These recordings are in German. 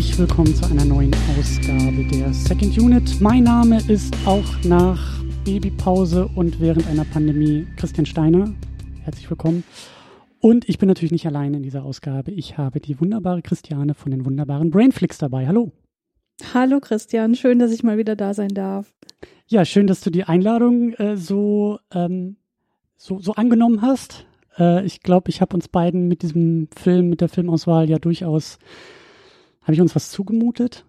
Herzlich willkommen zu einer neuen Ausgabe der Second Unit. Mein Name ist auch nach Babypause und während einer Pandemie Christian Steiner. Herzlich willkommen. Und ich bin natürlich nicht allein in dieser Ausgabe. Ich habe die wunderbare Christiane von den wunderbaren Brainflix dabei. Hallo. Hallo Christian, schön, dass ich mal wieder da sein darf. Ja, schön, dass du die Einladung äh, so, ähm, so, so angenommen hast. Äh, ich glaube, ich habe uns beiden mit diesem Film, mit der Filmauswahl ja durchaus, habe ich uns was zugemutet?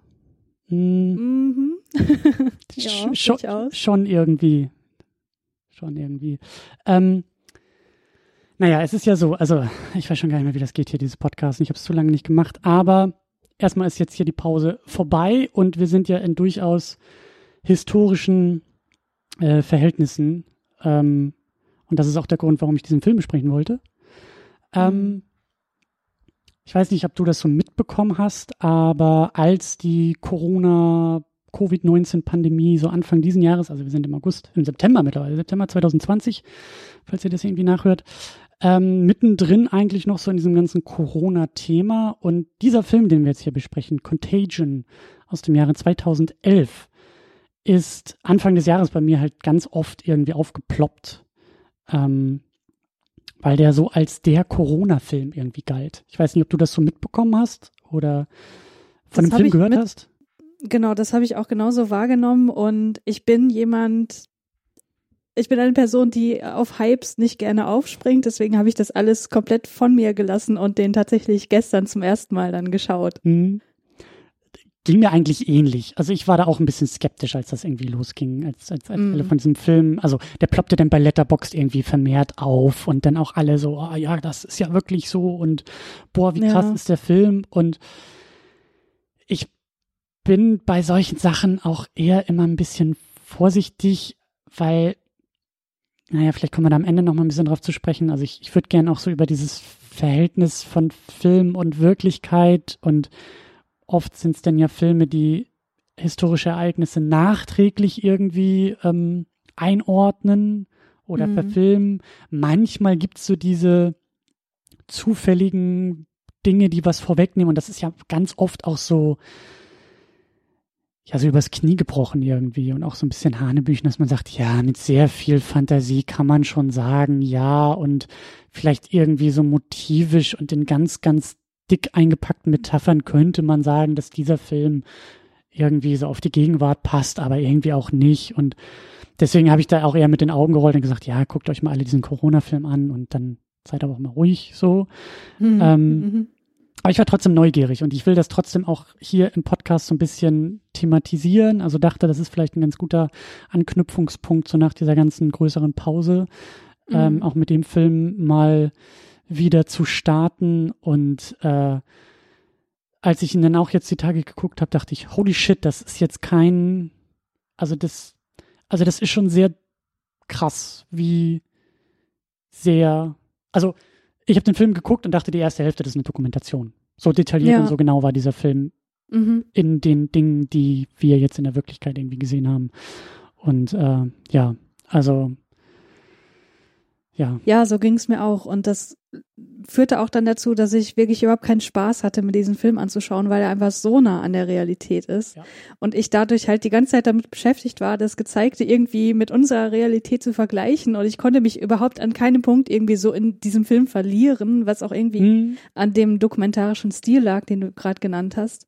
Hm. Mhm. ja, schon, schon irgendwie. Schon irgendwie. Ähm, naja, es ist ja so, also ich weiß schon gar nicht mehr, wie das geht hier, dieses Podcast. Ich habe es zu lange nicht gemacht, aber erstmal ist jetzt hier die Pause vorbei und wir sind ja in durchaus historischen äh, Verhältnissen. Ähm, und das ist auch der Grund, warum ich diesen Film besprechen wollte. Ähm, mhm. Ich weiß nicht, ob du das so mitbekommen hast, aber als die Corona Covid-19-Pandemie so Anfang diesen Jahres, also wir sind im August, im September mittlerweile, September 2020, falls ihr das irgendwie nachhört, ähm, mittendrin eigentlich noch so in diesem ganzen Corona-Thema. Und dieser Film, den wir jetzt hier besprechen, Contagion aus dem Jahre 2011, ist Anfang des Jahres bei mir halt ganz oft irgendwie aufgeploppt, ähm, weil der so als der Corona-Film irgendwie galt. Ich weiß nicht, ob du das so mitbekommen hast oder von das dem Film gehört hast. Genau, das habe ich auch genauso wahrgenommen und ich bin jemand, ich bin eine Person, die auf Hypes nicht gerne aufspringt, deswegen habe ich das alles komplett von mir gelassen und den tatsächlich gestern zum ersten Mal dann geschaut. Mhm. Ging mir eigentlich ähnlich. Also ich war da auch ein bisschen skeptisch, als das irgendwie losging, als, als, als mhm. alle von diesem Film, also der ploppte dann bei Letterboxd irgendwie vermehrt auf und dann auch alle so, ah oh, ja, das ist ja wirklich so und boah, wie krass ja. ist der Film und ich bin bei solchen Sachen auch eher immer ein bisschen vorsichtig, weil naja, vielleicht kommen wir da am Ende noch mal ein bisschen drauf zu sprechen. Also ich, ich würde gerne auch so über dieses Verhältnis von Film und Wirklichkeit und oft sind es dann ja Filme, die historische Ereignisse nachträglich irgendwie ähm, einordnen oder mhm. verfilmen. Manchmal gibt es so diese zufälligen Dinge, die was vorwegnehmen und das ist ja ganz oft auch so ja so übers Knie gebrochen irgendwie und auch so ein bisschen Hanebüchen, dass man sagt, ja, mit sehr viel Fantasie kann man schon sagen, ja, und vielleicht irgendwie so motivisch und in ganz, ganz dick eingepackten Metaphern könnte man sagen, dass dieser Film irgendwie so auf die Gegenwart passt, aber irgendwie auch nicht. Und deswegen habe ich da auch eher mit den Augen gerollt und gesagt, ja, guckt euch mal alle diesen Corona-Film an und dann seid aber auch mal ruhig so. Mhm. Ähm, mhm. Aber ich war trotzdem neugierig und ich will das trotzdem auch hier im Podcast so ein bisschen thematisieren. Also dachte, das ist vielleicht ein ganz guter Anknüpfungspunkt so nach dieser ganzen größeren Pause, mhm. ähm, auch mit dem Film mal wieder zu starten. Und äh, als ich ihn dann auch jetzt die Tage geguckt habe, dachte ich, holy shit, das ist jetzt kein, also das, also das ist schon sehr krass, wie sehr, also ich habe den Film geguckt und dachte, die erste Hälfte das ist eine Dokumentation. So detailliert ja. und so genau war dieser Film mhm. in den Dingen, die wir jetzt in der Wirklichkeit irgendwie gesehen haben. Und äh, ja, also ja. Ja, so ging es mir auch. Und das führte auch dann dazu, dass ich wirklich überhaupt keinen Spaß hatte, mir diesen Film anzuschauen, weil er einfach so nah an der Realität ist. Ja. Und ich dadurch halt die ganze Zeit damit beschäftigt war, das Gezeigte irgendwie mit unserer Realität zu vergleichen. Und ich konnte mich überhaupt an keinem Punkt irgendwie so in diesem Film verlieren, was auch irgendwie mhm. an dem dokumentarischen Stil lag, den du gerade genannt hast.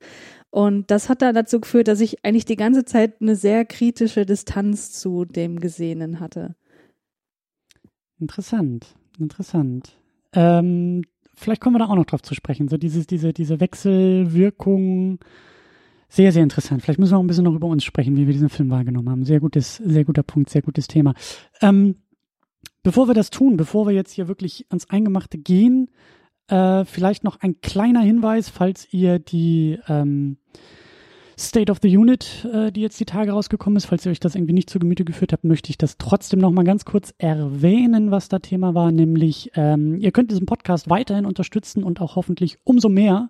Und das hat dann dazu geführt, dass ich eigentlich die ganze Zeit eine sehr kritische Distanz zu dem Gesehenen hatte. Interessant, interessant. Ähm, vielleicht kommen wir da auch noch drauf zu sprechen. So dieses, diese, diese Wechselwirkung. Sehr, sehr interessant. Vielleicht müssen wir auch ein bisschen noch über uns sprechen, wie wir diesen Film wahrgenommen haben. Sehr gutes, sehr guter Punkt, sehr gutes Thema. Ähm, bevor wir das tun, bevor wir jetzt hier wirklich ans Eingemachte gehen, äh, vielleicht noch ein kleiner Hinweis, falls ihr die ähm, State of the Unit, äh, die jetzt die Tage rausgekommen ist. Falls ihr euch das irgendwie nicht zu Gemüte geführt habt, möchte ich das trotzdem noch mal ganz kurz erwähnen, was da Thema war. Nämlich, ähm, ihr könnt diesen Podcast weiterhin unterstützen und auch hoffentlich umso mehr.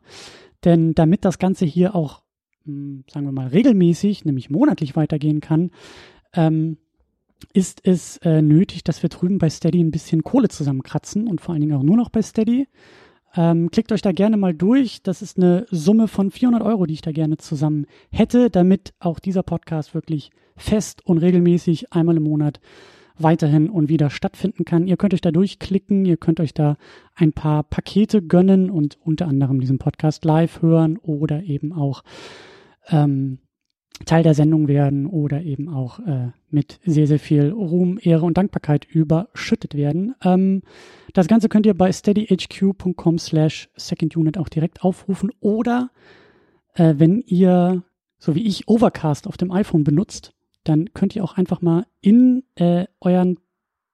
Denn damit das Ganze hier auch, mh, hm, sagen wir mal, regelmäßig, nämlich monatlich weitergehen kann, ähm, ist es äh, nötig, dass wir drüben bei Steady ein bisschen Kohle zusammenkratzen und vor allen Dingen auch nur noch bei Steady. Ähm, klickt euch da gerne mal durch. Das ist eine Summe von 400 Euro, die ich da gerne zusammen hätte, damit auch dieser Podcast wirklich fest und regelmäßig einmal im Monat weiterhin und wieder stattfinden kann. Ihr könnt euch da durchklicken, ihr könnt euch da ein paar Pakete gönnen und unter anderem diesen Podcast live hören oder eben auch ähm, Teil der Sendung werden oder eben auch äh, mit sehr, sehr viel Ruhm, Ehre und Dankbarkeit überschüttet werden. Ähm, das Ganze könnt ihr bei steadyhq.com slash secondunit auch direkt aufrufen oder äh, wenn ihr, so wie ich, Overcast auf dem iPhone benutzt, dann könnt ihr auch einfach mal in äh, euren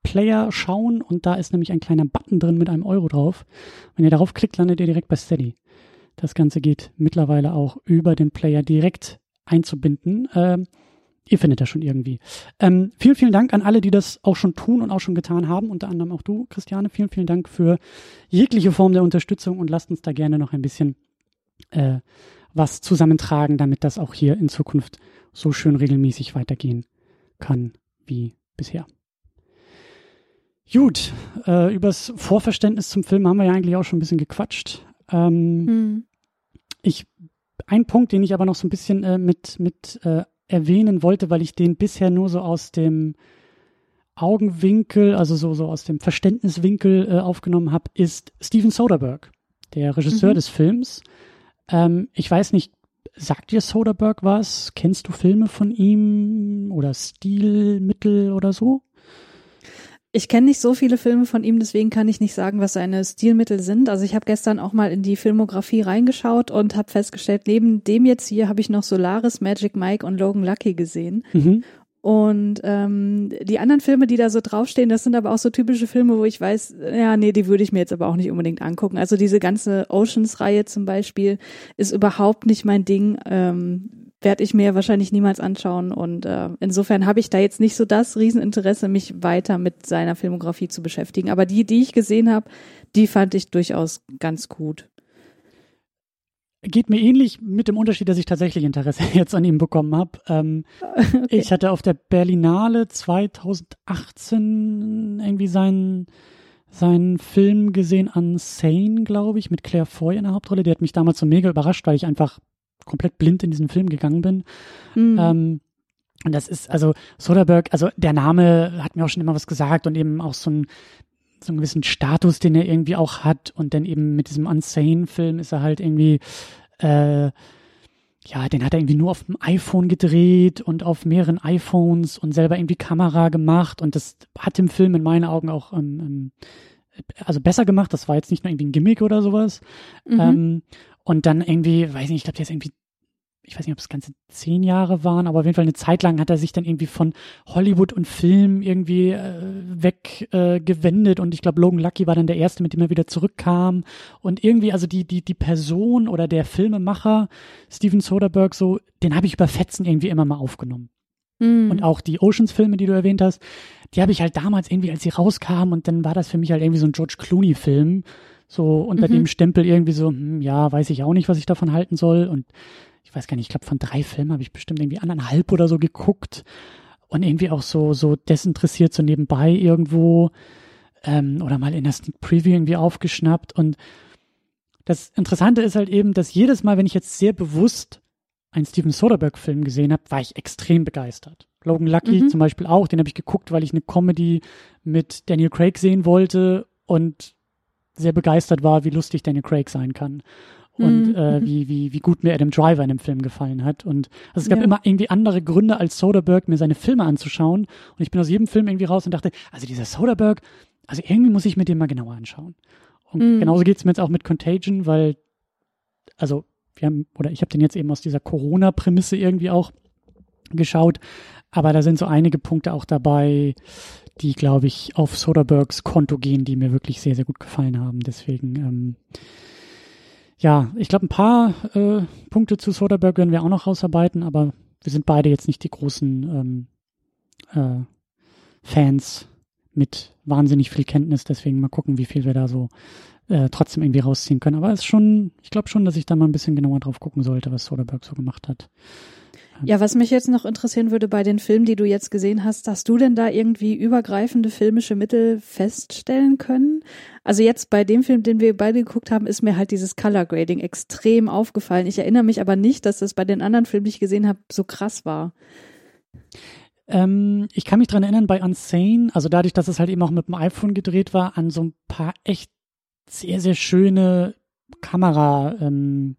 Player schauen und da ist nämlich ein kleiner Button drin mit einem Euro drauf. Wenn ihr darauf klickt, landet ihr direkt bei Steady. Das Ganze geht mittlerweile auch über den Player direkt einzubinden. Ähm, ihr findet das schon irgendwie. Ähm, vielen, vielen Dank an alle, die das auch schon tun und auch schon getan haben, unter anderem auch du, Christiane. Vielen, vielen Dank für jegliche Form der Unterstützung und lasst uns da gerne noch ein bisschen äh, was zusammentragen, damit das auch hier in Zukunft so schön regelmäßig weitergehen kann wie bisher. Gut, äh, übers Vorverständnis zum Film haben wir ja eigentlich auch schon ein bisschen gequatscht. Ähm, hm. Ich, ein Punkt, den ich aber noch so ein bisschen äh, mit, mit äh, erwähnen wollte, weil ich den bisher nur so aus dem Augenwinkel, also so, so aus dem Verständniswinkel äh, aufgenommen habe, ist Steven Soderbergh, der Regisseur mhm. des Films. Ähm, ich weiß nicht, sagt dir Soderbergh was? Kennst du Filme von ihm oder Stilmittel oder so? Ich kenne nicht so viele Filme von ihm, deswegen kann ich nicht sagen, was seine Stilmittel sind. Also ich habe gestern auch mal in die Filmografie reingeschaut und habe festgestellt, neben dem jetzt hier habe ich noch Solaris, Magic Mike und Logan Lucky gesehen. Mhm. Und ähm, die anderen Filme, die da so draufstehen, das sind aber auch so typische Filme, wo ich weiß, ja, nee, die würde ich mir jetzt aber auch nicht unbedingt angucken. Also diese ganze Oceans-Reihe zum Beispiel ist überhaupt nicht mein Ding. Ähm, werde ich mir wahrscheinlich niemals anschauen. Und äh, insofern habe ich da jetzt nicht so das Rieseninteresse, mich weiter mit seiner Filmografie zu beschäftigen. Aber die, die ich gesehen habe, die fand ich durchaus ganz gut. Geht mir ähnlich mit dem Unterschied, dass ich tatsächlich Interesse jetzt an ihm bekommen habe. Ähm, okay. Ich hatte auf der Berlinale 2018 irgendwie seinen seinen Film gesehen, Unsane, glaube ich, mit Claire Foy in der Hauptrolle. Der hat mich damals so mega überrascht, weil ich einfach komplett blind in diesen Film gegangen bin. Mhm. Ähm, und das ist, also Soderbergh, also der Name hat mir auch schon immer was gesagt und eben auch so ein so einen gewissen Status, den er irgendwie auch hat. Und dann eben mit diesem Unsane-Film ist er halt irgendwie, äh, ja, den hat er irgendwie nur auf dem iPhone gedreht und auf mehreren iPhones und selber irgendwie Kamera gemacht. Und das hat dem Film in meinen Augen auch ähm, ähm also besser gemacht. Das war jetzt nicht nur irgendwie ein Gimmick oder sowas. Mhm. Ähm, und dann irgendwie, weiß nicht, ich glaube, der ist irgendwie ich weiß nicht, ob es ganze zehn Jahre waren, aber auf jeden Fall eine Zeit lang hat er sich dann irgendwie von Hollywood und Film irgendwie äh, weggewendet äh, und ich glaube, Logan Lucky war dann der erste, mit dem er wieder zurückkam und irgendwie, also die, die, die Person oder der Filmemacher Steven Soderbergh so, den habe ich über Fetzen irgendwie immer mal aufgenommen. Mm. Und auch die Oceans-Filme, die du erwähnt hast, die habe ich halt damals irgendwie, als sie rauskamen und dann war das für mich halt irgendwie so ein George Clooney-Film, so unter mhm. dem Stempel irgendwie so, hm, ja, weiß ich auch nicht, was ich davon halten soll und ich weiß gar nicht, ich glaube von drei Filmen habe ich bestimmt irgendwie anderthalb oder so geguckt und irgendwie auch so, so desinteressiert so nebenbei irgendwo ähm, oder mal in der Sneak Preview irgendwie aufgeschnappt und das Interessante ist halt eben, dass jedes Mal, wenn ich jetzt sehr bewusst einen Steven Soderbergh-Film gesehen habe, war ich extrem begeistert. Logan Lucky mhm. zum Beispiel auch, den habe ich geguckt, weil ich eine Comedy mit Daniel Craig sehen wollte und sehr begeistert war, wie lustig Daniel Craig sein kann und mhm. äh, wie, wie, wie gut mir Adam Driver in dem Film gefallen hat. Und also es gab ja. immer irgendwie andere Gründe als Soderbergh, mir seine Filme anzuschauen. Und ich bin aus jedem Film irgendwie raus und dachte, also dieser Soderbergh, also irgendwie muss ich mir den mal genauer anschauen. Und mhm. genauso geht's mir jetzt auch mit Contagion, weil, also wir haben, oder ich habe den jetzt eben aus dieser Corona-Prämisse irgendwie auch geschaut. Aber da sind so einige Punkte auch dabei, die, glaube ich, auf Soderberghs Konto gehen, die mir wirklich sehr, sehr gut gefallen haben. Deswegen, ähm, ja, ich glaube, ein paar äh, Punkte zu Soderbergh werden wir auch noch rausarbeiten, aber wir sind beide jetzt nicht die großen ähm, äh, Fans mit wahnsinnig viel Kenntnis, deswegen mal gucken, wie viel wir da so äh, trotzdem irgendwie rausziehen können. Aber es ist schon, ich glaube schon, dass ich da mal ein bisschen genauer drauf gucken sollte, was Soderbergh so gemacht hat. Ja, was mich jetzt noch interessieren würde bei den Filmen, die du jetzt gesehen hast, hast du denn da irgendwie übergreifende filmische Mittel feststellen können? Also jetzt bei dem Film, den wir beide geguckt haben, ist mir halt dieses Color Grading extrem aufgefallen. Ich erinnere mich aber nicht, dass das bei den anderen Filmen, die ich gesehen habe, so krass war. Ähm, ich kann mich dran erinnern bei Unsane, also dadurch, dass es halt eben auch mit dem iPhone gedreht war, an so ein paar echt sehr, sehr schöne Kamera, ähm,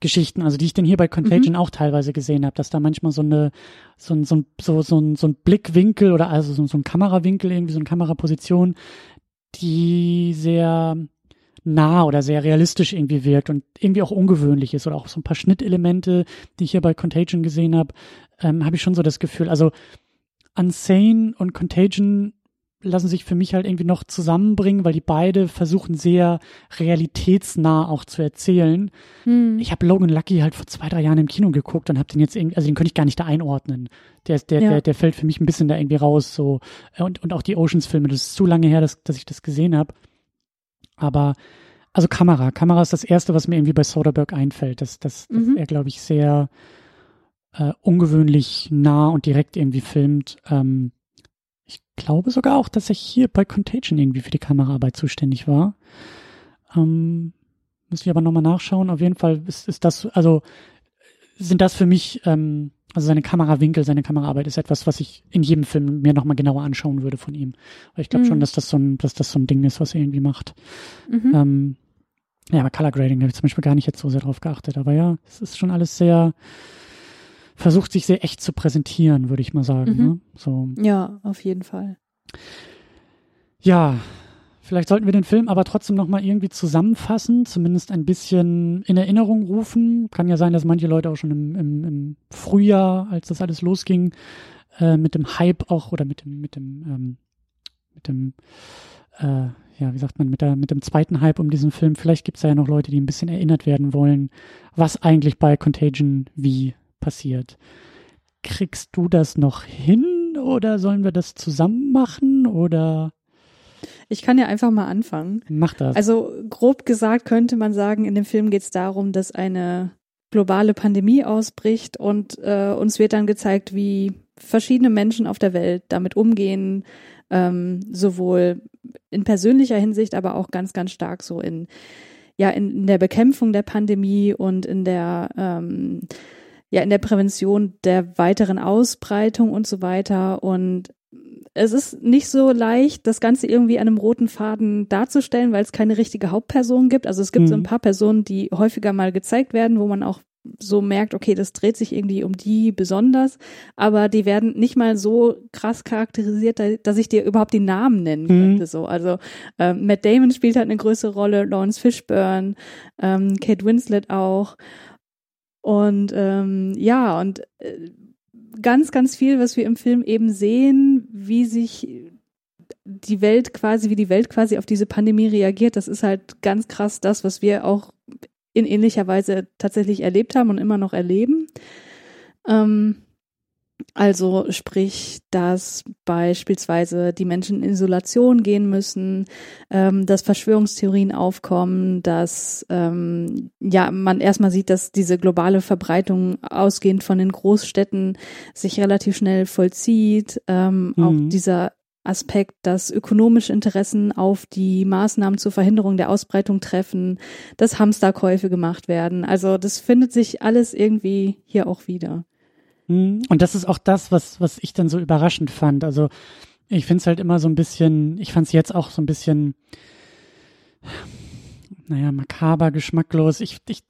Geschichten, also die ich denn hier bei Contagion mhm. auch teilweise gesehen habe, dass da manchmal so eine so ein so ein so, so ein, so ein Blickwinkel oder also so, so ein Kamerawinkel irgendwie so eine Kameraposition, die sehr nah oder sehr realistisch irgendwie wirkt und irgendwie auch ungewöhnlich ist oder auch so ein paar Schnittelemente, die ich hier bei Contagion gesehen habe, ähm, habe ich schon so das Gefühl. Also Unsane und Contagion lassen sich für mich halt irgendwie noch zusammenbringen, weil die beide versuchen sehr realitätsnah auch zu erzählen. Hm. Ich habe Logan Lucky halt vor zwei, drei Jahren im Kino geguckt und habe den jetzt irgendwie, also den könnte ich gar nicht da einordnen. Der, der, ja. der, der fällt für mich ein bisschen da irgendwie raus. so Und, und auch die Oceans-Filme, das ist zu lange her, dass, dass ich das gesehen habe. Aber also Kamera. Kamera ist das Erste, was mir irgendwie bei Soderbergh einfällt. Dass, dass, dass mhm. er, glaube ich, sehr äh, ungewöhnlich nah und direkt irgendwie filmt. Ähm, glaube sogar auch, dass er hier bei Contagion irgendwie für die Kameraarbeit zuständig war. Ähm, muss ich aber nochmal nachschauen. Auf jeden Fall ist, ist das, also sind das für mich, ähm, also seine Kamerawinkel, seine Kameraarbeit ist etwas, was ich in jedem Film mir nochmal genauer anschauen würde von ihm. Weil ich glaube mhm. schon, dass das so ein, dass das so ein Ding ist, was er irgendwie macht. Mhm. Ähm, ja, aber Color Grading habe ich zum Beispiel gar nicht jetzt so sehr drauf geachtet. Aber ja, es ist schon alles sehr, versucht sich sehr echt zu präsentieren, würde ich mal sagen. Mhm. Ne? So. Ja, auf jeden Fall. Ja, vielleicht sollten wir den Film aber trotzdem nochmal irgendwie zusammenfassen, zumindest ein bisschen in Erinnerung rufen. Kann ja sein, dass manche Leute auch schon im, im, im Frühjahr, als das alles losging, äh, mit dem Hype auch oder mit dem, mit dem, ähm, mit dem, äh, ja, wie sagt man, mit, der, mit dem zweiten Hype um diesen Film, vielleicht gibt es ja noch Leute, die ein bisschen erinnert werden wollen, was eigentlich bei Contagion wie passiert. Kriegst du das noch hin oder sollen wir das zusammen machen oder? Ich kann ja einfach mal anfangen. Mach das. Also grob gesagt könnte man sagen, in dem Film geht es darum, dass eine globale Pandemie ausbricht und äh, uns wird dann gezeigt, wie verschiedene Menschen auf der Welt damit umgehen, ähm, sowohl in persönlicher Hinsicht, aber auch ganz, ganz stark so in ja in, in der Bekämpfung der Pandemie und in der ähm, ja in der Prävention der weiteren Ausbreitung und so weiter. Und es ist nicht so leicht, das Ganze irgendwie an einem roten Faden darzustellen, weil es keine richtige Hauptperson gibt. Also es gibt mhm. so ein mhm. paar Personen, die häufiger mal gezeigt werden, wo man auch so merkt, okay, das dreht sich irgendwie um die besonders, aber die werden nicht mal so krass charakterisiert, dass ich dir überhaupt die Namen nennen mhm. könnte. So, also ähm, Matt Damon spielt halt eine größere Rolle, Lawrence Fishburne, ähm, Kate Winslet auch. Und ähm, ja, und äh, ganz, ganz viel, was wir im Film eben sehen, wie sich die Welt quasi, wie die Welt quasi auf diese Pandemie reagiert, das ist halt ganz krass das, was wir auch in ähnlicher Weise tatsächlich erlebt haben und immer noch erleben. Ähm, also sprich, dass beispielsweise die Menschen in Isolation gehen müssen, ähm, dass Verschwörungstheorien aufkommen, dass ähm, ja man erstmal sieht, dass diese globale Verbreitung ausgehend von den Großstädten sich relativ schnell vollzieht. Ähm, mhm. Auch dieser Aspekt, dass ökonomische Interessen auf die Maßnahmen zur Verhinderung der Ausbreitung treffen, dass Hamsterkäufe gemacht werden. Also das findet sich alles irgendwie hier auch wieder. Mhm. Und das ist auch das, was, was ich dann so überraschend fand. Also ich finde es halt immer so ein bisschen, ich fand es jetzt auch so ein bisschen, naja, makaber, geschmacklos. Ich, ich,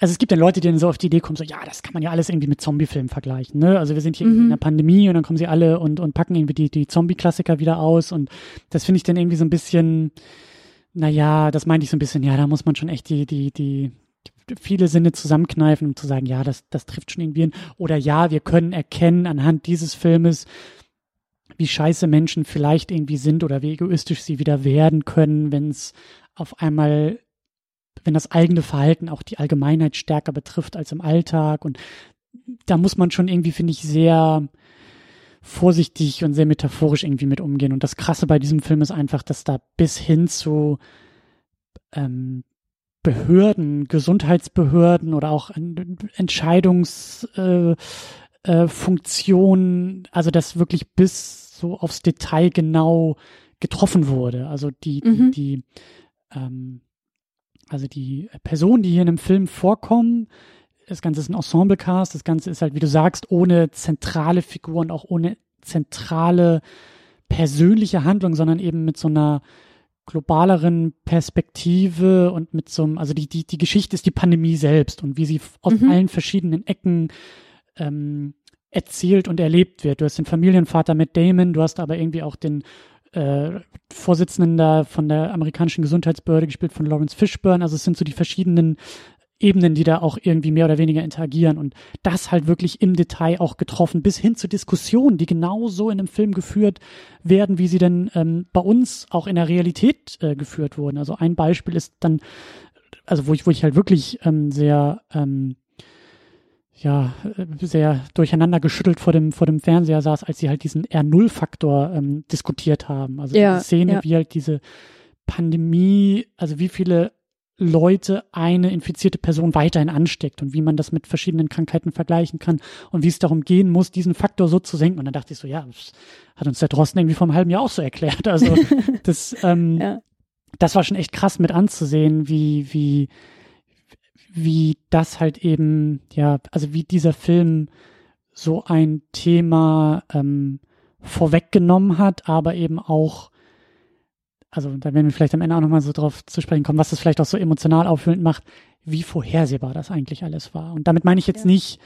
also es gibt ja Leute, die dann so auf die Idee kommen, so, ja, das kann man ja alles irgendwie mit Zombiefilmen vergleichen, ne? Also wir sind hier mhm. in der Pandemie und dann kommen sie alle und, und packen irgendwie die, die Zombie-Klassiker wieder aus und das finde ich dann irgendwie so ein bisschen, naja, das meinte ich so ein bisschen, ja, da muss man schon echt die, die, die, viele Sinne zusammenkneifen, um zu sagen, ja, das, das trifft schon irgendwie hin. Oder ja, wir können erkennen anhand dieses Filmes, wie scheiße Menschen vielleicht irgendwie sind oder wie egoistisch sie wieder werden können, wenn es auf einmal, wenn das eigene Verhalten auch die Allgemeinheit stärker betrifft als im Alltag. Und da muss man schon irgendwie, finde ich, sehr vorsichtig und sehr metaphorisch irgendwie mit umgehen. Und das Krasse bei diesem Film ist einfach, dass da bis hin zu ähm, Behörden, Gesundheitsbehörden oder auch Entscheidungs, äh, äh, also das wirklich bis so aufs Detail genau getroffen wurde. Also die, mhm. die, die ähm, also die Personen, die hier in dem Film vorkommen, das Ganze ist ein Ensemble-Cast, das Ganze ist halt, wie du sagst, ohne zentrale Figuren, auch ohne zentrale persönliche Handlung, sondern eben mit so einer globaleren Perspektive und mit so einem, also die, die, die Geschichte ist die Pandemie selbst und wie sie aus mhm. allen verschiedenen Ecken ähm, erzählt und erlebt wird. Du hast den Familienvater mit Damon, du hast aber irgendwie auch den äh, Vorsitzenden da von der amerikanischen Gesundheitsbehörde gespielt von Lawrence Fishburne. Also es sind so die verschiedenen Ebenen, die da auch irgendwie mehr oder weniger interagieren und das halt wirklich im Detail auch getroffen, bis hin zu Diskussionen, die genauso in einem Film geführt werden, wie sie denn ähm, bei uns auch in der Realität äh, geführt wurden. Also ein Beispiel ist dann, also wo ich, wo ich halt wirklich ähm, sehr ähm, ja, äh, sehr durcheinander geschüttelt vor dem, vor dem Fernseher saß, als sie halt diesen R0-Faktor ähm, diskutiert haben. Also ja, die Szene, ja. wie halt diese Pandemie, also wie viele Leute eine infizierte Person weiterhin ansteckt und wie man das mit verschiedenen Krankheiten vergleichen kann und wie es darum gehen muss, diesen Faktor so zu senken. Und dann dachte ich so, ja, das hat uns der Drosten irgendwie vor einem halben Jahr auch so erklärt. Also das, ähm, ja. das war schon echt krass mit anzusehen, wie, wie, wie das halt eben, ja, also wie dieser Film so ein Thema ähm, vorweggenommen hat, aber eben auch also da werden wir vielleicht am Ende auch nochmal so drauf zu sprechen kommen, was das vielleicht auch so emotional auffüllend macht, wie vorhersehbar das eigentlich alles war. Und damit meine ich jetzt ja. nicht,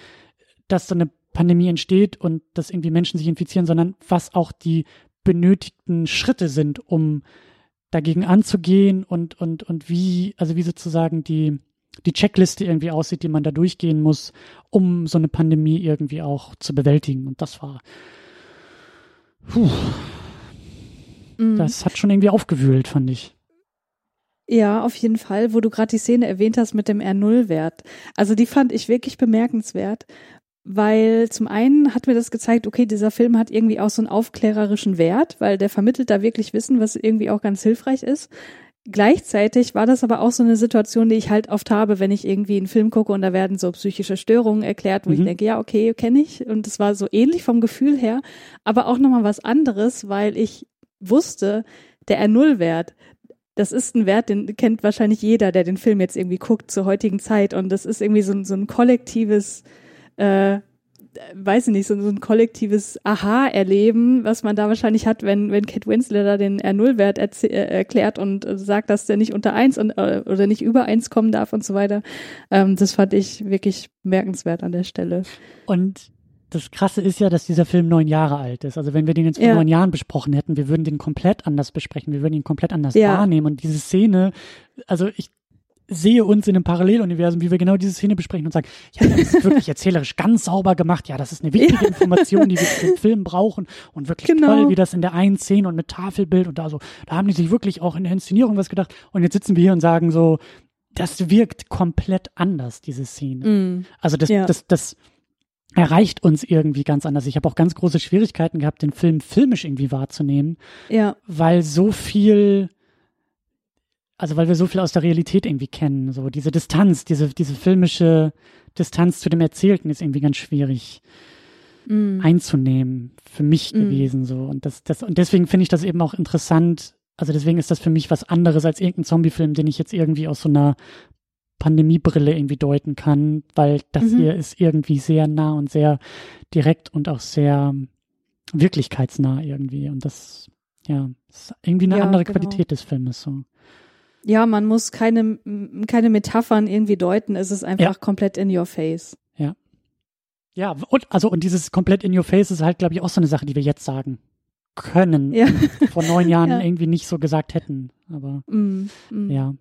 dass so eine Pandemie entsteht und dass irgendwie Menschen sich infizieren, sondern was auch die benötigten Schritte sind, um dagegen anzugehen und, und, und wie, also wie sozusagen die, die Checkliste irgendwie aussieht, die man da durchgehen muss, um so eine Pandemie irgendwie auch zu bewältigen. Und das war, puh, Mhm. Das hat schon irgendwie aufgewühlt, fand ich. Ja, auf jeden Fall, wo du gerade die Szene erwähnt hast mit dem R0-Wert. Also die fand ich wirklich bemerkenswert, weil zum einen hat mir das gezeigt, okay, dieser Film hat irgendwie auch so einen aufklärerischen Wert, weil der vermittelt da wirklich Wissen, was irgendwie auch ganz hilfreich ist. Gleichzeitig war das aber auch so eine Situation, die ich halt oft habe, wenn ich irgendwie einen Film gucke und da werden so psychische Störungen erklärt, wo mhm. ich denke, ja, okay, kenne ich. Und es war so ähnlich vom Gefühl her, aber auch nochmal was anderes, weil ich wusste, der R0-Wert, das ist ein Wert, den kennt wahrscheinlich jeder, der den Film jetzt irgendwie guckt zur heutigen Zeit. Und das ist irgendwie so, ein so ein kollektives, äh, weiß ich nicht, so, so ein kollektives Aha-Erleben, was man da wahrscheinlich hat, wenn, wenn Kate Winslet da den R0-Wert äh, erklärt und sagt, dass der nicht unter eins und, äh, oder nicht über eins kommen darf und so weiter. Ähm, das fand ich wirklich merkenswert an der Stelle. Und das Krasse ist ja, dass dieser Film neun Jahre alt ist. Also wenn wir den jetzt vor ja. neun Jahren besprochen hätten, wir würden den komplett anders besprechen, wir würden ihn komplett anders ja. wahrnehmen. Und diese Szene, also ich sehe uns in einem Paralleluniversum, wie wir genau diese Szene besprechen und sagen, ja, das ist wirklich erzählerisch ganz sauber gemacht. Ja, das ist eine wichtige ja. Information, die wir für den Film brauchen und wirklich genau. toll, wie das in der einen Szene und mit Tafelbild und da so, da haben die sich wirklich auch in der Inszenierung was gedacht. Und jetzt sitzen wir hier und sagen so, das wirkt komplett anders, diese Szene. Mm. Also das, ja. das, das, erreicht uns irgendwie ganz anders. Ich habe auch ganz große Schwierigkeiten gehabt, den Film filmisch irgendwie wahrzunehmen. Ja. Weil so viel, also weil wir so viel aus der Realität irgendwie kennen. So diese Distanz, diese, diese filmische Distanz zu dem Erzählten ist irgendwie ganz schwierig mm. einzunehmen für mich mm. gewesen. So. Und das, das, und deswegen finde ich das eben auch interessant. Also deswegen ist das für mich was anderes als irgendein Zombiefilm, den ich jetzt irgendwie aus so einer Pandemiebrille irgendwie deuten kann, weil das mhm. hier ist irgendwie sehr nah und sehr direkt und auch sehr wirklichkeitsnah irgendwie. Und das, ja, ist irgendwie eine ja, andere genau. Qualität des Filmes so. Ja, man muss keine, keine Metaphern irgendwie deuten, es ist einfach ja. komplett in your face. Ja. Ja, und, also, und dieses komplett in your face ist halt, glaube ich, auch so eine Sache, die wir jetzt sagen können. Ja. Vor neun Jahren ja. irgendwie nicht so gesagt hätten. Aber, mm, mm. ja.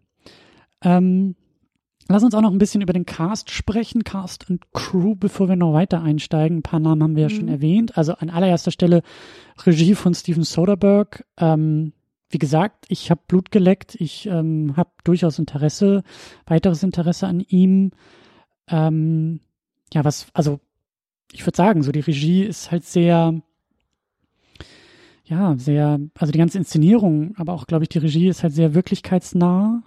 Ähm, Lass uns auch noch ein bisschen über den Cast sprechen, Cast und Crew, bevor wir noch weiter einsteigen. Ein paar Namen haben wir ja schon mhm. erwähnt. Also an allererster Stelle Regie von Steven Soderbergh. Ähm, wie gesagt, ich habe Blut geleckt. Ich ähm, habe durchaus Interesse, weiteres Interesse an ihm. Ähm, ja, was, also ich würde sagen, so die Regie ist halt sehr, ja, sehr, also die ganze Inszenierung, aber auch, glaube ich, die Regie ist halt sehr wirklichkeitsnah.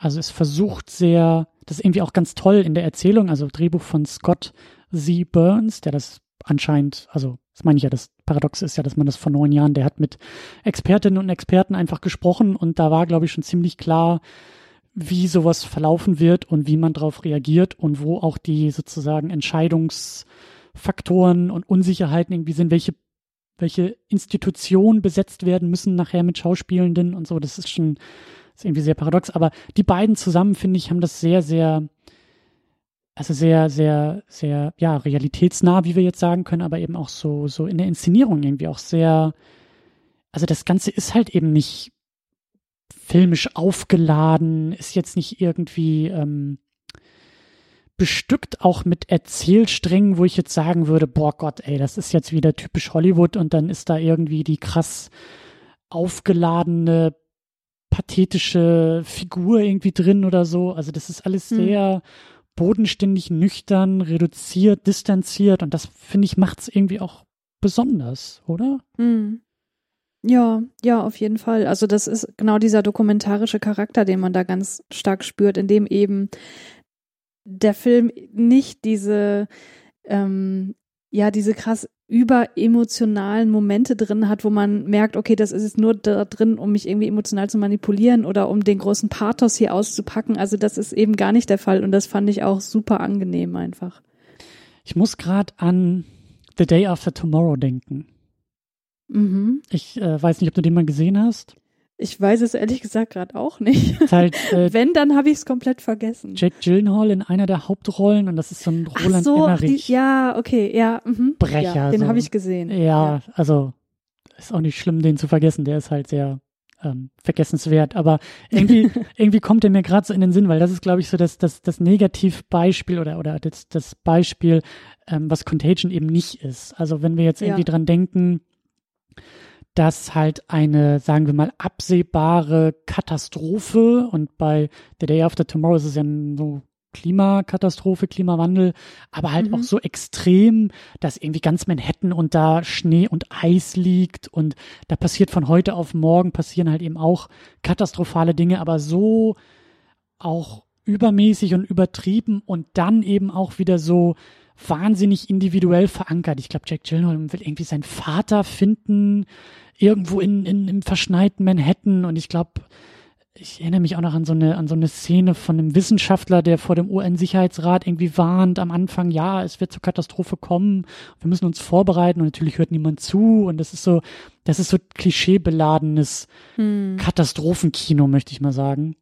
Also es versucht sehr, das ist irgendwie auch ganz toll in der Erzählung, also Drehbuch von Scott Z. Burns, der das anscheinend, also das meine ich ja, das Paradoxe ist ja, dass man das vor neun Jahren, der hat mit Expertinnen und Experten einfach gesprochen und da war, glaube ich, schon ziemlich klar, wie sowas verlaufen wird und wie man darauf reagiert und wo auch die sozusagen Entscheidungsfaktoren und Unsicherheiten irgendwie sind, welche welche Institutionen besetzt werden müssen nachher mit Schauspielenden und so. Das ist schon ist irgendwie sehr paradox. Aber die beiden zusammen, finde ich, haben das sehr, sehr also sehr, sehr, sehr, ja, realitätsnah, wie wir jetzt sagen können, aber eben auch so, so in der Inszenierung irgendwie auch sehr, also das Ganze ist halt eben nicht filmisch aufgeladen, ist jetzt nicht irgendwie ähm, bestückt auch mit Erzählsträngen, wo ich jetzt sagen würde, boah Gott, ey, das ist jetzt wieder typisch Hollywood und dann ist da irgendwie die krass aufgeladene, pathetische Figur irgendwie drin oder so. Also das ist alles hm. sehr hm bodenständig, nüchtern, reduziert, distanziert und das finde ich macht es irgendwie auch besonders, oder? Mhm. Ja, ja, auf jeden Fall. Also das ist genau dieser dokumentarische Charakter, den man da ganz stark spürt, in dem eben der Film nicht diese ähm, ja diese krass überemotionalen Momente drin hat, wo man merkt, okay, das ist jetzt nur da drin, um mich irgendwie emotional zu manipulieren oder um den großen Pathos hier auszupacken. Also das ist eben gar nicht der Fall und das fand ich auch super angenehm einfach. Ich muss gerade an The Day After Tomorrow denken. Mhm. Ich äh, weiß nicht, ob du den mal gesehen hast. Ich weiß es ehrlich gesagt gerade auch nicht. Halt, äh, Wenn, dann habe ich es komplett vergessen. Jake Gyllenhaal in einer der Hauptrollen und das ist so ein Roland Ach so, Emmerich. Die, ja, okay, ja. Mhm. Brecher. Ja, den so. habe ich gesehen. Ja, ja, also ist auch nicht schlimm, den zu vergessen. Der ist halt sehr ähm, vergessenswert. Aber irgendwie, irgendwie kommt er mir gerade so in den Sinn, weil das ist, glaube ich, so das, das, das Negativbeispiel oder, oder das, das Beispiel, ähm, was Contagion eben nicht ist. Also wenn wir jetzt irgendwie ja. dran denken, dass halt eine, sagen wir mal, absehbare Katastrophe und bei The Day After Tomorrow ist es ja so Klimakatastrophe, Klimawandel, aber halt mhm. auch so extrem, dass irgendwie ganz Manhattan unter Schnee und Eis liegt und da passiert von heute auf morgen passieren halt eben auch katastrophale Dinge, aber so auch übermäßig und übertrieben und dann eben auch wieder so wahnsinnig individuell verankert. Ich glaube, Jack Gyllenhaal will irgendwie seinen Vater finden, irgendwo in, in im verschneiten Manhattan und ich glaube, ich erinnere mich auch noch an so eine an so eine Szene von einem Wissenschaftler, der vor dem UN-Sicherheitsrat irgendwie warnt am Anfang, ja, es wird zur Katastrophe kommen, wir müssen uns vorbereiten und natürlich hört niemand zu und das ist so, das ist so klischeebeladenes hm. Katastrophenkino, möchte ich mal sagen.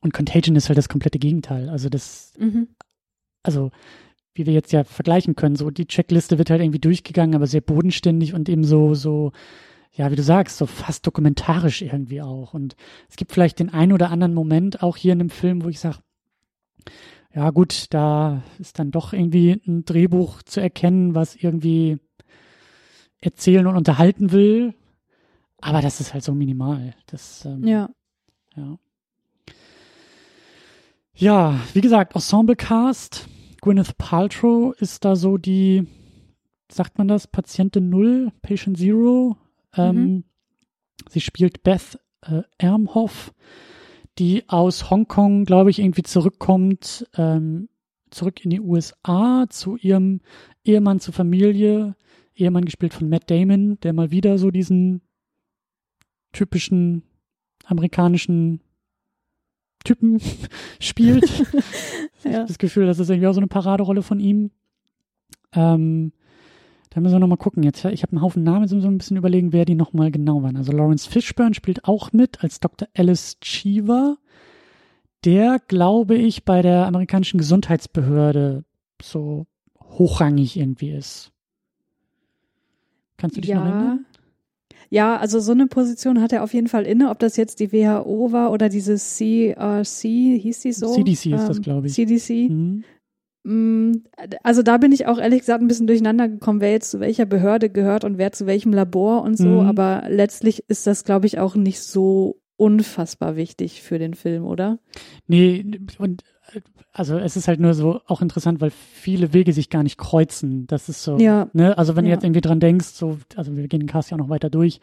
Und Contagion ist halt das komplette Gegenteil. Also das, mhm. also wie wir jetzt ja vergleichen können, so die Checkliste wird halt irgendwie durchgegangen, aber sehr bodenständig und eben so so ja, wie du sagst, so fast dokumentarisch irgendwie auch. Und es gibt vielleicht den einen oder anderen Moment auch hier in dem Film, wo ich sage, ja gut, da ist dann doch irgendwie ein Drehbuch zu erkennen, was irgendwie erzählen und unterhalten will. Aber das ist halt so minimal. Das, ähm, ja. Ja. Ja, wie gesagt, Ensemble-Cast. Gwyneth Paltrow ist da so die, sagt man das, Patientin Null, Patient Zero, ähm, mhm. Sie spielt Beth äh, Ermhoff, die aus Hongkong, glaube ich, irgendwie zurückkommt, ähm, zurück in die USA zu ihrem Ehemann, zur Familie. Ehemann gespielt von Matt Damon, der mal wieder so diesen typischen amerikanischen Typen spielt. ja. Das Gefühl, das ist irgendwie auch so eine Paraderolle von ihm. Ähm, da müssen wir nochmal gucken. Jetzt, ich habe einen Haufen Namen, jetzt müssen wir ein bisschen überlegen, wer die nochmal genau waren. Also Lawrence Fishburne spielt auch mit als Dr. Alice Cheever, der, glaube ich, bei der amerikanischen Gesundheitsbehörde so hochrangig irgendwie ist. Kannst du dich ja. noch erinnern? Ja, also so eine Position hat er auf jeden Fall inne. Ob das jetzt die WHO war oder diese CRC, hieß die so? CDC ist das, ähm, glaube ich. CDC. Mhm. Mm, also da bin ich auch ehrlich gesagt ein bisschen durcheinander gekommen, wer jetzt zu welcher Behörde gehört und wer zu welchem Labor und so. Mhm. Aber letztlich ist das, glaube ich, auch nicht so unfassbar wichtig für den Film, oder? Nee, und also es ist halt nur so auch interessant, weil viele Wege sich gar nicht kreuzen. Das ist so, ja. ne? Also wenn ja. du jetzt irgendwie dran denkst, so, also wir gehen den Cast ja auch noch weiter durch.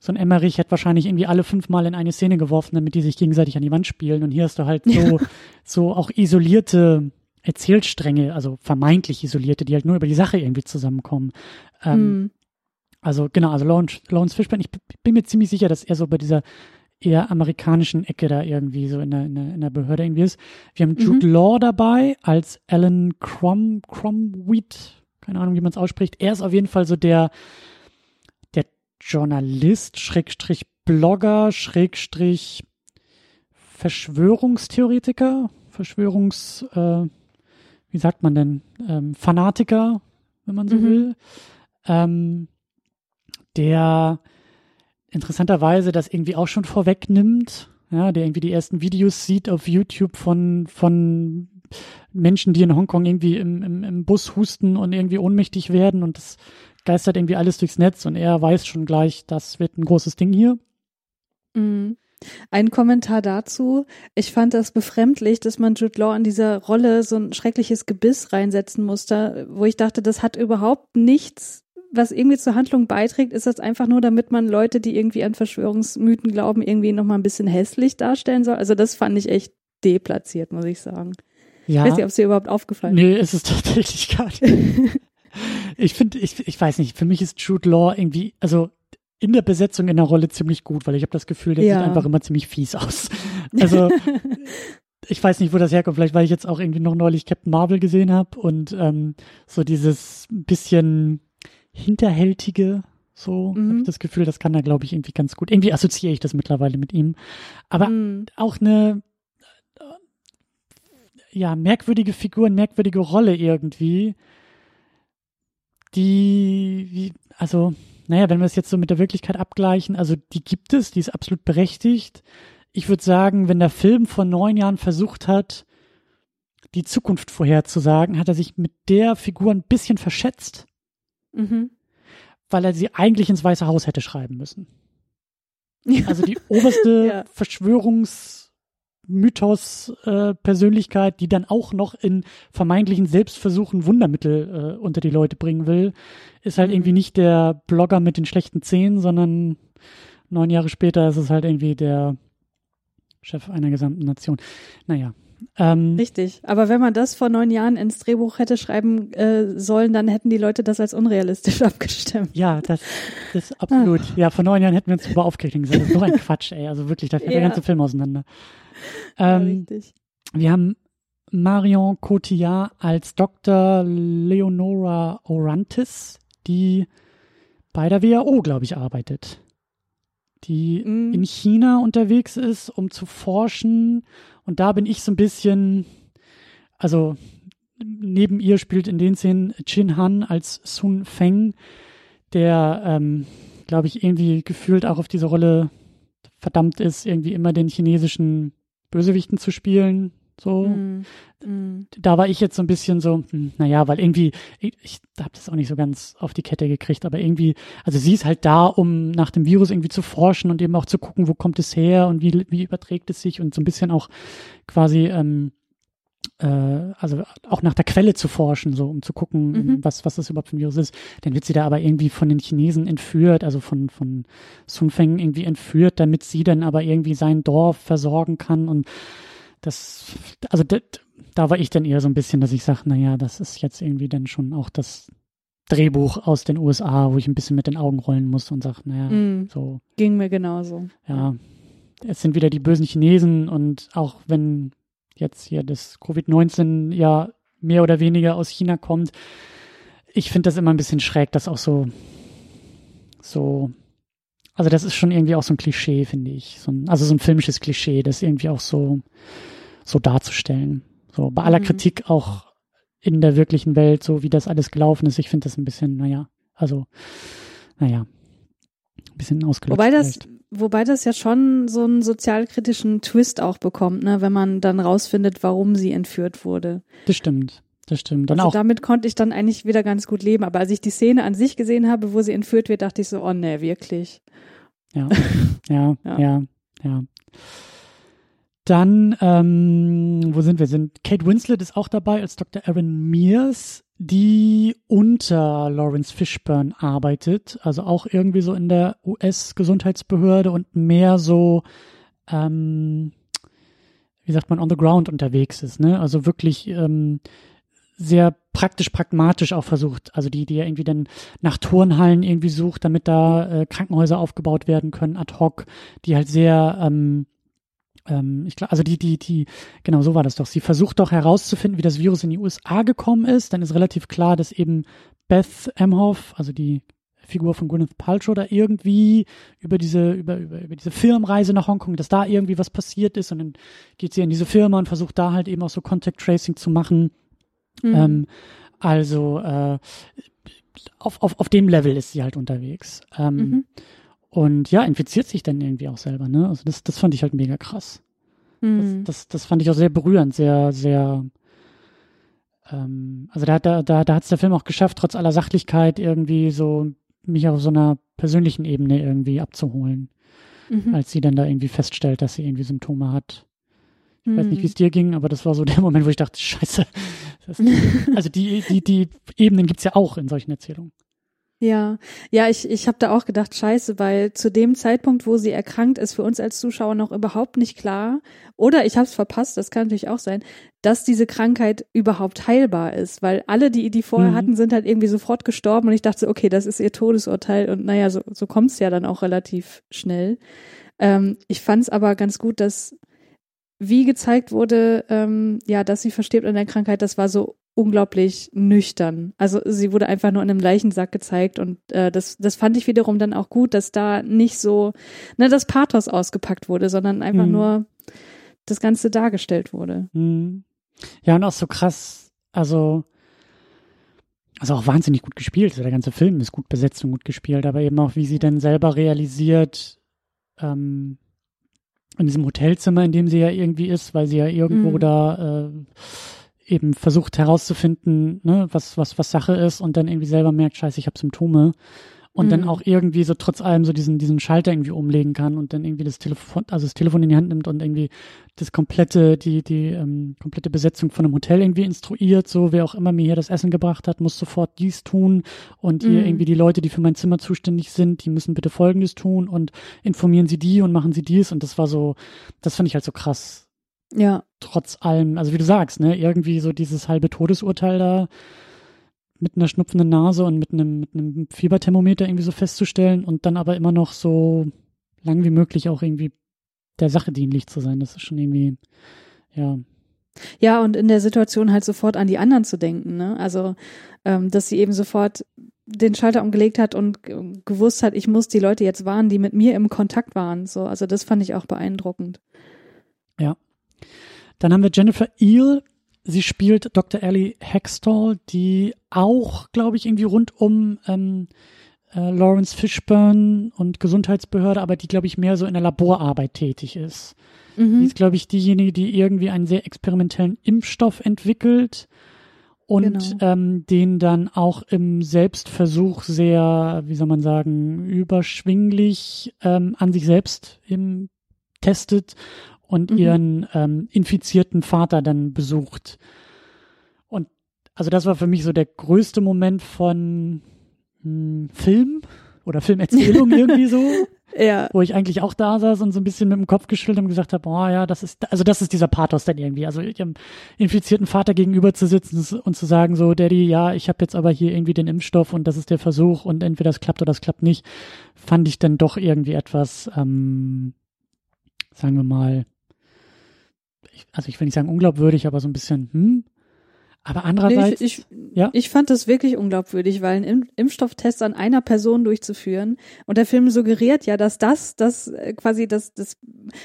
So ein Emmerich hätte wahrscheinlich irgendwie alle fünfmal in eine Szene geworfen, damit die sich gegenseitig an die Wand spielen. Und hier hast du halt so, ja. so auch isolierte Erzählstränge, also vermeintlich isolierte, die halt nur über die Sache irgendwie zusammenkommen. Ähm, mm. Also genau, also Lawrence, Lawrence Fishburne, ich bin mir ziemlich sicher, dass er so bei dieser eher amerikanischen Ecke da irgendwie so in der, in der, in der Behörde irgendwie ist. Wir haben Jude mhm. Law dabei als Alan Crom, Cromweed, keine Ahnung, wie man es ausspricht. Er ist auf jeden Fall so der, der Journalist, Schrägstrich Blogger, Schrägstrich Verschwörungstheoretiker, Verschwörungs, äh, wie sagt man denn, ähm, Fanatiker, wenn man so mhm. will, ähm, der interessanterweise das irgendwie auch schon vorwegnimmt, ja, der irgendwie die ersten Videos sieht auf YouTube von, von Menschen, die in Hongkong irgendwie im, im, im Bus husten und irgendwie ohnmächtig werden und das geistert irgendwie alles durchs Netz und er weiß schon gleich, das wird ein großes Ding hier. Mhm. Ein Kommentar dazu. Ich fand das befremdlich, dass man Jude Law in dieser Rolle so ein schreckliches Gebiss reinsetzen musste, wo ich dachte, das hat überhaupt nichts was irgendwie zur Handlung beiträgt, ist das einfach nur, damit man Leute, die irgendwie an Verschwörungsmythen glauben, irgendwie nochmal ein bisschen hässlich darstellen soll. Also das fand ich echt deplatziert, muss ich sagen. Ja. Ich weiß nicht, ob es dir überhaupt aufgefallen ist. Nee, ist es tatsächlich gar nicht. ich finde, ich, ich weiß nicht, für mich ist Jude Law irgendwie, also in der Besetzung in der Rolle ziemlich gut, weil ich habe das Gefühl, der ja. sieht einfach immer ziemlich fies aus. Also ich weiß nicht, wo das herkommt. Vielleicht, weil ich jetzt auch irgendwie noch neulich Captain Marvel gesehen habe und ähm, so dieses bisschen hinterhältige, so mhm. habe ich das Gefühl, das kann er, glaube ich, irgendwie ganz gut. Irgendwie assoziiere ich das mittlerweile mit ihm. Aber mhm. auch eine ja, merkwürdige Figur, merkwürdige Rolle irgendwie, die, wie, also naja, wenn wir es jetzt so mit der Wirklichkeit abgleichen, also die gibt es, die ist absolut berechtigt. Ich würde sagen, wenn der Film vor neun Jahren versucht hat, die Zukunft vorherzusagen, hat er sich mit der Figur ein bisschen verschätzt, mhm. weil er sie eigentlich ins Weiße Haus hätte schreiben müssen. Ja. Also die oberste ja. Verschwörungs- Mythos-Persönlichkeit, äh, die dann auch noch in vermeintlichen Selbstversuchen Wundermittel äh, unter die Leute bringen will, ist halt mhm. irgendwie nicht der Blogger mit den schlechten Zähnen, sondern neun Jahre später ist es halt irgendwie der Chef einer gesamten Nation. Naja. Ähm, Richtig. Aber wenn man das vor neun Jahren ins Drehbuch hätte schreiben äh, sollen, dann hätten die Leute das als unrealistisch abgestimmt. Ja, das, ist absolut. Ah. Ja, vor neun Jahren hätten wir uns darüber aufgeregt Das ist so ein Quatsch, ey. Also wirklich, da fällt ja. der ganze Film auseinander. Ähm, ja, wir haben Marion Cotillard als Dr. Leonora Orantis, die bei der WHO, glaube ich, arbeitet. Die mm. in China unterwegs ist, um zu forschen. Und da bin ich so ein bisschen, also neben ihr spielt in den Szenen Chin Han als Sun Feng, der, ähm, glaube ich, irgendwie gefühlt auch auf diese Rolle verdammt ist, irgendwie immer den chinesischen Bösewichten zu spielen. So. Mm, mm. Da war ich jetzt so ein bisschen so, hm, naja, weil irgendwie, ich, ich habe das auch nicht so ganz auf die Kette gekriegt, aber irgendwie, also sie ist halt da, um nach dem Virus irgendwie zu forschen und eben auch zu gucken, wo kommt es her und wie, wie überträgt es sich und so ein bisschen auch quasi ähm, äh, also auch nach der Quelle zu forschen, so um zu gucken, mhm. was, was das überhaupt für ein Virus ist. Dann wird sie da aber irgendwie von den Chinesen entführt, also von, von Sun Feng irgendwie entführt, damit sie dann aber irgendwie sein Dorf versorgen kann. Und das, also das, da war ich dann eher so ein bisschen, dass ich sage, naja, das ist jetzt irgendwie dann schon auch das Drehbuch aus den USA, wo ich ein bisschen mit den Augen rollen muss und sage, naja, mm, so. Ging mir genauso. Ja, es sind wieder die bösen Chinesen und auch wenn jetzt hier das Covid-19 ja mehr oder weniger aus China kommt. Ich finde das immer ein bisschen schräg, dass auch so, so, also das ist schon irgendwie auch so ein Klischee, finde ich. So ein, also so ein filmisches Klischee, das irgendwie auch so, so darzustellen. So bei aller mhm. Kritik auch in der wirklichen Welt, so wie das alles gelaufen ist. Ich finde das ein bisschen, naja, also, naja, ein bisschen ausgelöst. Wobei das, vielleicht. wobei das ja schon so einen sozialkritischen Twist auch bekommt, ne, wenn man dann rausfindet, warum sie entführt wurde. Das stimmt. Das stimmt. Dann also auch. damit konnte ich dann eigentlich wieder ganz gut leben. Aber als ich die Szene an sich gesehen habe, wo sie entführt wird, dachte ich so, oh ne, wirklich. Ja, ja, ja, ja, ja. Dann, ähm, wo sind wir? Sind Kate Winslet ist auch dabei als Dr. Aaron Mears die unter Lawrence Fishburne arbeitet, also auch irgendwie so in der US-Gesundheitsbehörde und mehr so, ähm, wie sagt man, on the ground unterwegs ist, ne? Also wirklich ähm, sehr praktisch pragmatisch auch versucht, also die, die ja irgendwie dann nach Turnhallen irgendwie sucht, damit da äh, Krankenhäuser aufgebaut werden können, ad hoc, die halt sehr, ähm, ähm, ich glaube, also die, die, die, genau so war das doch. Sie versucht doch herauszufinden, wie das Virus in die USA gekommen ist. Dann ist relativ klar, dass eben Beth Emhoff, also die Figur von Gwyneth Paltrow da irgendwie über diese, über, über, über diese Firmenreise nach Hongkong, dass da irgendwie was passiert ist und dann geht sie in diese Firma und versucht da halt eben auch so Contact Tracing zu machen. Mhm. Ähm, also äh, auf, auf, auf dem Level ist sie halt unterwegs. Ähm, mhm. Und ja, infiziert sich dann irgendwie auch selber, ne? Also das, das fand ich halt mega krass. Mhm. Das, das, das fand ich auch sehr berührend, sehr, sehr ähm, also da, da, da, da hat es der Film auch geschafft, trotz aller Sachlichkeit irgendwie so mich auf so einer persönlichen Ebene irgendwie abzuholen, mhm. als sie dann da irgendwie feststellt, dass sie irgendwie Symptome hat. Ich mhm. weiß nicht, wie es mhm. dir ging, aber das war so der Moment, wo ich dachte, scheiße. Das, also die, die, die Ebenen gibt's ja auch in solchen Erzählungen. Ja, ja, ich, ich habe da auch gedacht, scheiße, weil zu dem Zeitpunkt, wo sie erkrankt ist, für uns als Zuschauer noch überhaupt nicht klar, oder ich habe es verpasst, das kann natürlich auch sein, dass diese Krankheit überhaupt heilbar ist, weil alle, die die vorher mhm. hatten, sind halt irgendwie sofort gestorben und ich dachte, okay, das ist ihr Todesurteil und naja, so, so kommt es ja dann auch relativ schnell. Ähm, ich fand es aber ganz gut, dass wie gezeigt wurde, ähm, ja, dass sie verstirbt an der Krankheit, das war so unglaublich nüchtern. Also sie wurde einfach nur in einem Leichensack gezeigt und äh, das, das fand ich wiederum dann auch gut, dass da nicht so, ne, das Pathos ausgepackt wurde, sondern einfach mhm. nur das Ganze dargestellt wurde. Mhm. Ja, und auch so krass, also, also auch wahnsinnig gut gespielt. Also der ganze Film ist gut besetzt und gut gespielt, aber eben auch, wie sie dann selber realisiert, ähm, in diesem Hotelzimmer, in dem sie ja irgendwie ist, weil sie ja irgendwo mhm. da äh, eben versucht herauszufinden, ne, was, was, was Sache ist und dann irgendwie selber merkt, scheiße, ich habe Symptome und mhm. dann auch irgendwie so trotz allem so diesen, diesen Schalter irgendwie umlegen kann und dann irgendwie das Telefon, also das Telefon in die Hand nimmt und irgendwie das komplette, die, die ähm, komplette Besetzung von einem Hotel irgendwie instruiert, so wer auch immer mir hier das Essen gebracht hat, muss sofort dies tun und hier mhm. irgendwie die Leute, die für mein Zimmer zuständig sind, die müssen bitte folgendes tun und informieren sie die und machen sie dies und das war so, das fand ich halt so krass ja. Trotz allem, also wie du sagst, ne, irgendwie so dieses halbe Todesurteil da mit einer schnupfenden Nase und mit einem, mit einem Fieberthermometer irgendwie so festzustellen und dann aber immer noch so lang wie möglich auch irgendwie der Sache dienlich zu sein. Das ist schon irgendwie, ja. Ja, und in der Situation halt sofort an die anderen zu denken, ne? Also, ähm, dass sie eben sofort den Schalter umgelegt hat und gewusst hat, ich muss die Leute jetzt warnen, die mit mir im Kontakt waren. So, also das fand ich auch beeindruckend. Ja, dann haben wir Jennifer Eel. Sie spielt Dr. Ellie Hextall, die auch, glaube ich, irgendwie rund um ähm, äh, Lawrence Fishburne und Gesundheitsbehörde, aber die, glaube ich, mehr so in der Laborarbeit tätig ist. Mhm. Die ist, glaube ich, diejenige, die irgendwie einen sehr experimentellen Impfstoff entwickelt und genau. ähm, den dann auch im Selbstversuch sehr, wie soll man sagen, überschwinglich ähm, an sich selbst im, testet und mhm. ihren ähm, infizierten Vater dann besucht. Und also das war für mich so der größte Moment von hm, Film oder Filmerzählung irgendwie so. Ja. Wo ich eigentlich auch da saß und so ein bisschen mit dem Kopf geschüttelt und gesagt habe, oh ja, das ist, also das ist dieser Pathos dann irgendwie. Also ihrem infizierten Vater gegenüber zu sitzen und zu sagen, so, Daddy, ja, ich habe jetzt aber hier irgendwie den Impfstoff und das ist der Versuch und entweder das klappt oder das klappt nicht, fand ich dann doch irgendwie etwas, ähm, sagen wir mal, also ich will nicht sagen unglaubwürdig, aber so ein bisschen, hm, aber andererseits, nee, ich, ich, ja? ich fand das wirklich unglaubwürdig, weil einen Impfstofftest an einer Person durchzuführen und der Film suggeriert ja, dass das, das äh, quasi das, das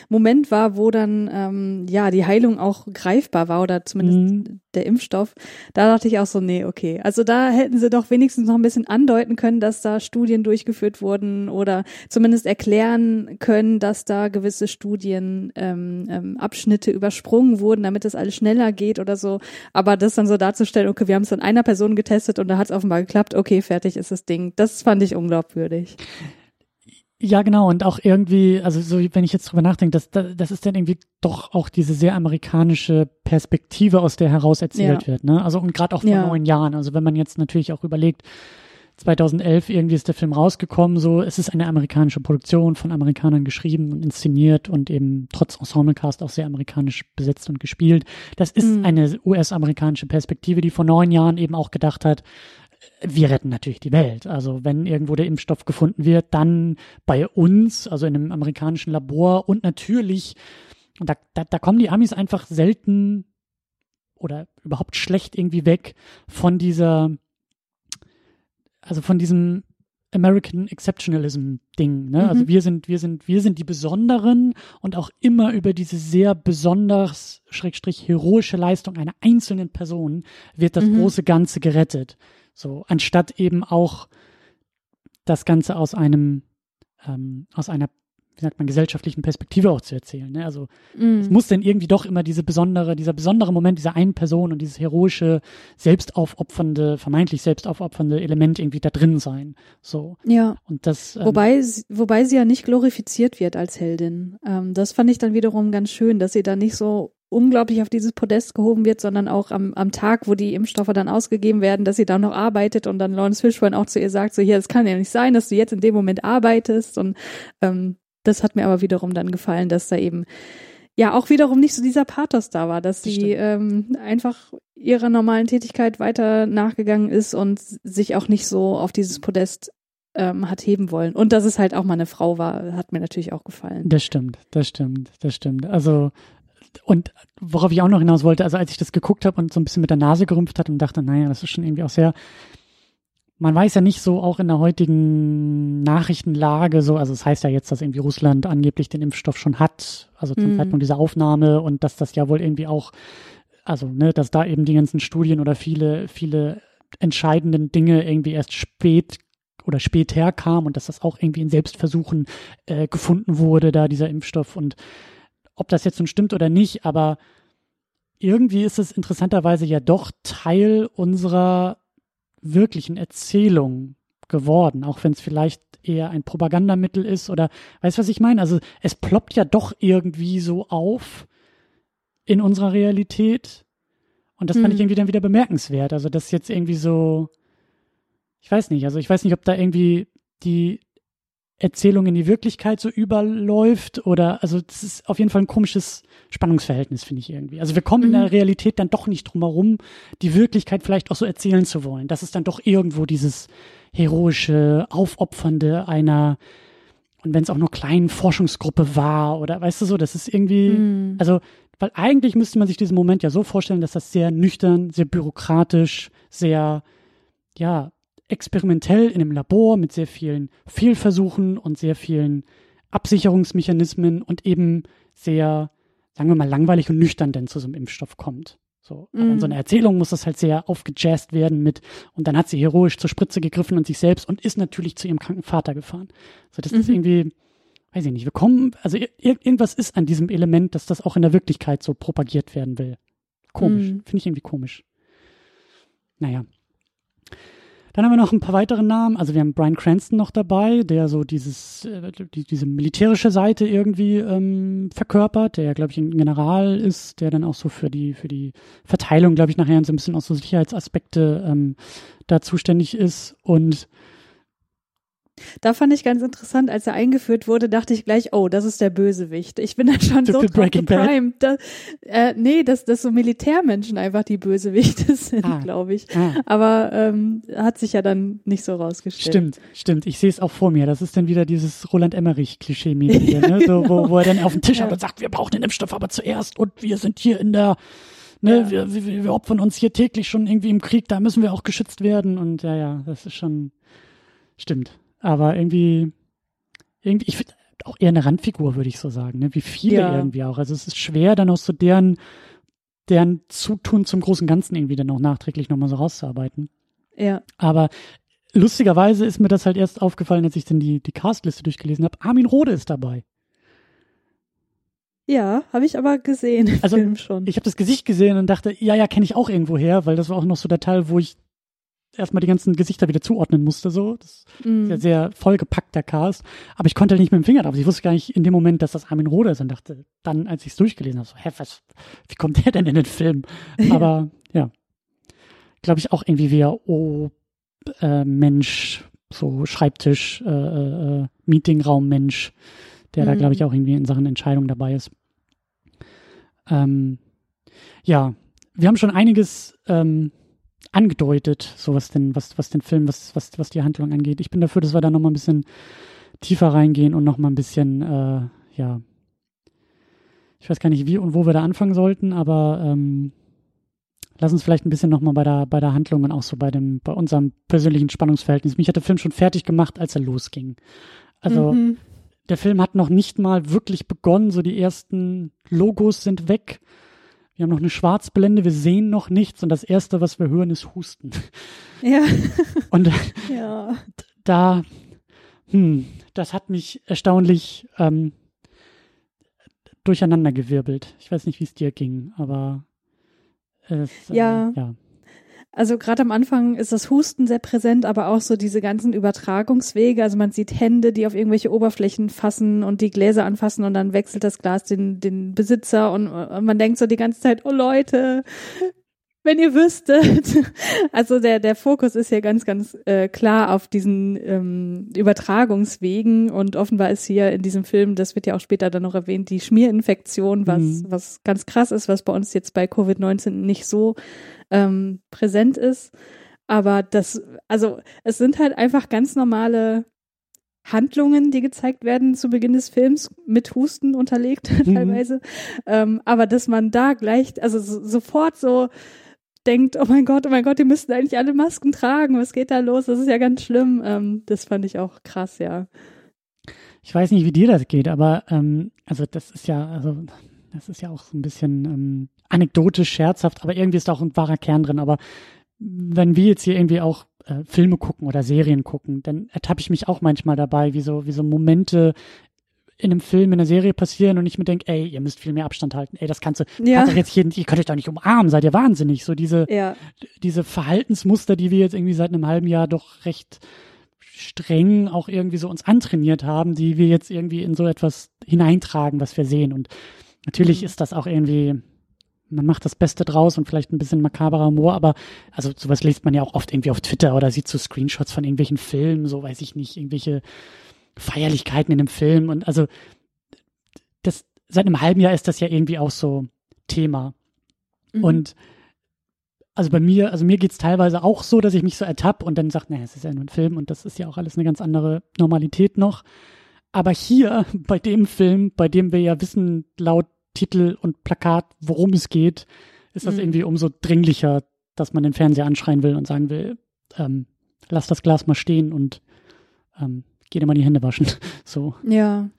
Moment war, wo dann ähm, ja die Heilung auch greifbar war oder zumindest mhm. der Impfstoff. Da dachte ich auch so, nee, okay. Also da hätten sie doch wenigstens noch ein bisschen andeuten können, dass da Studien durchgeführt wurden oder zumindest erklären können, dass da gewisse Studien ähm, ähm, Abschnitte übersprungen wurden, damit das alles schneller geht oder so. Aber das dann so darzustellen, okay, wir haben es an einer Person getestet und da hat es offenbar geklappt, okay, fertig ist das Ding. Das fand ich unglaubwürdig. Ja, genau. Und auch irgendwie, also so, wenn ich jetzt drüber nachdenke, das, das, ist dann irgendwie doch auch diese sehr amerikanische Perspektive, aus der heraus erzählt ja. wird. Ne? Also und gerade auch vor ja. neun Jahren. Also wenn man jetzt natürlich auch überlegt, 2011 irgendwie ist der Film rausgekommen, so, es ist eine amerikanische Produktion, von Amerikanern geschrieben und inszeniert und eben trotz Ensemblecast auch sehr amerikanisch besetzt und gespielt. Das ist mhm. eine US-amerikanische Perspektive, die vor neun Jahren eben auch gedacht hat, wir retten natürlich die Welt. Also wenn irgendwo der Impfstoff gefunden wird, dann bei uns, also in einem amerikanischen Labor und natürlich, da, da, da kommen die Amis einfach selten oder überhaupt schlecht irgendwie weg von dieser also von diesem American Exceptionalism Ding, ne? Also mhm. Also wir sind, wir sind, wir sind die Besonderen und auch immer über diese sehr besonders, schrägstrich, heroische Leistung einer einzelnen Person wird das mhm. große Ganze gerettet. So, anstatt eben auch das Ganze aus einem, ähm, aus einer wie sagt man, gesellschaftlichen Perspektive auch zu erzählen. Ne? Also mm. es muss denn irgendwie doch immer diese besondere, dieser besondere Moment dieser einen Person und dieses heroische, selbstaufopfernde, vermeintlich selbstaufopfernde Element irgendwie da drin sein. So. Ja. Und das. Ähm, wobei, wobei sie ja nicht glorifiziert wird als Heldin. Ähm, das fand ich dann wiederum ganz schön, dass sie da nicht so unglaublich auf dieses Podest gehoben wird, sondern auch am, am Tag, wo die Impfstoffe dann ausgegeben werden, dass sie da noch arbeitet und dann Lawrence Fishburne auch zu ihr sagt, so hier, das kann ja nicht sein, dass du jetzt in dem Moment arbeitest und ähm, das hat mir aber wiederum dann gefallen, dass da eben ja auch wiederum nicht so dieser Pathos da war, dass sie ähm, einfach ihrer normalen Tätigkeit weiter nachgegangen ist und sich auch nicht so auf dieses Podest ähm, hat heben wollen. Und dass es halt auch mal eine Frau war, hat mir natürlich auch gefallen. Das stimmt, das stimmt, das stimmt. Also und worauf ich auch noch hinaus wollte, also als ich das geguckt habe und so ein bisschen mit der Nase gerümpft hat und dachte, naja, das ist schon irgendwie auch sehr man weiß ja nicht so auch in der heutigen Nachrichtenlage so, also es das heißt ja jetzt, dass irgendwie Russland angeblich den Impfstoff schon hat, also zum mhm. Zeitpunkt dieser Aufnahme und dass das ja wohl irgendwie auch, also ne, dass da eben die ganzen Studien oder viele, viele entscheidenden Dinge irgendwie erst spät oder später kam und dass das auch irgendwie in Selbstversuchen äh, gefunden wurde, da dieser Impfstoff und ob das jetzt nun stimmt oder nicht, aber irgendwie ist es interessanterweise ja doch Teil unserer wirklichen Erzählung geworden, auch wenn es vielleicht eher ein Propagandamittel ist oder weißt du, was ich meine? Also es ploppt ja doch irgendwie so auf in unserer Realität und das fand ich mhm. irgendwie dann wieder bemerkenswert. Also das jetzt irgendwie so, ich weiß nicht, also ich weiß nicht, ob da irgendwie die Erzählung in die Wirklichkeit so überläuft oder also das ist auf jeden Fall ein komisches Spannungsverhältnis, finde ich irgendwie. Also wir kommen mhm. in der mhm. Realität dann doch nicht drum herum, die Wirklichkeit vielleicht auch so erzählen zu wollen. Das ist dann doch irgendwo dieses heroische, aufopfernde einer und wenn es auch nur kleinen Forschungsgruppe war oder weißt du so, das ist irgendwie, mhm. also weil eigentlich müsste man sich diesen Moment ja so vorstellen, dass das sehr nüchtern, sehr bürokratisch, sehr ja experimentell in einem Labor mit sehr vielen Fehlversuchen und sehr vielen Absicherungsmechanismen und eben sehr, sagen wir mal, langweilig und nüchtern denn zu so einem Impfstoff kommt. So, aber in so einer mhm. Erzählung muss das halt sehr aufgejazzt werden mit, und dann hat sie heroisch zur Spritze gegriffen und sich selbst und ist natürlich zu ihrem kranken Vater gefahren. So, das mhm. ist irgendwie, weiß ich nicht, wir kommen, also ir irgendwas ist an diesem Element, dass das auch in der Wirklichkeit so propagiert werden will. Komisch, mhm. finde ich irgendwie komisch. Naja. Dann haben wir noch ein paar weitere Namen. Also wir haben Brian Cranston noch dabei, der so dieses, äh, die, diese militärische Seite irgendwie ähm, verkörpert, der ja, glaube ich, ein General ist, der dann auch so für die, für die Verteilung, glaube ich, nachher so ein bisschen auch so Sicherheitsaspekte ähm, da zuständig ist. Und da fand ich ganz interessant, als er eingeführt wurde, dachte ich gleich, oh, das ist der Bösewicht. Ich bin dann schon so Breaking Prime. Da, äh, nee, dass, dass so Militärmenschen einfach die Bösewichte sind, ah. glaube ich. Ah. Aber ähm, hat sich ja dann nicht so rausgestellt. Stimmt, stimmt. Ich sehe es auch vor mir. Das ist dann wieder dieses Roland Emmerich-Klischee-mäßige, ja, ne? so, wo, wo er dann auf den Tisch ja. hat und sagt, wir brauchen den Impfstoff aber zuerst und wir sind hier in der Ne, ja. wir, wir, wir opfern uns hier täglich schon irgendwie im Krieg, da müssen wir auch geschützt werden und ja, ja, das ist schon, stimmt. Aber irgendwie, irgendwie, ich finde auch eher eine Randfigur, würde ich so sagen, ne? Wie viele ja. irgendwie auch. Also es ist schwer, dann aus so deren, deren Zutun zum großen Ganzen irgendwie dann auch nachträglich nochmal so rauszuarbeiten. Ja. Aber lustigerweise ist mir das halt erst aufgefallen, als ich dann die, die Castliste durchgelesen habe. Armin Rode ist dabei. Ja, habe ich aber gesehen also, Film schon. Ich habe das Gesicht gesehen und dachte, ja, ja, kenne ich auch irgendwo her, weil das war auch noch so der Teil, wo ich erstmal die ganzen Gesichter wieder zuordnen musste, so. Das mm. ist ja sehr vollgepackt, der Cast. Aber ich konnte nicht mit dem Finger drauf. Ich wusste gar nicht in dem Moment, dass das Armin Rohde ist und dachte dann, als ich es durchgelesen habe, so, hä, was, wie kommt der denn in den Film? Aber ja, glaube ich auch irgendwie wie äh, Mensch, so Schreibtisch, äh, äh, Meetingraum Mensch, der mhm. da glaube ich auch irgendwie in Sachen Entscheidung dabei ist. Ähm, ja, wir haben schon einiges ähm, angedeutet, so was den, was, was den Film, was, was, was die Handlung angeht. Ich bin dafür, dass wir da nochmal ein bisschen tiefer reingehen und nochmal ein bisschen, äh, ja, ich weiß gar nicht, wie und wo wir da anfangen sollten, aber ähm, lass uns vielleicht ein bisschen nochmal bei der, bei der Handlung und auch so bei dem, bei unserem persönlichen Spannungsverhältnis. Mich hat der Film schon fertig gemacht, als er losging. Also mhm. der Film hat noch nicht mal wirklich begonnen, so die ersten Logos sind weg wir haben noch eine Schwarzblende, wir sehen noch nichts und das Erste, was wir hören, ist Husten. Ja. Und ja. da, hm, das hat mich erstaunlich ähm, durcheinandergewirbelt. Ich weiß nicht, wie es dir ging, aber es, ja. Äh, ja. Also gerade am Anfang ist das Husten sehr präsent, aber auch so diese ganzen Übertragungswege. Also man sieht Hände, die auf irgendwelche Oberflächen fassen und die Gläser anfassen und dann wechselt das Glas den, den Besitzer und, und man denkt so die ganze Zeit, oh Leute, wenn ihr wüsstet. Also der, der Fokus ist hier ganz, ganz äh, klar auf diesen ähm, Übertragungswegen und offenbar ist hier in diesem Film, das wird ja auch später dann noch erwähnt, die Schmierinfektion, was, mhm. was ganz krass ist, was bei uns jetzt bei Covid-19 nicht so ähm, präsent ist. Aber das, also es sind halt einfach ganz normale Handlungen, die gezeigt werden zu Beginn des Films, mit Husten unterlegt mhm. teilweise. Ähm, aber dass man da gleich, also so, sofort so denkt, oh mein Gott, oh mein Gott, die müssten eigentlich alle Masken tragen, was geht da los? Das ist ja ganz schlimm. Ähm, das fand ich auch krass, ja. Ich weiß nicht, wie dir das geht, aber ähm, also das ist ja, also das ist ja auch so ein bisschen ähm, anekdotisch, scherzhaft, aber irgendwie ist da auch ein wahrer Kern drin. Aber wenn wir jetzt hier irgendwie auch äh, Filme gucken oder Serien gucken, dann ertappe ich mich auch manchmal dabei, wie so, wie so Momente in einem Film, in einer Serie passieren und ich mir denke, ey, ihr müsst viel mehr Abstand halten. Ey, das kannst du, ja. kannst jetzt jeden, ihr könnt euch doch nicht umarmen, seid ihr wahnsinnig. So diese, ja. diese Verhaltensmuster, die wir jetzt irgendwie seit einem halben Jahr doch recht streng auch irgendwie so uns antrainiert haben, die wir jetzt irgendwie in so etwas hineintragen, was wir sehen. Und natürlich mhm. ist das auch irgendwie, man macht das Beste draus und vielleicht ein bisschen makaberer Humor, aber also sowas liest man ja auch oft irgendwie auf Twitter oder sieht so Screenshots von irgendwelchen Filmen, so weiß ich nicht, irgendwelche Feierlichkeiten in einem Film und also das seit einem halben Jahr ist das ja irgendwie auch so Thema. Mhm. Und also bei mir, also mir geht's teilweise auch so, dass ich mich so ertappe und dann sage, naja, es ist ja nur ein Film und das ist ja auch alles eine ganz andere Normalität noch. Aber hier, bei dem Film, bei dem wir ja wissen, laut Titel und Plakat, worum es geht, ist das mhm. irgendwie umso dringlicher, dass man den Fernseher anschreien will und sagen will, ähm, lass das Glas mal stehen und ähm, geh dir mal die Hände waschen. so. Ja.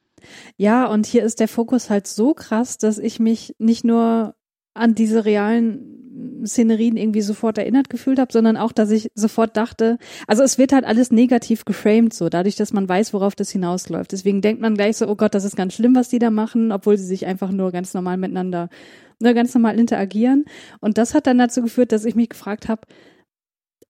Ja, und hier ist der Fokus halt so krass, dass ich mich nicht nur an diese realen Szenerien irgendwie sofort erinnert gefühlt habe, sondern auch, dass ich sofort dachte, also es wird halt alles negativ geframed so, dadurch, dass man weiß, worauf das hinausläuft. Deswegen denkt man gleich so, oh Gott, das ist ganz schlimm, was die da machen, obwohl sie sich einfach nur ganz normal miteinander, nur ganz normal interagieren. Und das hat dann dazu geführt, dass ich mich gefragt habe,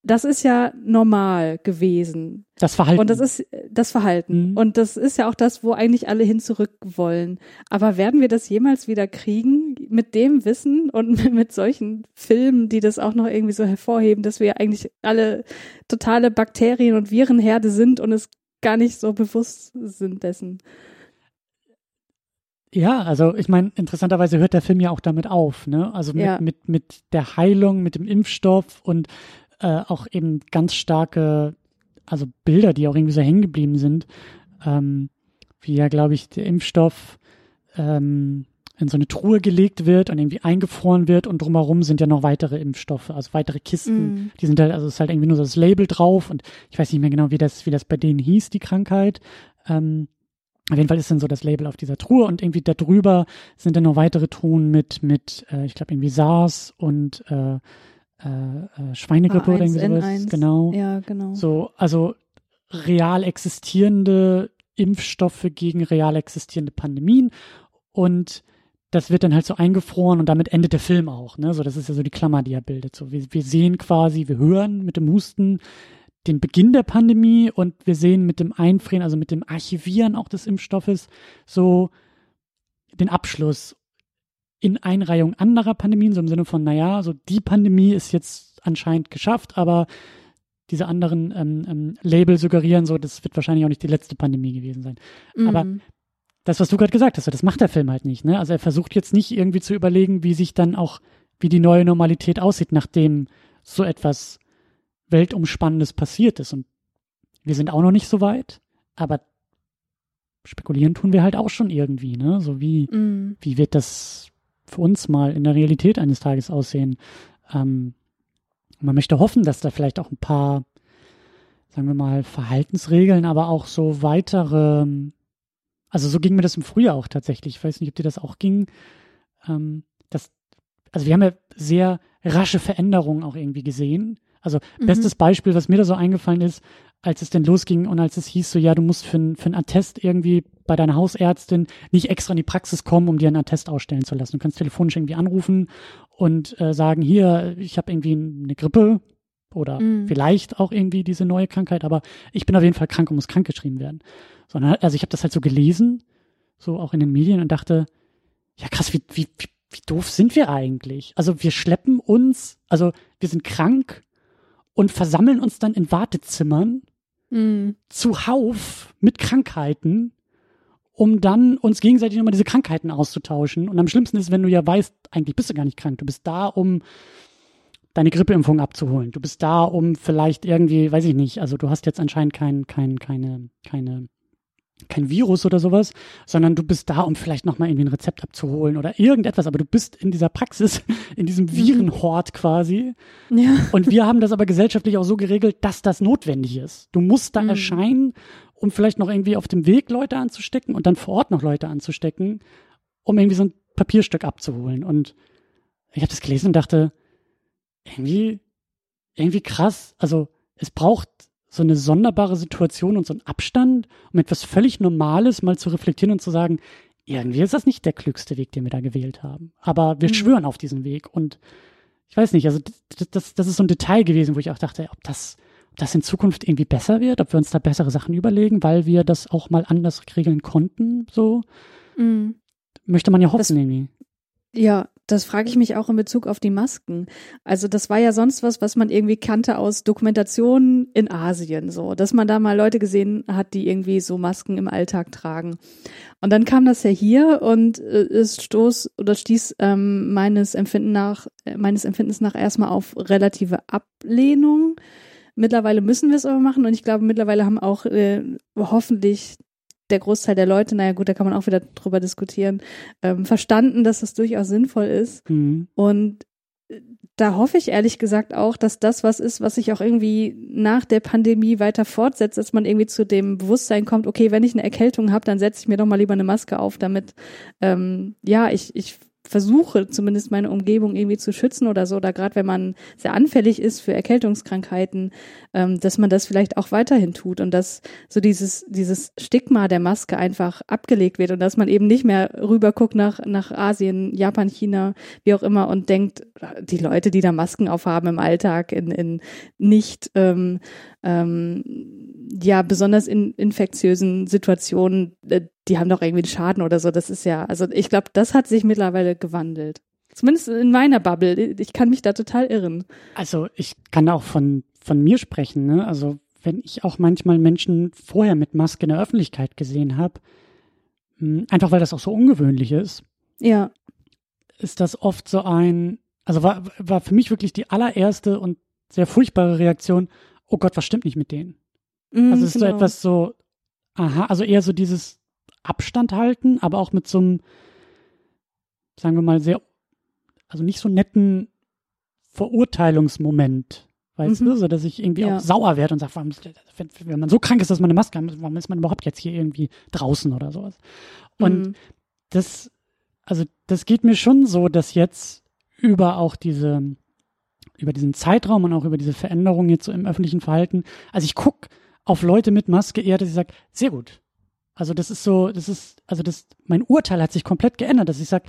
das ist ja normal gewesen. Das Verhalten. Und das ist das Verhalten. Mhm. Und das ist ja auch das, wo eigentlich alle hin zurück wollen. Aber werden wir das jemals wieder kriegen mit dem Wissen und mit solchen Filmen, die das auch noch irgendwie so hervorheben, dass wir eigentlich alle totale Bakterien- und Virenherde sind und es gar nicht so bewusst sind dessen? Ja, also ich meine, interessanterweise hört der Film ja auch damit auf, ne? Also mit, ja. mit, mit der Heilung, mit dem Impfstoff und äh, auch eben ganz starke, also Bilder, die auch irgendwie so hängen geblieben sind, ähm, wie ja, glaube ich, der Impfstoff ähm, in so eine Truhe gelegt wird und irgendwie eingefroren wird und drumherum sind ja noch weitere Impfstoffe, also weitere Kisten. Mm. Die sind halt, also es ist halt irgendwie nur so das Label drauf und ich weiß nicht mehr genau, wie das, wie das bei denen hieß, die Krankheit. Ähm, auf jeden Fall ist dann so das Label auf dieser Truhe und irgendwie darüber sind dann noch weitere Truhen mit, mit, äh, ich glaube irgendwie SARS und äh, äh, äh, Schweinegrippe oder irgendwie sowas. N1. Genau. Ja, genau. So, also real existierende Impfstoffe gegen real existierende Pandemien und das wird dann halt so eingefroren und damit endet der Film auch, ne? So, das ist ja so die Klammer, die er bildet. So, wir, wir sehen quasi, wir hören mit dem Husten den Beginn der Pandemie und wir sehen mit dem Einfrieren, also mit dem Archivieren auch des Impfstoffes, so den Abschluss in Einreihung anderer Pandemien, so im Sinne von, naja, so die Pandemie ist jetzt anscheinend geschafft, aber diese anderen ähm, ähm, Label suggerieren, so, das wird wahrscheinlich auch nicht die letzte Pandemie gewesen sein. Mhm. Aber das, was du gerade gesagt hast, das macht der Film halt nicht. Ne? Also er versucht jetzt nicht irgendwie zu überlegen, wie sich dann auch, wie die neue Normalität aussieht, nachdem so etwas Weltumspannendes passiert ist. Und wir sind auch noch nicht so weit, aber spekulieren tun wir halt auch schon irgendwie, ne? So wie, mm. wie wird das für uns mal in der Realität eines Tages aussehen? Ähm, man möchte hoffen, dass da vielleicht auch ein paar, sagen wir mal, Verhaltensregeln, aber auch so weitere, also so ging mir das im Frühjahr auch tatsächlich. Ich weiß nicht, ob dir das auch ging. Ähm, das, also wir haben ja sehr rasche Veränderungen auch irgendwie gesehen. Also mhm. bestes Beispiel, was mir da so eingefallen ist, als es denn losging und als es hieß so, ja, du musst für, für einen Attest irgendwie bei deiner Hausärztin nicht extra in die Praxis kommen, um dir einen Attest ausstellen zu lassen. Du kannst telefonisch irgendwie anrufen und äh, sagen, hier, ich habe irgendwie eine Grippe oder mhm. vielleicht auch irgendwie diese neue Krankheit, aber ich bin auf jeden Fall krank und muss krankgeschrieben werden. Sondern, also ich habe das halt so gelesen, so auch in den Medien und dachte, ja krass, wie, wie, wie, wie doof sind wir eigentlich? Also wir schleppen uns, also wir sind krank und versammeln uns dann in Wartezimmern mhm. zuhauf mit Krankheiten, um dann uns gegenseitig nochmal diese Krankheiten auszutauschen. Und am schlimmsten ist, wenn du ja weißt, eigentlich bist du gar nicht krank. Du bist da, um deine Grippeimpfung abzuholen. Du bist da, um vielleicht irgendwie, weiß ich nicht, also du hast jetzt anscheinend kein, kein, keine, keine kein Virus oder sowas, sondern du bist da, um vielleicht nochmal irgendwie ein Rezept abzuholen oder irgendetwas, aber du bist in dieser Praxis, in diesem mhm. Virenhort quasi. Ja. Und wir haben das aber gesellschaftlich auch so geregelt, dass das notwendig ist. Du musst da mhm. erscheinen, um vielleicht noch irgendwie auf dem Weg Leute anzustecken und dann vor Ort noch Leute anzustecken, um irgendwie so ein Papierstück abzuholen. Und ich habe das gelesen und dachte, irgendwie, irgendwie krass. Also es braucht so eine sonderbare Situation und so ein Abstand, um etwas völlig Normales mal zu reflektieren und zu sagen, irgendwie ist das nicht der klügste Weg, den wir da gewählt haben. Aber wir mhm. schwören auf diesen Weg. Und ich weiß nicht, also das, das, das ist so ein Detail gewesen, wo ich auch dachte, ob das, das in Zukunft irgendwie besser wird, ob wir uns da bessere Sachen überlegen, weil wir das auch mal anders regeln konnten, so. Mhm. Möchte man ja hoffen, das, irgendwie. Ja, das frage ich mich auch in Bezug auf die Masken. Also das war ja sonst was, was man irgendwie kannte aus Dokumentationen in Asien, so, dass man da mal Leute gesehen hat, die irgendwie so Masken im Alltag tragen. Und dann kam das ja hier und äh, es stoß oder stieß ähm, meines Empfinden nach, äh, meines Empfindens nach erstmal auf relative Ablehnung. Mittlerweile müssen wir es aber machen und ich glaube, mittlerweile haben auch äh, hoffentlich der Großteil der Leute, naja gut, da kann man auch wieder drüber diskutieren, ähm, verstanden, dass das durchaus sinnvoll ist. Mhm. Und äh, da hoffe ich ehrlich gesagt auch, dass das was ist, was sich auch irgendwie nach der Pandemie weiter fortsetzt, dass man irgendwie zu dem Bewusstsein kommt, okay, wenn ich eine Erkältung habe, dann setze ich mir doch mal lieber eine Maske auf, damit ähm, ja, ich, ich versuche zumindest meine Umgebung irgendwie zu schützen oder so, oder gerade wenn man sehr anfällig ist für Erkältungskrankheiten, ähm, dass man das vielleicht auch weiterhin tut und dass so dieses, dieses Stigma der Maske einfach abgelegt wird und dass man eben nicht mehr rüberguckt nach, nach Asien, Japan, China, wie auch immer und denkt, die Leute, die da Masken aufhaben im Alltag in, in nicht ähm, ähm, ja besonders in infektiösen Situationen, äh, die haben doch irgendwie einen Schaden oder so. Das ist ja, also ich glaube, das hat sich mittlerweile gewandelt. Zumindest in meiner Bubble. Ich kann mich da total irren. Also ich kann auch von, von mir sprechen, ne? Also wenn ich auch manchmal Menschen vorher mit Maske in der Öffentlichkeit gesehen habe, hm, einfach weil das auch so ungewöhnlich ist. Ja. Ist das oft so ein, also war, war für mich wirklich die allererste und sehr furchtbare Reaktion, oh Gott, was stimmt nicht mit denen? Mm, also es ist genau. so etwas so, aha, also eher so dieses Abstand halten, aber auch mit so einem, sagen wir mal, sehr, also nicht so netten Verurteilungsmoment. Weißt mhm. du, so dass ich irgendwie ja. auch sauer werde und sage, warum, wenn, wenn, man so krank ist, dass man eine Maske hat, warum ist man überhaupt jetzt hier irgendwie draußen oder sowas? Und mhm. das, also das geht mir schon so, dass jetzt über auch diese, über diesen Zeitraum und auch über diese Veränderung jetzt so im öffentlichen Verhalten, also ich gucke auf Leute mit Maske eher, dass ich sage, sehr gut. Also das ist so, das ist, also das, mein Urteil hat sich komplett geändert, dass ich sage,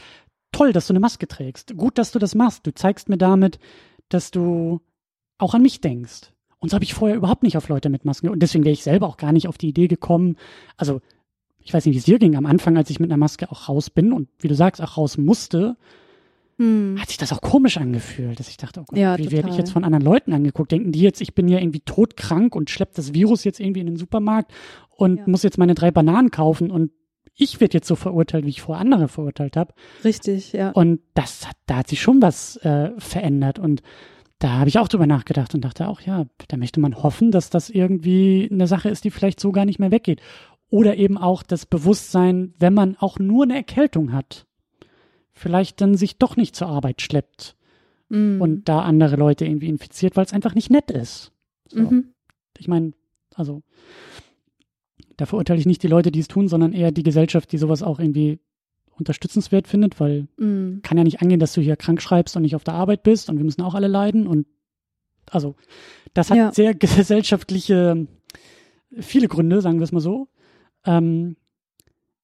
toll, dass du eine Maske trägst. Gut, dass du das machst. Du zeigst mir damit, dass du auch an mich denkst. Und so habe ich vorher überhaupt nicht auf Leute mit Masken. Und deswegen wäre ich selber auch gar nicht auf die Idee gekommen. Also, ich weiß nicht, wie es dir ging am Anfang, als ich mit einer Maske auch raus bin und wie du sagst, auch raus musste, hm. hat sich das auch komisch angefühlt, dass ich dachte, oh Gott, ja, wie werde ich jetzt von anderen Leuten angeguckt? Denken die jetzt, ich bin ja irgendwie todkrank und schlepp das Virus jetzt irgendwie in den Supermarkt und ja. muss jetzt meine drei Bananen kaufen und ich werde jetzt so verurteilt, wie ich vor andere verurteilt habe. Richtig, ja. Und das hat, da hat sich schon was äh, verändert und da habe ich auch drüber nachgedacht und dachte auch, ja, da möchte man hoffen, dass das irgendwie eine Sache ist, die vielleicht so gar nicht mehr weggeht. Oder eben auch das Bewusstsein, wenn man auch nur eine Erkältung hat, vielleicht dann sich doch nicht zur Arbeit schleppt mm. und da andere Leute irgendwie infiziert, weil es einfach nicht nett ist. So. Mhm. Ich meine, also da verurteile ich nicht die Leute, die es tun, sondern eher die Gesellschaft, die sowas auch irgendwie unterstützenswert findet, weil mm. kann ja nicht angehen, dass du hier krank schreibst und nicht auf der Arbeit bist und wir müssen auch alle leiden und also das hat ja. sehr gesellschaftliche viele Gründe, sagen wir es mal so. Ähm,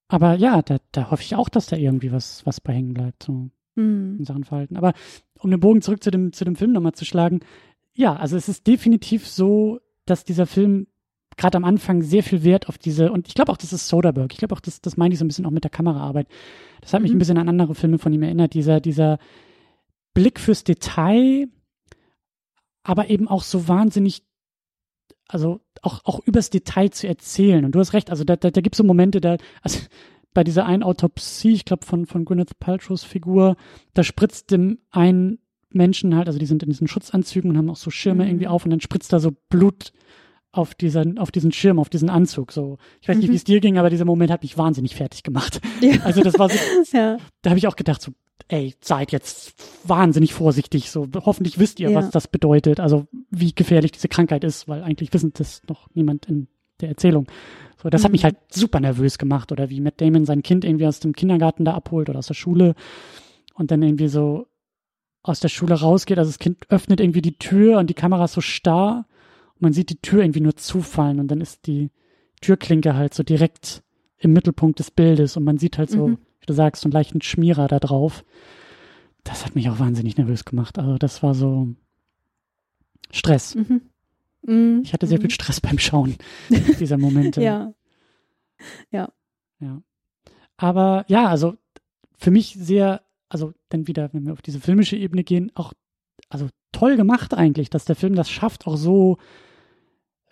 aber ja, da, da hoffe ich auch, dass da irgendwie was, was bei hängen bleibt, so mm. in Sachen Verhalten. Aber um den Bogen zurück zu dem, zu dem Film nochmal zu schlagen, ja, also es ist definitiv so, dass dieser Film gerade am Anfang sehr viel Wert auf diese, und ich glaube auch, das ist Soderbergh, ich glaube auch, das, das meine ich so ein bisschen auch mit der Kameraarbeit. Das hat mich mhm. ein bisschen an andere Filme von ihm erinnert, dieser, dieser Blick fürs Detail, aber eben auch so wahnsinnig, also auch, auch übers Detail zu erzählen. Und du hast recht, also da, da, da gibt es so Momente, da, also bei dieser einen Autopsie, ich glaube von, von Gwyneth Paltrows Figur, da spritzt dem einen Menschen halt, also die sind in diesen Schutzanzügen und haben auch so Schirme mhm. irgendwie auf und dann spritzt da so Blut auf diesen, auf diesen Schirm, auf diesen Anzug. So, ich weiß nicht, mhm. wie es dir ging, aber dieser Moment hat mich wahnsinnig fertig gemacht. Ja. Also das war so, ja. da habe ich auch gedacht, so, ey, seid jetzt wahnsinnig vorsichtig. So, hoffentlich wisst ihr, ja. was das bedeutet. Also wie gefährlich diese Krankheit ist, weil eigentlich wissen das noch niemand in der Erzählung. So, das mhm. hat mich mhm. halt super nervös gemacht. Oder wie Matt Damon sein Kind irgendwie aus dem Kindergarten da abholt oder aus der Schule und dann irgendwie so aus der Schule rausgeht. Also das Kind öffnet irgendwie die Tür und die Kamera ist so starr man sieht die Tür irgendwie nur zufallen und dann ist die Türklinke halt so direkt im Mittelpunkt des Bildes und man sieht halt so, mhm. Du sagst, so einen leichten Schmierer da drauf. Das hat mich auch wahnsinnig nervös gemacht. Also das war so Stress. Mhm. Mhm. Ich hatte sehr viel mhm. Stress beim Schauen dieser Momente. ja. Ja. Ja. Aber ja, also für mich sehr, also dann wieder, wenn wir auf diese filmische Ebene gehen, auch, also toll gemacht eigentlich, dass der Film das schafft, auch so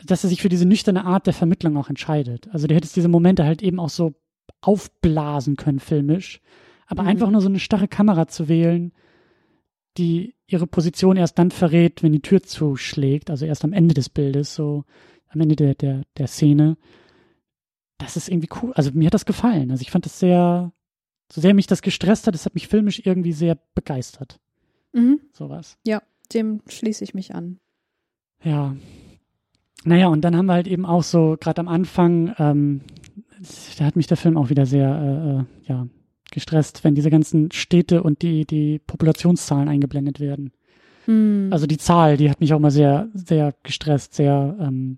dass er sich für diese nüchterne Art der Vermittlung auch entscheidet. Also du hättest diese Momente halt eben auch so aufblasen können, filmisch. Aber mhm. einfach nur so eine starre Kamera zu wählen, die ihre Position erst dann verrät, wenn die Tür zuschlägt, also erst am Ende des Bildes, so am Ende der, der, der Szene. Das ist irgendwie cool. Also mir hat das gefallen. Also ich fand das sehr, so sehr mich das gestresst hat, es hat mich filmisch irgendwie sehr begeistert. Mhm. Sowas. Ja, dem schließe ich mich an. Ja, naja, und dann haben wir halt eben auch so, gerade am Anfang, ähm, da hat mich der Film auch wieder sehr, äh, äh, ja, gestresst, wenn diese ganzen Städte und die, die Populationszahlen eingeblendet werden. Hm. Also die Zahl, die hat mich auch mal sehr, sehr gestresst, sehr, ähm,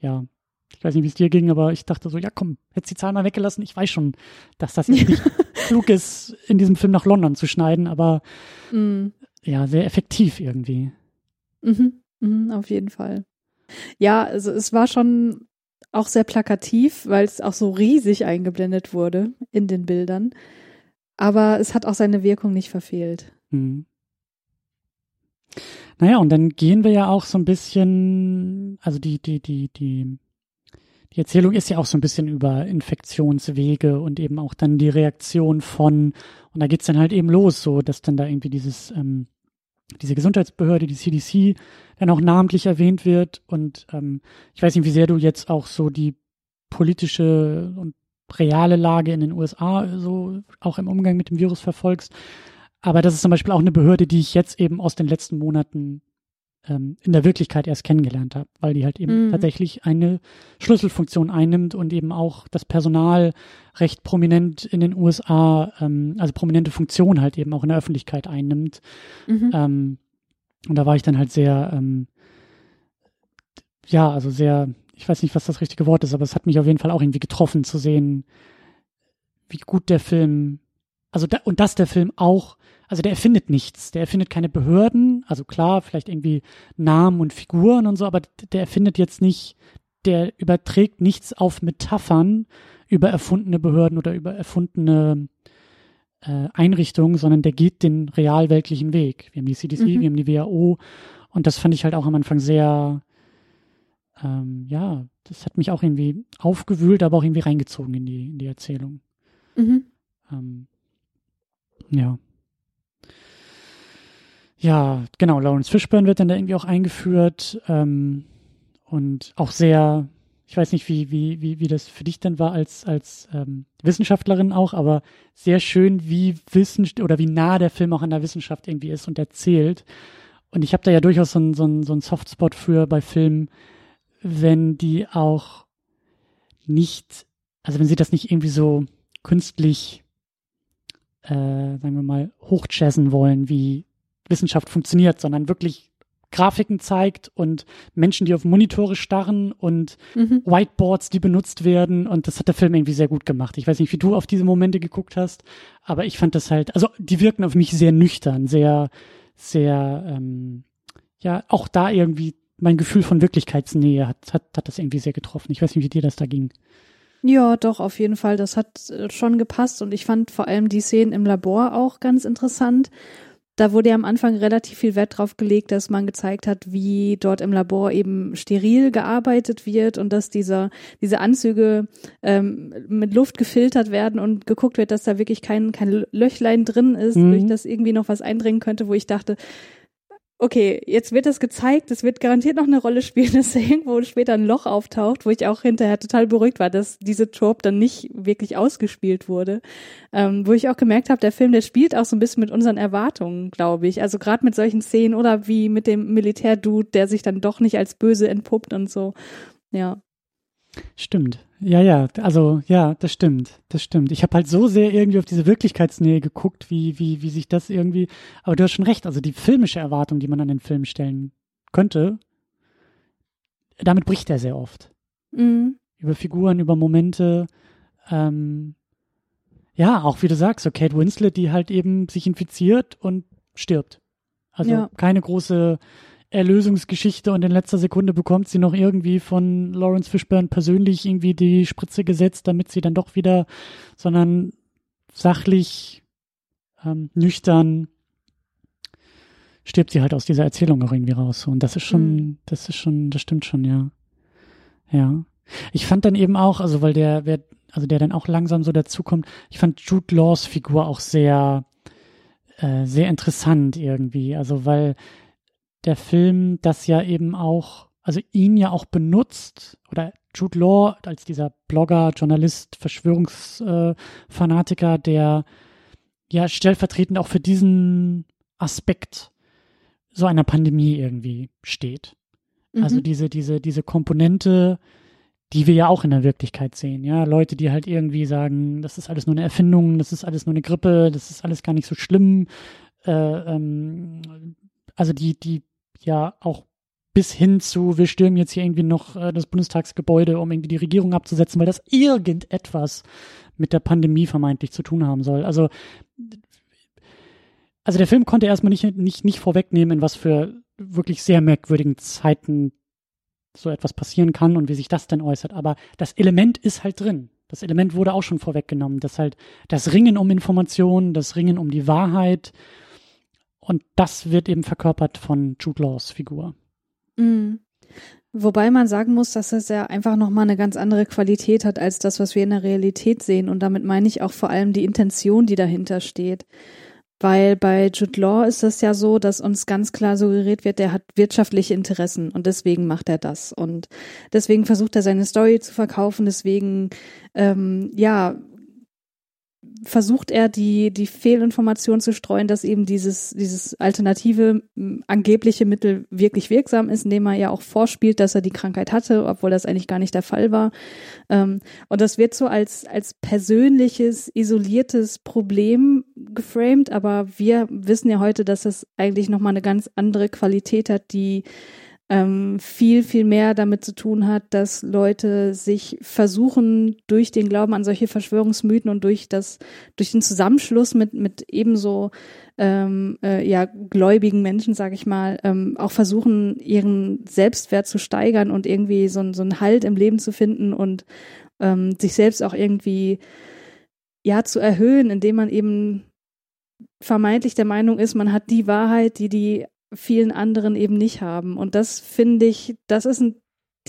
ja, ich weiß nicht, wie es dir ging, aber ich dachte so, ja komm, hättest die Zahl mal weggelassen. Ich weiß schon, dass das nicht klug ist, in diesem Film nach London zu schneiden, aber mm. ja, sehr effektiv irgendwie. Mhm. Mhm, auf jeden Fall. Ja, also es war schon auch sehr plakativ, weil es auch so riesig eingeblendet wurde in den Bildern. Aber es hat auch seine Wirkung nicht verfehlt. Mhm. Naja, und dann gehen wir ja auch so ein bisschen, also die, die, die, die, die Erzählung ist ja auch so ein bisschen über Infektionswege und eben auch dann die Reaktion von, und da geht's dann halt eben los, so dass dann da irgendwie dieses ähm, diese Gesundheitsbehörde, die CDC, dann auch namentlich erwähnt wird. Und ähm, ich weiß nicht, wie sehr du jetzt auch so die politische und reale Lage in den USA so auch im Umgang mit dem Virus verfolgst. Aber das ist zum Beispiel auch eine Behörde, die ich jetzt eben aus den letzten Monaten ähm, in der Wirklichkeit erst kennengelernt habe, weil die halt eben mhm. tatsächlich eine Schlüsselfunktion einnimmt und eben auch das Personal recht prominent in den USA, ähm, also prominente Funktion halt eben auch in der Öffentlichkeit einnimmt. Mhm. Ähm, und da war ich dann halt sehr, ähm, ja, also sehr, ich weiß nicht, was das richtige Wort ist, aber es hat mich auf jeden Fall auch irgendwie getroffen zu sehen, wie gut der Film, also da, und dass der Film auch also der erfindet nichts. Der erfindet keine Behörden. Also klar, vielleicht irgendwie Namen und Figuren und so, aber der erfindet jetzt nicht, der überträgt nichts auf Metaphern über erfundene Behörden oder über erfundene äh, Einrichtung, sondern der geht den realweltlichen Weg. Wir haben die CDC, mhm. wir haben die WHO und das fand ich halt auch am Anfang sehr, ähm, ja, das hat mich auch irgendwie aufgewühlt, aber auch irgendwie reingezogen in die, in die Erzählung. Mhm. Ähm, ja. Ja, genau, Lawrence Fishburne wird dann da irgendwie auch eingeführt ähm, und auch sehr, ich weiß nicht, wie, wie, wie, wie das für dich dann war als, als ähm, Wissenschaftlerin auch, aber sehr schön, wie Wissen oder wie nah der Film auch an der Wissenschaft irgendwie ist und erzählt. Und ich habe da ja durchaus so einen so so einen Softspot für bei Filmen, wenn die auch nicht, also wenn sie das nicht irgendwie so künstlich, äh, sagen wir mal, hochjazzen wollen, wie Wissenschaft funktioniert, sondern wirklich Grafiken zeigt und Menschen, die auf Monitore starren und mhm. Whiteboards, die benutzt werden. Und das hat der Film irgendwie sehr gut gemacht. Ich weiß nicht, wie du auf diese Momente geguckt hast, aber ich fand das halt, also die wirken auf mich sehr nüchtern, sehr, sehr, ähm, ja, auch da irgendwie mein Gefühl von Wirklichkeitsnähe hat, hat, hat das irgendwie sehr getroffen. Ich weiß nicht, wie dir das da ging. Ja, doch, auf jeden Fall. Das hat äh, schon gepasst und ich fand vor allem die Szenen im Labor auch ganz interessant. Da wurde ja am Anfang relativ viel Wert drauf gelegt, dass man gezeigt hat, wie dort im Labor eben steril gearbeitet wird und dass dieser, diese Anzüge ähm, mit Luft gefiltert werden und geguckt wird, dass da wirklich kein, kein Löchlein drin ist, mhm. durch das irgendwie noch was eindringen könnte, wo ich dachte, okay, jetzt wird das gezeigt, es wird garantiert noch eine Rolle spielen, dass da irgendwo später ein Loch auftaucht, wo ich auch hinterher total beruhigt war, dass diese Trope dann nicht wirklich ausgespielt wurde. Ähm, wo ich auch gemerkt habe, der Film, der spielt auch so ein bisschen mit unseren Erwartungen, glaube ich. Also gerade mit solchen Szenen oder wie mit dem Militärdude, der sich dann doch nicht als böse entpuppt und so. Ja. Stimmt. Ja, ja, also ja, das stimmt, das stimmt. Ich habe halt so sehr irgendwie auf diese Wirklichkeitsnähe geguckt, wie, wie, wie sich das irgendwie, aber du hast schon recht, also die filmische Erwartung, die man an den Film stellen könnte, damit bricht er sehr oft. Mhm. Über Figuren, über Momente, ähm, ja, auch wie du sagst, so Kate Winslet, die halt eben sich infiziert und stirbt. Also ja. keine große Erlösungsgeschichte und in letzter Sekunde bekommt sie noch irgendwie von Lawrence Fishburne persönlich irgendwie die Spritze gesetzt, damit sie dann doch wieder, sondern sachlich, ähm, nüchtern stirbt sie halt aus dieser Erzählung auch irgendwie raus. Und das ist schon, mhm. das ist schon, das stimmt schon, ja. Ja. Ich fand dann eben auch, also weil der, wer, also der dann auch langsam so dazukommt, ich fand Jude Laws Figur auch sehr, äh, sehr interessant irgendwie. Also weil der Film das ja eben auch, also ihn ja auch benutzt oder Jude Law als dieser Blogger, Journalist, Verschwörungsfanatiker, äh, der ja stellvertretend auch für diesen Aspekt so einer Pandemie irgendwie steht. Also mhm. Also diese, diese, diese Komponente, die wir ja auch in der Wirklichkeit sehen, ja. Leute, die halt irgendwie sagen, das ist alles nur eine Erfindung, das ist alles nur eine Grippe, das ist alles gar nicht so schlimm. Äh, ähm, also die, die ja auch bis hin zu, wir stürmen jetzt hier irgendwie noch äh, das Bundestagsgebäude, um irgendwie die Regierung abzusetzen, weil das irgendetwas mit der Pandemie vermeintlich zu tun haben soll. Also, also der Film konnte erstmal nicht, nicht, nicht vorwegnehmen, in was für wirklich sehr merkwürdigen Zeiten so etwas passieren kann und wie sich das denn äußert. Aber das Element ist halt drin. Das Element wurde auch schon vorweggenommen, dass halt das Ringen um Informationen, das Ringen um die Wahrheit, und das wird eben verkörpert von Jude Laws Figur. Mhm. Wobei man sagen muss, dass es ja einfach nochmal eine ganz andere Qualität hat als das, was wir in der Realität sehen. Und damit meine ich auch vor allem die Intention, die dahinter steht. Weil bei Jude Law ist es ja so, dass uns ganz klar suggeriert wird, der hat wirtschaftliche Interessen und deswegen macht er das. Und deswegen versucht er seine Story zu verkaufen, deswegen ähm, ja versucht er die, die Fehlinformation zu streuen, dass eben dieses, dieses alternative angebliche Mittel wirklich wirksam ist, indem er ja auch vorspielt, dass er die Krankheit hatte, obwohl das eigentlich gar nicht der Fall war. Ähm, und das wird so als, als persönliches, isoliertes Problem geframed, aber wir wissen ja heute, dass das eigentlich nochmal eine ganz andere Qualität hat, die ähm, viel, viel mehr damit zu tun hat, dass Leute sich versuchen, durch den Glauben an solche Verschwörungsmythen und durch das, durch den Zusammenschluss mit, mit ebenso ähm, äh, ja, gläubigen Menschen, sage ich mal, ähm, auch versuchen, ihren Selbstwert zu steigern und irgendwie so, so einen Halt im Leben zu finden und ähm, sich selbst auch irgendwie ja zu erhöhen, indem man eben vermeintlich der Meinung ist, man hat die Wahrheit, die die vielen anderen eben nicht haben. Und das finde ich, das ist ein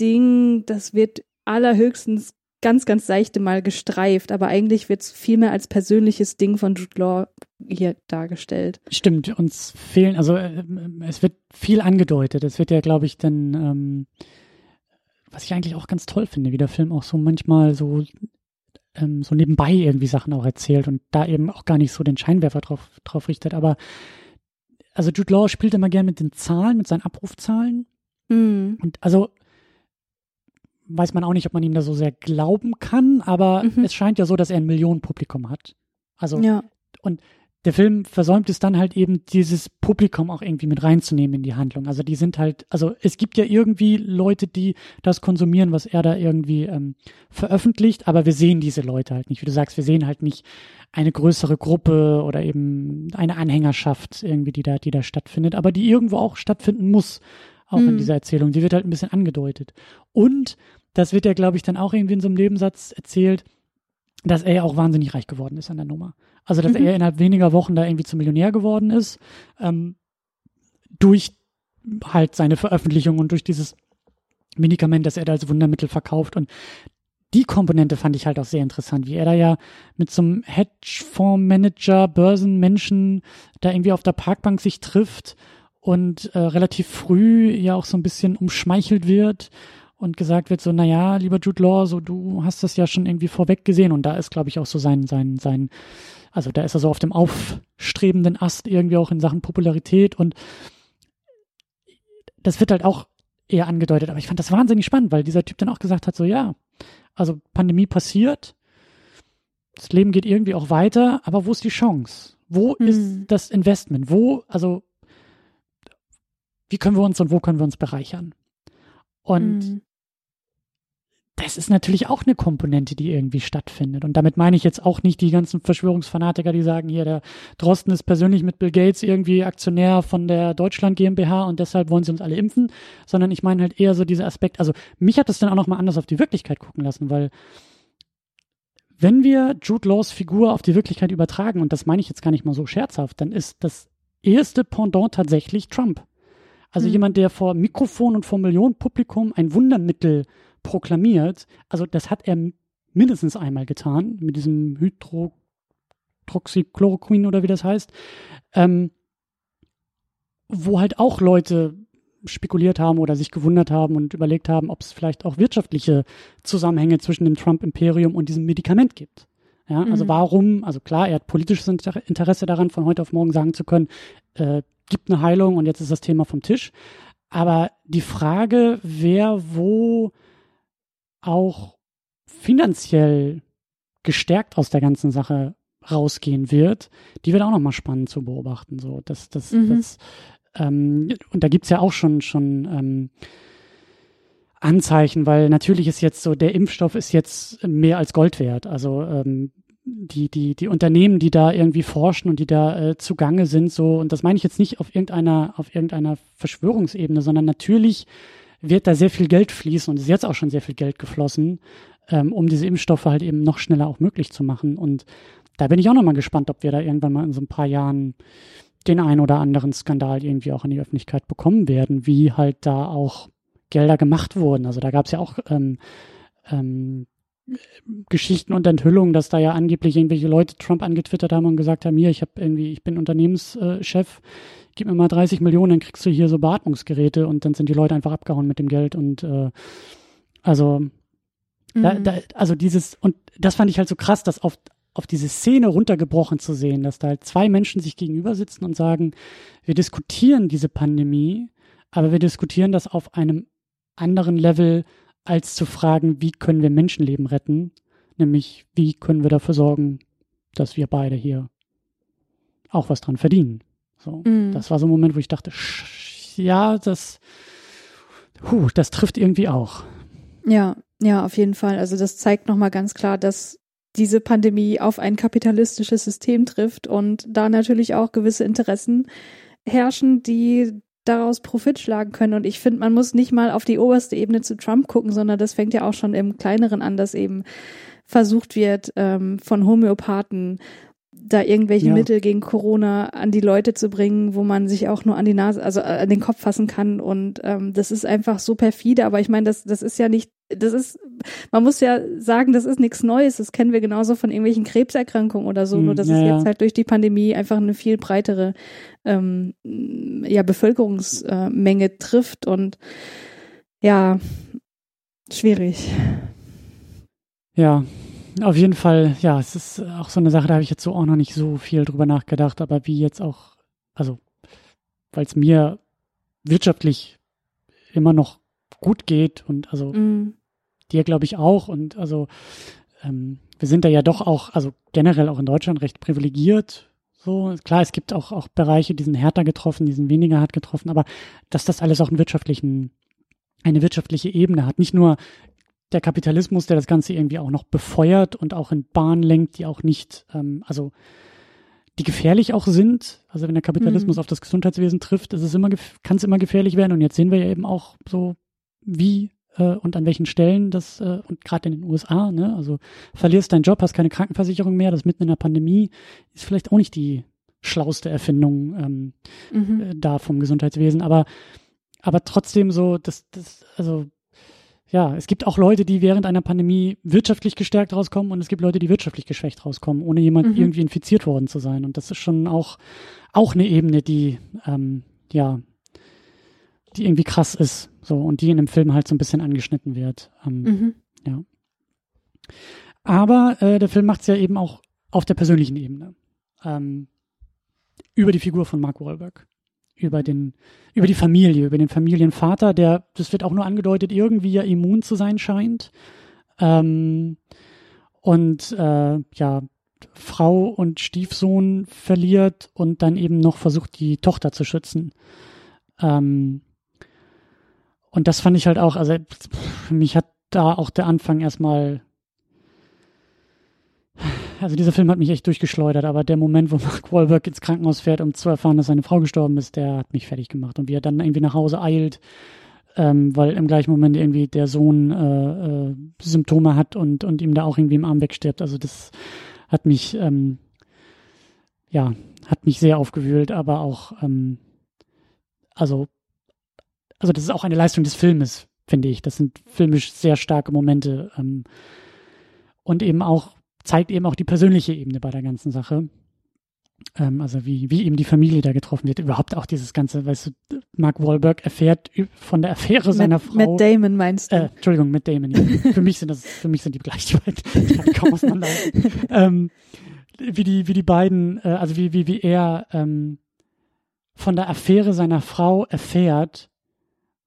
Ding, das wird allerhöchstens ganz, ganz seichte mal gestreift, aber eigentlich wird es viel mehr als persönliches Ding von Jude Law hier dargestellt. Stimmt, uns fehlen, also äh, es wird viel angedeutet. Es wird ja, glaube ich, dann, ähm, was ich eigentlich auch ganz toll finde, wie der Film auch so manchmal so ähm, so nebenbei irgendwie Sachen auch erzählt und da eben auch gar nicht so den Scheinwerfer drauf, drauf richtet. Aber also Jude Law spielt immer gern mit den Zahlen, mit seinen Abrufzahlen. Mhm. Und also weiß man auch nicht, ob man ihm da so sehr glauben kann, aber mhm. es scheint ja so, dass er ein Millionenpublikum hat. Also ja. und der Film versäumt es dann halt eben, dieses Publikum auch irgendwie mit reinzunehmen in die Handlung. Also die sind halt, also es gibt ja irgendwie Leute, die das konsumieren, was er da irgendwie ähm, veröffentlicht, aber wir sehen diese Leute halt nicht. Wie du sagst, wir sehen halt nicht eine größere Gruppe oder eben eine Anhängerschaft irgendwie, die da, die da stattfindet, aber die irgendwo auch stattfinden muss, auch mhm. in dieser Erzählung. Die wird halt ein bisschen angedeutet. Und das wird ja, glaube ich, dann auch irgendwie in so einem Nebensatz erzählt, dass er ja auch wahnsinnig reich geworden ist an der Nummer. Also, dass mhm. er innerhalb weniger Wochen da irgendwie zum Millionär geworden ist, ähm, durch halt seine Veröffentlichung und durch dieses Medikament, das er da als Wundermittel verkauft. Und die Komponente fand ich halt auch sehr interessant, wie er da ja mit so einem Hedgefondsmanager, Börsenmenschen da irgendwie auf der Parkbank sich trifft und äh, relativ früh ja auch so ein bisschen umschmeichelt wird und gesagt wird so, na ja, lieber Jude Law, so du hast das ja schon irgendwie vorweg gesehen und da ist, glaube ich, auch so sein, sein, sein, also da ist er so auf dem aufstrebenden Ast irgendwie auch in Sachen Popularität und das wird halt auch eher angedeutet, aber ich fand das wahnsinnig spannend, weil dieser Typ dann auch gesagt hat, so ja, also Pandemie passiert, das Leben geht irgendwie auch weiter, aber wo ist die Chance? Wo mhm. ist das Investment? Wo, also wie können wir uns und wo können wir uns bereichern? Und mhm das ist natürlich auch eine Komponente, die irgendwie stattfindet. Und damit meine ich jetzt auch nicht die ganzen Verschwörungsfanatiker, die sagen, hier, der Drosten ist persönlich mit Bill Gates irgendwie Aktionär von der Deutschland GmbH und deshalb wollen sie uns alle impfen, sondern ich meine halt eher so dieser Aspekt, also mich hat das dann auch nochmal anders auf die Wirklichkeit gucken lassen, weil wenn wir Jude Laws Figur auf die Wirklichkeit übertragen, und das meine ich jetzt gar nicht mal so scherzhaft, dann ist das erste Pendant tatsächlich Trump. Also mhm. jemand, der vor Mikrofon und vor Millionenpublikum ein Wundermittel proklamiert. Also das hat er mindestens einmal getan mit diesem Hydroxychloroquin oder wie das heißt, ähm, wo halt auch Leute spekuliert haben oder sich gewundert haben und überlegt haben, ob es vielleicht auch wirtschaftliche Zusammenhänge zwischen dem Trump-Imperium und diesem Medikament gibt. Ja, also mhm. warum, also klar, er hat politisches Interesse daran, von heute auf morgen sagen zu können, äh, gibt eine Heilung und jetzt ist das Thema vom Tisch. Aber die Frage, wer wo auch finanziell gestärkt aus der ganzen Sache rausgehen wird, die wird auch nochmal spannend zu beobachten. So, das, das, mhm. das, ähm, und da gibt's ja auch schon, schon ähm, Anzeichen, weil natürlich ist jetzt so, der Impfstoff ist jetzt mehr als Gold wert. Also ähm, die, die, die Unternehmen, die da irgendwie forschen und die da äh, zugange sind, so, und das meine ich jetzt nicht auf irgendeiner, auf irgendeiner Verschwörungsebene, sondern natürlich wird da sehr viel Geld fließen und ist jetzt auch schon sehr viel Geld geflossen, ähm, um diese Impfstoffe halt eben noch schneller auch möglich zu machen. Und da bin ich auch nochmal gespannt, ob wir da irgendwann mal in so ein paar Jahren den ein oder anderen Skandal irgendwie auch in die Öffentlichkeit bekommen werden, wie halt da auch Gelder gemacht wurden. Also da gab es ja auch ähm, ähm, Geschichten und Enthüllungen, dass da ja angeblich irgendwelche Leute Trump angetwittert haben und gesagt haben, hier, ich habe irgendwie, ich bin Unternehmenschef, gib mir mal 30 Millionen, dann kriegst du hier so Beatmungsgeräte und dann sind die Leute einfach abgehauen mit dem Geld und äh, also mhm. da, da, also dieses und das fand ich halt so krass, dass auf auf diese Szene runtergebrochen zu sehen, dass da halt zwei Menschen sich gegenüber sitzen und sagen, wir diskutieren diese Pandemie, aber wir diskutieren das auf einem anderen Level, als zu fragen, wie können wir Menschenleben retten, nämlich wie können wir dafür sorgen, dass wir beide hier auch was dran verdienen. So, mhm. das war so ein Moment, wo ich dachte, ja, das, huh, das trifft irgendwie auch. Ja, ja, auf jeden Fall. Also das zeigt nochmal ganz klar, dass diese Pandemie auf ein kapitalistisches System trifft und da natürlich auch gewisse Interessen herrschen, die daraus Profit schlagen können. Und ich finde, man muss nicht mal auf die oberste Ebene zu Trump gucken, sondern das fängt ja auch schon im Kleineren an, dass eben versucht wird, ähm, von Homöopathen da irgendwelche ja. Mittel gegen Corona an die Leute zu bringen, wo man sich auch nur an die Nase, also äh, an den Kopf fassen kann. Und ähm, das ist einfach so perfide. Aber ich meine, das, das ist ja nicht, das ist, man muss ja sagen, das ist nichts Neues. Das kennen wir genauso von irgendwelchen Krebserkrankungen oder so. Mm, nur dass ja, es jetzt halt durch die Pandemie einfach eine viel breitere ähm, ja, Bevölkerungsmenge trifft. Und ja, schwierig. Ja, auf jeden Fall, ja, es ist auch so eine Sache, da habe ich jetzt so auch noch nicht so viel drüber nachgedacht, aber wie jetzt auch, also, weil es mir wirtschaftlich immer noch gut geht und also mm. dir glaube ich auch und also ähm, wir sind da ja doch auch, also generell auch in Deutschland recht privilegiert. So, klar, es gibt auch, auch Bereiche, die sind härter getroffen, die sind weniger hart getroffen, aber dass das alles auch einen wirtschaftlichen, eine wirtschaftliche Ebene hat. Nicht nur der Kapitalismus, der das Ganze irgendwie auch noch befeuert und auch in Bahn lenkt, die auch nicht, ähm, also die gefährlich auch sind. Also wenn der Kapitalismus mhm. auf das Gesundheitswesen trifft, ist es immer, kann es immer gefährlich werden. Und jetzt sehen wir ja eben auch so, wie äh, und an welchen Stellen das, äh, und gerade in den USA, ne, also verlierst deinen Job, hast keine Krankenversicherung mehr, das mitten in der Pandemie, ist vielleicht auch nicht die schlauste Erfindung ähm, mhm. äh, da vom Gesundheitswesen. Aber, aber trotzdem so, das, das, also ja, es gibt auch Leute, die während einer Pandemie wirtschaftlich gestärkt rauskommen und es gibt Leute, die wirtschaftlich geschwächt rauskommen, ohne jemand mhm. irgendwie infiziert worden zu sein. Und das ist schon auch, auch eine Ebene, die, ähm, ja, die irgendwie krass ist. So, und die in dem Film halt so ein bisschen angeschnitten wird. Ähm, mhm. Ja. Aber äh, der Film macht es ja eben auch auf der persönlichen Ebene. Ähm, über die Figur von Mark Wahlberg über den, über die Familie, über den Familienvater, der, das wird auch nur angedeutet, irgendwie ja immun zu sein scheint. Ähm, und äh, ja, Frau und Stiefsohn verliert und dann eben noch versucht, die Tochter zu schützen. Ähm, und das fand ich halt auch, also für mich hat da auch der Anfang erstmal also dieser Film hat mich echt durchgeschleudert, aber der Moment, wo Mark Wahlberg ins Krankenhaus fährt, um zu erfahren, dass seine Frau gestorben ist, der hat mich fertig gemacht. Und wie er dann irgendwie nach Hause eilt, ähm, weil im gleichen Moment irgendwie der Sohn äh, äh, Symptome hat und, und ihm da auch irgendwie im Arm wegstirbt. Also das hat mich, ähm, ja, hat mich sehr aufgewühlt, aber auch, ähm, also, also das ist auch eine Leistung des Filmes, finde ich. Das sind filmisch sehr starke Momente. Ähm, und eben auch zeigt eben auch die persönliche Ebene bei der ganzen Sache. Ähm, also wie, wie eben die Familie da getroffen wird. Überhaupt auch dieses ganze, weißt du, Mark Wahlberg erfährt von der Affäre seiner Frau. Mit Damon meinst du? Äh, Entschuldigung, mit Damon. Ja. für mich sind das, für mich sind die gleich weit. kaum auseinander. ähm, wie die, wie die beiden, äh, also wie, wie, wie er ähm, von der Affäre seiner Frau erfährt,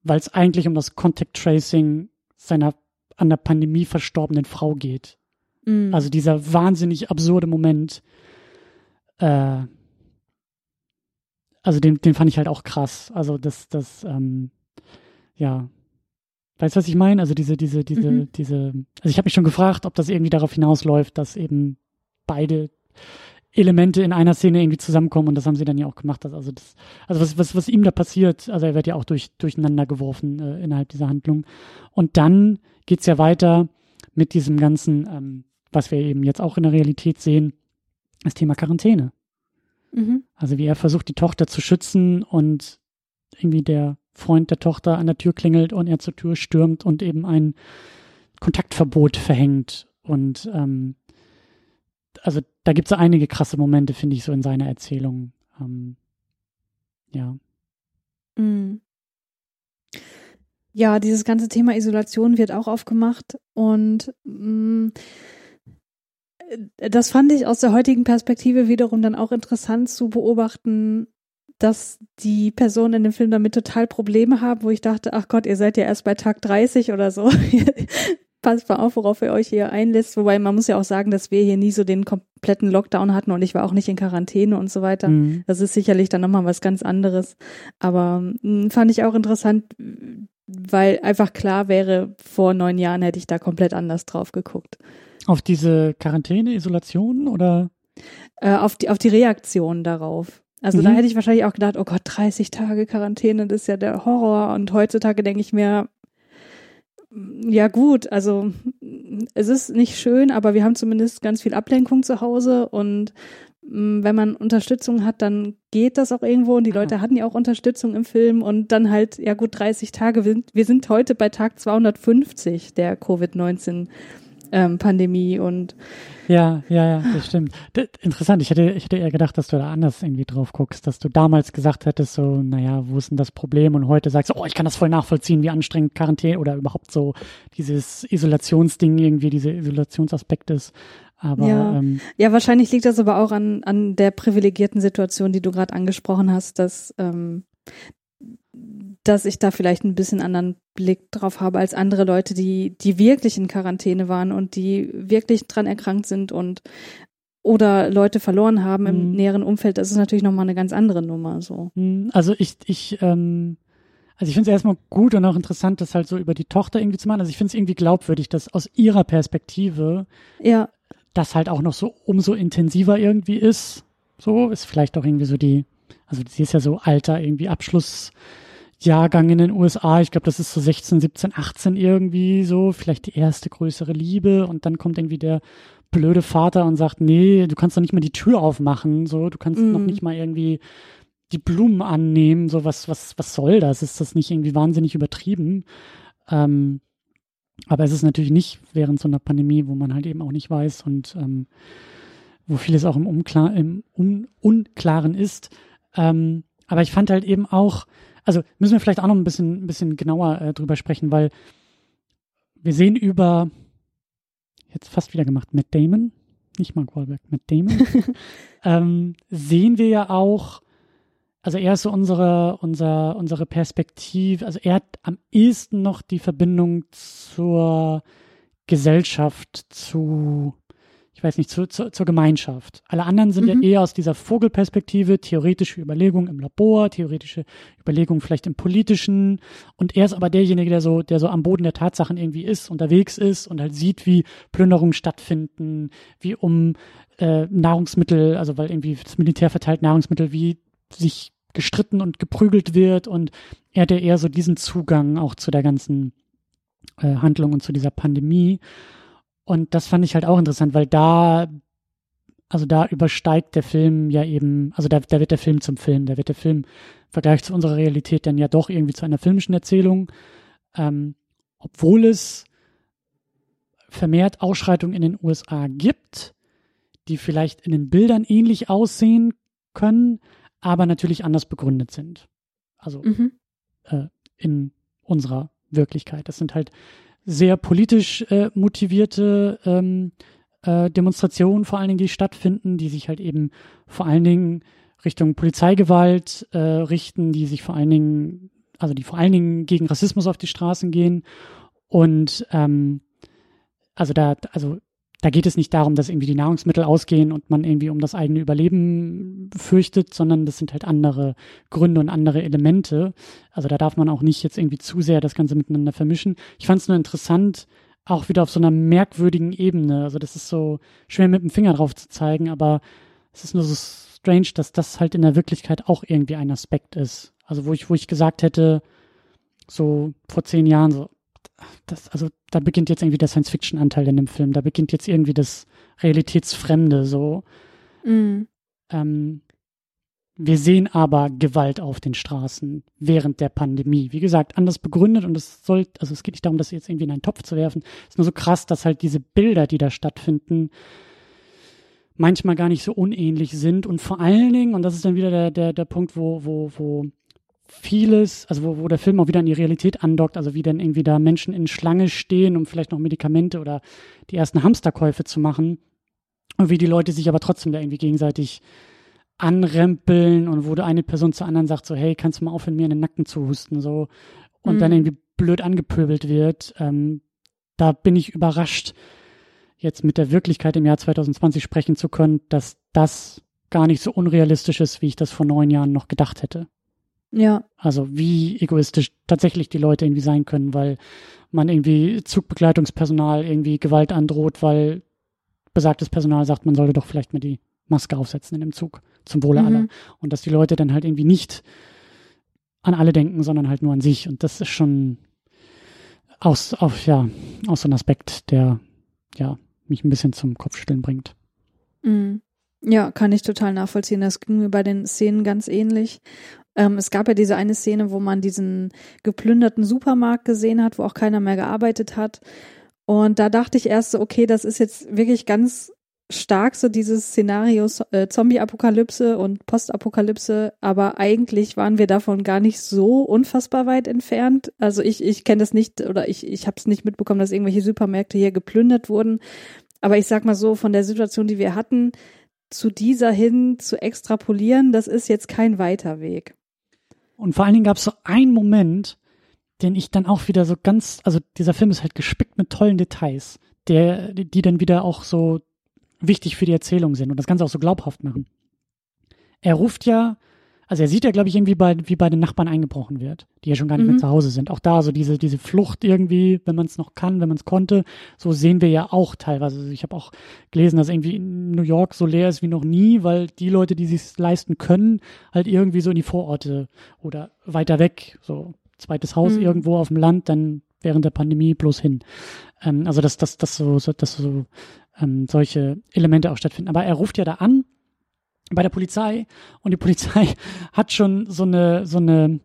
weil es eigentlich um das Contact Tracing seiner an der Pandemie verstorbenen Frau geht. Mhm. Also dieser wahnsinnig absurde Moment. Äh, also den, den fand ich halt auch krass. Also das, das, ähm, ja. Weißt du, was ich meine? Also diese, diese, diese, mhm. diese, also ich habe mich schon gefragt, ob das irgendwie darauf hinausläuft, dass eben beide Elemente in einer Szene irgendwie zusammenkommen und das haben sie dann ja auch gemacht. Also das, also was, was, was ihm da passiert, also er wird ja auch durch, durcheinander geworfen äh, innerhalb dieser Handlung. Und dann geht's ja weiter mit diesem ganzen, ähm, was wir eben jetzt auch in der Realität sehen, das Thema Quarantäne. Mhm. Also wie er versucht, die Tochter zu schützen und irgendwie der Freund der Tochter an der Tür klingelt und er zur Tür stürmt und eben ein Kontaktverbot verhängt. Und ähm, also da gibt es einige krasse Momente, finde ich, so in seiner Erzählung. Ähm, ja. Mhm. Ja, dieses ganze Thema Isolation wird auch aufgemacht und mh, mm, das fand ich aus der heutigen Perspektive wiederum dann auch interessant zu beobachten, dass die Personen in dem Film damit total Probleme haben, wo ich dachte, ach Gott, ihr seid ja erst bei Tag 30 oder so. Passt mal auf, worauf ihr euch hier einlässt. Wobei man muss ja auch sagen, dass wir hier nie so den kompletten Lockdown hatten und ich war auch nicht in Quarantäne und so weiter. Mhm. Das ist sicherlich dann nochmal was ganz anderes. Aber mh, hm, fand ich auch interessant, weil einfach klar wäre, vor neun Jahren hätte ich da komplett anders drauf geguckt. Auf diese Quarantäne, Isolation oder? Äh, auf, die, auf die Reaktion darauf. Also mhm. da hätte ich wahrscheinlich auch gedacht, oh Gott, 30 Tage Quarantäne, das ist ja der Horror. Und heutzutage denke ich mir, ja gut, also es ist nicht schön, aber wir haben zumindest ganz viel Ablenkung zu Hause und mm, wenn man Unterstützung hat, dann geht das auch irgendwo und die Leute hatten ja auch Unterstützung im Film und dann halt, ja gut, 30 Tage. Wir sind heute bei Tag 250 der Covid-19 ähm, Pandemie und ja, ja, ja, das stimmt. Das, interessant. Ich hätte, ich hätte eher gedacht, dass du da anders irgendwie drauf guckst, dass du damals gesagt hättest, so, naja, wo ist denn das Problem? Und heute sagst, oh, ich kann das voll nachvollziehen, wie anstrengend Quarantäne oder überhaupt so dieses Isolationsding irgendwie, diese Isolationsaspekt ist. Aber ja. Ähm, ja, wahrscheinlich liegt das aber auch an, an der privilegierten Situation, die du gerade angesprochen hast, dass ähm, dass ich da vielleicht ein bisschen anderen Blick drauf habe als andere Leute, die, die wirklich in Quarantäne waren und die wirklich dran erkrankt sind und oder Leute verloren haben im mhm. näheren Umfeld, das ist natürlich nochmal eine ganz andere Nummer. So. Mhm. Also ich, ich, ähm, also ich finde es erstmal gut und auch interessant, das halt so über die Tochter irgendwie zu machen. Also ich finde es irgendwie glaubwürdig, dass aus ihrer Perspektive ja. das halt auch noch so umso intensiver irgendwie ist. So ist vielleicht auch irgendwie so die, also sie ist ja so alter irgendwie Abschluss Jahrgang in den USA. Ich glaube, das ist so 16, 17, 18 irgendwie so, vielleicht die erste größere Liebe und dann kommt irgendwie der blöde Vater und sagt, nee, du kannst doch nicht mal die Tür aufmachen, so, du kannst mm. noch nicht mal irgendwie die Blumen annehmen, so was, was, was soll das? Ist das nicht irgendwie wahnsinnig übertrieben? Ähm, aber es ist natürlich nicht während so einer Pandemie, wo man halt eben auch nicht weiß und ähm, wo vieles auch im, Unklar, im Un Unklaren ist. Ähm, aber ich fand halt eben auch, also müssen wir vielleicht auch noch ein bisschen, ein bisschen genauer äh, drüber sprechen, weil wir sehen über, jetzt fast wieder gemacht, Matt Damon, nicht Mark Wahlberg, Matt Damon, ähm, sehen wir ja auch, also er ist so unsere, unser, unsere Perspektive, also er hat am ehesten noch die Verbindung zur Gesellschaft, zu ich weiß nicht, zu, zu, zur Gemeinschaft. Alle anderen sind mhm. ja eher aus dieser Vogelperspektive, theoretische Überlegungen im Labor, theoretische Überlegungen vielleicht im politischen. Und er ist aber derjenige, der so, der so am Boden der Tatsachen irgendwie ist, unterwegs ist und halt sieht, wie Plünderungen stattfinden, wie um äh, Nahrungsmittel, also weil irgendwie das Militär verteilt Nahrungsmittel, wie sich gestritten und geprügelt wird und er hat ja eher so diesen Zugang auch zu der ganzen äh, Handlung und zu dieser Pandemie. Und das fand ich halt auch interessant, weil da, also da übersteigt der Film ja eben, also da, da wird der Film zum Film, da wird der Film im Vergleich zu unserer Realität dann ja doch irgendwie zu einer filmischen Erzählung, ähm, obwohl es vermehrt Ausschreitungen in den USA gibt, die vielleicht in den Bildern ähnlich aussehen können, aber natürlich anders begründet sind. Also mhm. äh, in unserer Wirklichkeit. Das sind halt sehr politisch äh, motivierte ähm, äh, Demonstrationen vor allen Dingen, die stattfinden, die sich halt eben vor allen Dingen Richtung Polizeigewalt äh, richten, die sich vor allen Dingen, also die vor allen Dingen gegen Rassismus auf die Straßen gehen. Und ähm, also da, also da geht es nicht darum, dass irgendwie die Nahrungsmittel ausgehen und man irgendwie um das eigene Überleben fürchtet, sondern das sind halt andere Gründe und andere Elemente. Also da darf man auch nicht jetzt irgendwie zu sehr das Ganze miteinander vermischen. Ich fand es nur interessant, auch wieder auf so einer merkwürdigen Ebene. Also das ist so schwer mit dem Finger drauf zu zeigen, aber es ist nur so strange, dass das halt in der Wirklichkeit auch irgendwie ein Aspekt ist. Also wo ich, wo ich gesagt hätte, so vor zehn Jahren, so, das, also da beginnt jetzt irgendwie der Science-Fiction-Anteil in dem Film. Da beginnt jetzt irgendwie das Realitätsfremde so. Mhm. Ähm, wir sehen aber Gewalt auf den Straßen während der Pandemie. Wie gesagt, anders begründet und es soll, also es geht nicht darum, das jetzt irgendwie in einen Topf zu werfen. Es ist nur so krass, dass halt diese Bilder, die da stattfinden, manchmal gar nicht so unähnlich sind und vor allen Dingen, und das ist dann wieder der, der, der Punkt, wo, wo, wo vieles, also wo, wo der Film auch wieder an die Realität andockt, also wie dann irgendwie da Menschen in Schlange stehen, um vielleicht noch Medikamente oder die ersten Hamsterkäufe zu machen. Und wie die Leute sich aber trotzdem da irgendwie gegenseitig anrempeln und wo eine Person zur anderen sagt, so, hey, kannst du mal aufhören, mir in den Nacken zu husten, so, und mhm. dann irgendwie blöd angepöbelt wird. Ähm, da bin ich überrascht, jetzt mit der Wirklichkeit im Jahr 2020 sprechen zu können, dass das gar nicht so unrealistisch ist, wie ich das vor neun Jahren noch gedacht hätte. Ja. Also wie egoistisch tatsächlich die Leute irgendwie sein können, weil man irgendwie Zugbegleitungspersonal irgendwie Gewalt androht, weil besagtes Personal sagt, man sollte doch vielleicht mal die Maske aufsetzen in dem Zug zum Wohle mhm. aller. Und dass die Leute dann halt irgendwie nicht an alle denken, sondern halt nur an sich. Und das ist schon aus, auf, ja, aus so einem Aspekt, der ja, mich ein bisschen zum Kopfstellen bringt. Mhm. Ja, kann ich total nachvollziehen. Das ging mir bei den Szenen ganz ähnlich. Ähm, es gab ja diese eine Szene, wo man diesen geplünderten Supermarkt gesehen hat, wo auch keiner mehr gearbeitet hat. Und da dachte ich erst so, okay, das ist jetzt wirklich ganz stark so dieses Szenario äh, Zombie-Apokalypse und Postapokalypse, aber eigentlich waren wir davon gar nicht so unfassbar weit entfernt. Also ich, ich kenne das nicht oder ich, ich habe es nicht mitbekommen, dass irgendwelche Supermärkte hier geplündert wurden. Aber ich sag mal so, von der Situation, die wir hatten, zu dieser hin zu extrapolieren, das ist jetzt kein weiter Weg. Und vor allen Dingen gab es so einen Moment, den ich dann auch wieder so ganz, also dieser Film ist halt gespickt mit tollen Details, der, die dann wieder auch so wichtig für die Erzählung sind und das Ganze auch so glaubhaft machen. Er ruft ja, also er sieht ja, glaube ich, irgendwie bei, wie bei den Nachbarn eingebrochen wird, die ja schon gar nicht mhm. mehr zu Hause sind. Auch da so diese, diese Flucht irgendwie, wenn man es noch kann, wenn man es konnte, so sehen wir ja auch teilweise. Also ich habe auch gelesen, dass irgendwie New York so leer ist wie noch nie, weil die Leute, die sich leisten können, halt irgendwie so in die Vororte oder weiter weg, so zweites Haus mhm. irgendwo auf dem Land, dann während der Pandemie bloß hin. Ähm, also dass, dass, dass so, dass so ähm, solche Elemente auch stattfinden. Aber er ruft ja da an bei der Polizei und die Polizei hat schon so eine, so eine,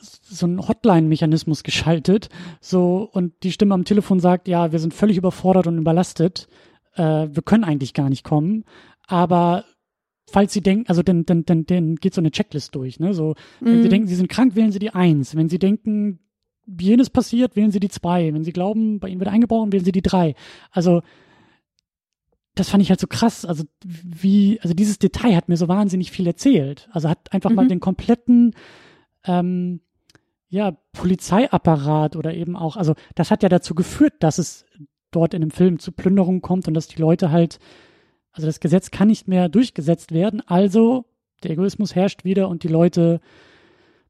so einen Hotline-Mechanismus geschaltet, so und die Stimme am Telefon sagt, ja, wir sind völlig überfordert und überlastet, äh, wir können eigentlich gar nicht kommen, aber falls Sie denken, also dann, dann, dann, dann geht so eine Checklist durch, ne? So, wenn mm. Sie mhm. denken, Sie sind krank, wählen Sie die Eins. Wenn Sie denken, jenes passiert, wählen Sie die zwei. Wenn Sie glauben, bei Ihnen wird eingebrochen, wählen Sie die drei. Also das fand ich halt so krass. Also wie, also dieses Detail hat mir so wahnsinnig viel erzählt. Also hat einfach mhm. mal den kompletten ähm, ja, Polizeiapparat oder eben auch, also das hat ja dazu geführt, dass es dort in dem Film zu Plünderungen kommt und dass die Leute halt, also das Gesetz kann nicht mehr durchgesetzt werden, also der Egoismus herrscht wieder und die Leute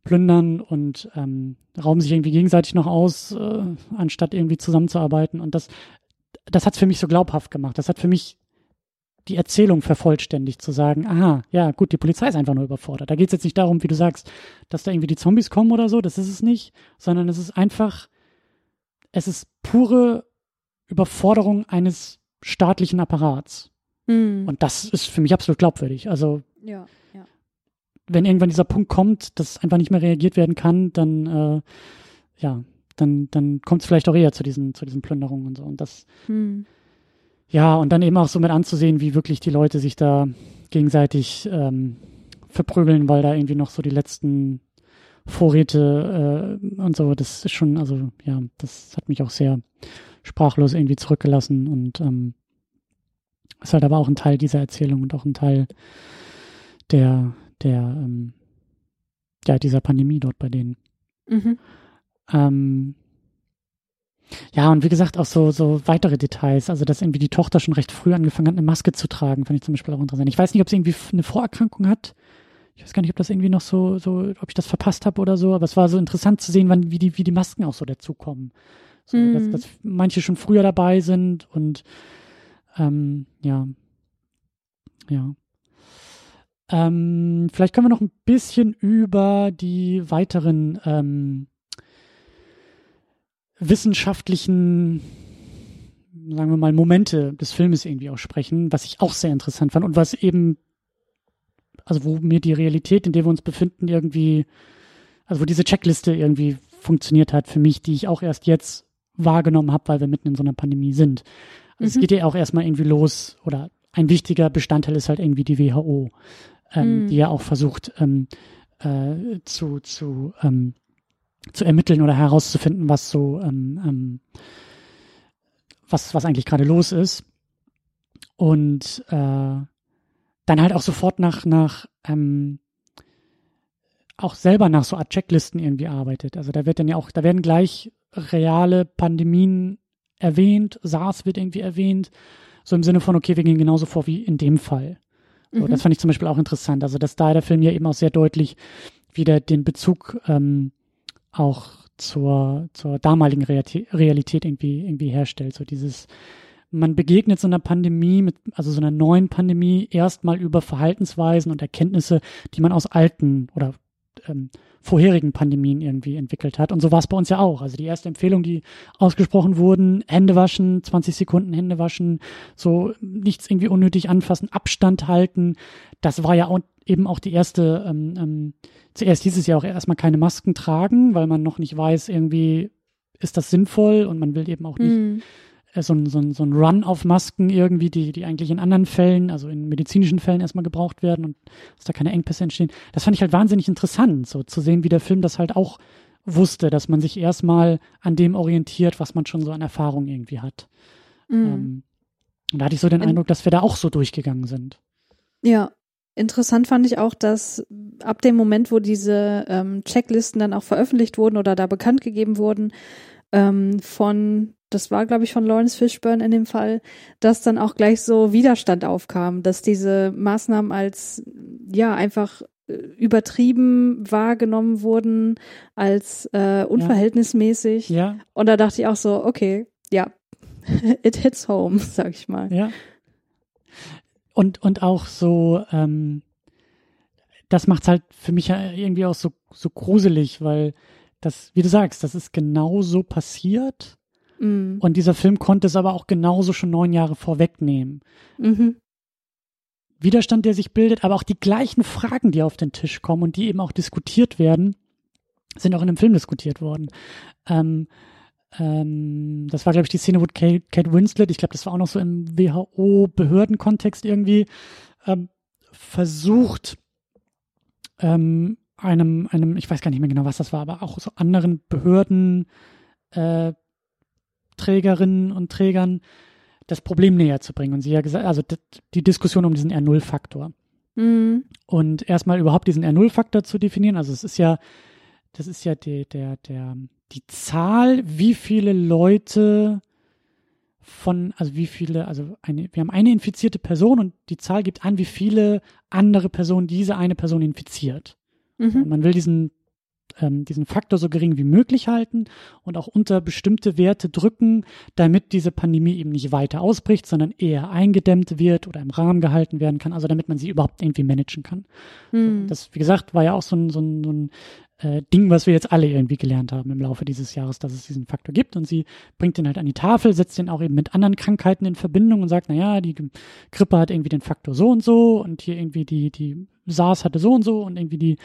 plündern und ähm, rauben sich irgendwie gegenseitig noch aus, äh, anstatt irgendwie zusammenzuarbeiten. Und das das hat's für mich so glaubhaft gemacht. Das hat für mich die Erzählung vervollständigt, zu sagen, aha, ja, gut, die Polizei ist einfach nur überfordert. Da geht's jetzt nicht darum, wie du sagst, dass da irgendwie die Zombies kommen oder so, das ist es nicht, sondern es ist einfach, es ist pure Überforderung eines staatlichen Apparats. Mhm. Und das ist für mich absolut glaubwürdig. Also, ja, ja. wenn irgendwann dieser Punkt kommt, dass einfach nicht mehr reagiert werden kann, dann, äh, ja, dann, dann kommt es vielleicht auch eher zu diesen, zu diesen Plünderungen und so. Und das, hm. ja, und dann eben auch so mit anzusehen, wie wirklich die Leute sich da gegenseitig ähm, verprügeln, weil da irgendwie noch so die letzten Vorräte äh, und so, das ist schon, also ja, das hat mich auch sehr sprachlos irgendwie zurückgelassen und ähm, ist halt aber auch ein Teil dieser Erzählung und auch ein Teil der, der, ähm, ja, dieser Pandemie dort bei denen. Mhm. Ähm, ja, und wie gesagt, auch so, so weitere Details. Also, dass irgendwie die Tochter schon recht früh angefangen hat, eine Maske zu tragen, fand ich zum Beispiel auch interessant. Ich weiß nicht, ob sie irgendwie eine Vorerkrankung hat. Ich weiß gar nicht, ob das irgendwie noch so, so, ob ich das verpasst habe oder so, aber es war so interessant zu sehen, wann, wie die, wie die Masken auch so dazukommen. So, mm. dass, dass manche schon früher dabei sind und ähm, ja. Ja. Ähm, vielleicht können wir noch ein bisschen über die weiteren ähm, wissenschaftlichen, sagen wir mal, Momente des Filmes irgendwie auch sprechen, was ich auch sehr interessant fand und was eben, also wo mir die Realität, in der wir uns befinden, irgendwie, also wo diese Checkliste irgendwie funktioniert hat für mich, die ich auch erst jetzt wahrgenommen habe, weil wir mitten in so einer Pandemie sind. Also mhm. Es geht ja auch erstmal irgendwie los oder ein wichtiger Bestandteil ist halt irgendwie die WHO, ähm, mhm. die ja auch versucht ähm, äh, zu, zu ähm, zu ermitteln oder herauszufinden, was so, ähm, ähm, was, was eigentlich gerade los ist. Und äh, dann halt auch sofort nach, nach ähm, auch selber nach so Art Checklisten irgendwie arbeitet. Also da wird dann ja auch, da werden gleich reale Pandemien erwähnt, SARS wird irgendwie erwähnt, so im Sinne von, okay, wir gehen genauso vor wie in dem Fall. So, mhm. Das fand ich zum Beispiel auch interessant. Also, dass da der Film ja eben auch sehr deutlich wieder den Bezug ähm, auch zur, zur damaligen Realität irgendwie, irgendwie herstellt. So dieses, man begegnet so einer Pandemie, mit, also so einer neuen Pandemie, erstmal über Verhaltensweisen und Erkenntnisse, die man aus alten oder ähm, vorherigen Pandemien irgendwie entwickelt hat. Und so war es bei uns ja auch. Also die erste Empfehlung, die ausgesprochen wurden, Hände waschen, 20 Sekunden Hände waschen, so nichts irgendwie unnötig anfassen, Abstand halten. Das war ja auch, eben auch die erste, ähm, ähm, zuerst hieß es ja auch erstmal keine Masken tragen, weil man noch nicht weiß, irgendwie ist das sinnvoll und man will eben auch nicht so ein, so, ein, so ein Run auf Masken irgendwie, die, die eigentlich in anderen Fällen, also in medizinischen Fällen erstmal gebraucht werden und dass da keine Engpässe entstehen. Das fand ich halt wahnsinnig interessant, so zu sehen, wie der Film das halt auch wusste, dass man sich erstmal an dem orientiert, was man schon so an Erfahrung irgendwie hat. Mhm. Ähm, und da hatte ich so den in Eindruck, dass wir da auch so durchgegangen sind. Ja, Interessant fand ich auch, dass ab dem Moment, wo diese ähm, Checklisten dann auch veröffentlicht wurden oder da bekannt gegeben wurden, ähm, von das war, glaube ich, von Lawrence Fishburne in dem Fall, dass dann auch gleich so Widerstand aufkam, dass diese Maßnahmen als ja einfach äh, übertrieben wahrgenommen wurden, als äh, unverhältnismäßig. Ja. Und da dachte ich auch so, okay, ja, it hits home, sag ich mal. Ja. Und, und auch so, ähm, das macht's halt für mich irgendwie auch so, so gruselig, weil das, wie du sagst, das ist genau so passiert Mhm. Und dieser Film konnte es aber auch genauso schon neun Jahre vorwegnehmen. Mhm. Widerstand, der sich bildet, aber auch die gleichen Fragen, die auf den Tisch kommen und die eben auch diskutiert werden, sind auch in dem Film diskutiert worden. Ähm, ähm, das war, glaube ich, die Szene, wo Kate, Kate Winslet, ich glaube, das war auch noch so im WHO-Behördenkontext irgendwie, ähm, versucht, ähm, einem, einem, ich weiß gar nicht mehr genau, was das war, aber auch so anderen Behörden, äh, Trägerinnen und Trägern das Problem näher zu bringen. Und sie ja gesagt, also die Diskussion um diesen R0-Faktor. Mhm. Und erstmal überhaupt diesen R0-Faktor zu definieren. Also es ist ja, das ist ja die, der, der, die Zahl, wie viele Leute von, also wie viele, also eine, wir haben eine infizierte Person und die Zahl gibt an, wie viele andere Personen diese eine Person infiziert. Mhm. Und man will diesen ähm, diesen Faktor so gering wie möglich halten und auch unter bestimmte Werte drücken, damit diese Pandemie eben nicht weiter ausbricht, sondern eher eingedämmt wird oder im Rahmen gehalten werden kann, also damit man sie überhaupt irgendwie managen kann. Mhm. Das, wie gesagt, war ja auch so ein, so ein, so ein äh, Ding, was wir jetzt alle irgendwie gelernt haben im Laufe dieses Jahres, dass es diesen Faktor gibt und sie bringt den halt an die Tafel, setzt den auch eben mit anderen Krankheiten in Verbindung und sagt, na ja, die Grippe hat irgendwie den Faktor so und so und hier irgendwie die, die SARS hatte so und so und irgendwie die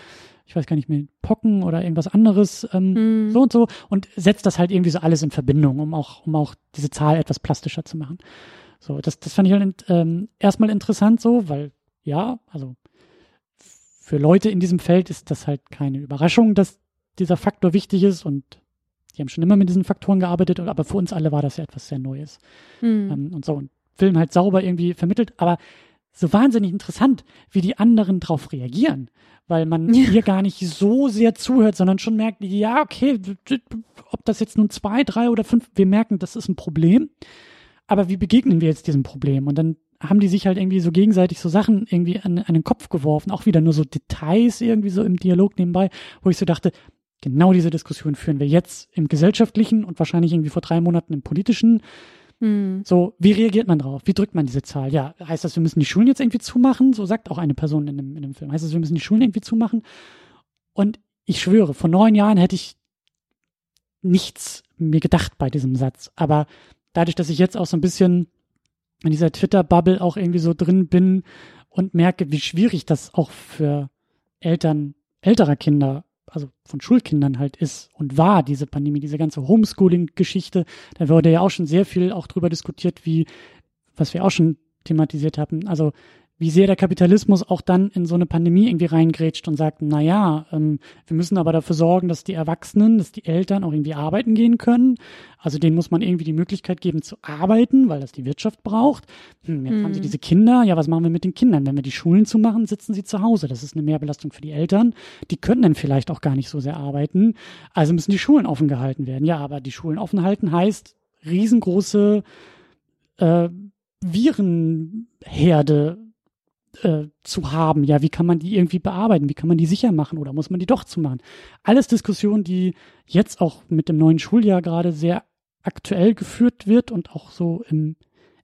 ich weiß gar nicht mehr, Pocken oder irgendwas anderes, ähm, hm. so und so und setzt das halt irgendwie so alles in Verbindung, um auch, um auch diese Zahl etwas plastischer zu machen. So, das, das fand ich halt ähm, erstmal interessant so, weil ja, also für Leute in diesem Feld ist das halt keine Überraschung, dass dieser Faktor wichtig ist und die haben schon immer mit diesen Faktoren gearbeitet, aber für uns alle war das ja etwas sehr Neues. Hm. Ähm, und so, und Film halt sauber irgendwie vermittelt, aber so wahnsinnig interessant, wie die anderen drauf reagieren weil man ja. hier gar nicht so sehr zuhört, sondern schon merkt, ja, okay, ob das jetzt nun zwei, drei oder fünf, wir merken, das ist ein Problem. Aber wie begegnen wir jetzt diesem Problem? Und dann haben die sich halt irgendwie so gegenseitig so Sachen irgendwie an, an den Kopf geworfen, auch wieder nur so Details irgendwie so im Dialog nebenbei, wo ich so dachte, genau diese Diskussion führen wir jetzt im gesellschaftlichen und wahrscheinlich irgendwie vor drei Monaten im politischen hm. So, wie reagiert man drauf? Wie drückt man diese Zahl? Ja, heißt das, wir müssen die Schulen jetzt irgendwie zumachen? So sagt auch eine Person in dem, in dem Film. Heißt das, wir müssen die Schulen irgendwie zumachen? Und ich schwöre, vor neun Jahren hätte ich nichts mir gedacht bei diesem Satz. Aber dadurch, dass ich jetzt auch so ein bisschen in dieser Twitter-Bubble auch irgendwie so drin bin und merke, wie schwierig das auch für Eltern älterer Kinder also von Schulkindern halt ist und war, diese Pandemie, diese ganze Homeschooling-Geschichte. Da wurde ja auch schon sehr viel auch drüber diskutiert, wie, was wir auch schon thematisiert haben. Also wie sehr der Kapitalismus auch dann in so eine Pandemie irgendwie reingrätscht und sagt, na ja, ähm, wir müssen aber dafür sorgen, dass die Erwachsenen, dass die Eltern auch irgendwie arbeiten gehen können. Also denen muss man irgendwie die Möglichkeit geben zu arbeiten, weil das die Wirtschaft braucht. Hm, jetzt hm. haben sie hm. diese Kinder. Ja, was machen wir mit den Kindern? Wenn wir die Schulen zumachen, sitzen sie zu Hause. Das ist eine Mehrbelastung für die Eltern. Die können dann vielleicht auch gar nicht so sehr arbeiten. Also müssen die Schulen offen gehalten werden. Ja, aber die Schulen offen halten heißt riesengroße äh, Virenherde äh, zu haben. Ja, wie kann man die irgendwie bearbeiten? Wie kann man die sicher machen oder muss man die doch zumachen? Alles Diskussionen, die jetzt auch mit dem neuen Schuljahr gerade sehr aktuell geführt wird und auch so im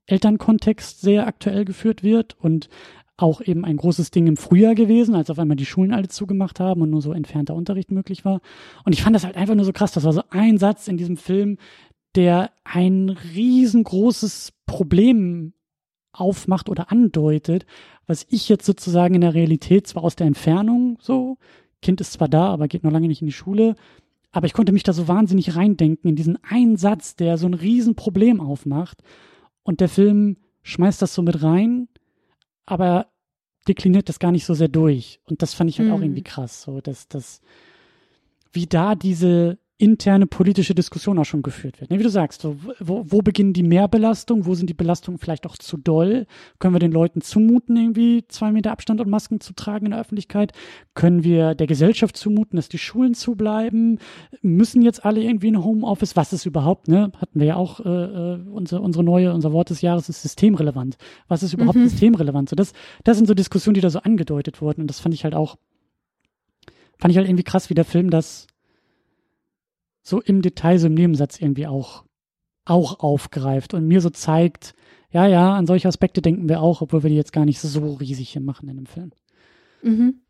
Elternkontext sehr aktuell geführt wird und auch eben ein großes Ding im Frühjahr gewesen, als auf einmal die Schulen alle zugemacht haben und nur so entfernter Unterricht möglich war. Und ich fand das halt einfach nur so krass. Das war so ein Satz in diesem Film, der ein riesengroßes Problem aufmacht oder andeutet, was ich jetzt sozusagen in der Realität zwar aus der Entfernung so, Kind ist zwar da, aber geht noch lange nicht in die Schule, aber ich konnte mich da so wahnsinnig reindenken in diesen einen Satz, der so ein Riesenproblem aufmacht. Und der Film schmeißt das so mit rein, aber dekliniert das gar nicht so sehr durch. Und das fand ich halt mhm. auch irgendwie krass, so dass das, wie da diese interne politische Diskussion auch schon geführt wird. Ne, wie du sagst, so, wo, wo beginnen die Mehrbelastungen, wo sind die Belastungen vielleicht auch zu doll? Können wir den Leuten zumuten, irgendwie zwei Meter Abstand und Masken zu tragen in der Öffentlichkeit? Können wir der Gesellschaft zumuten, dass die Schulen zubleiben? Müssen jetzt alle irgendwie in Homeoffice? Was ist überhaupt, ne? Hatten wir ja auch äh, äh unsere, unsere neue, unser Wort des Jahres ist systemrelevant. Was ist überhaupt mhm. systemrelevant? So, das, das sind so Diskussionen, die da so angedeutet wurden und das fand ich halt auch, fand ich halt irgendwie krass, wie der Film das so im Detail, so im Nebensatz irgendwie auch, auch aufgreift und mir so zeigt, ja, ja, an solche Aspekte denken wir auch, obwohl wir die jetzt gar nicht so riesig hier machen in dem Film. Mhm.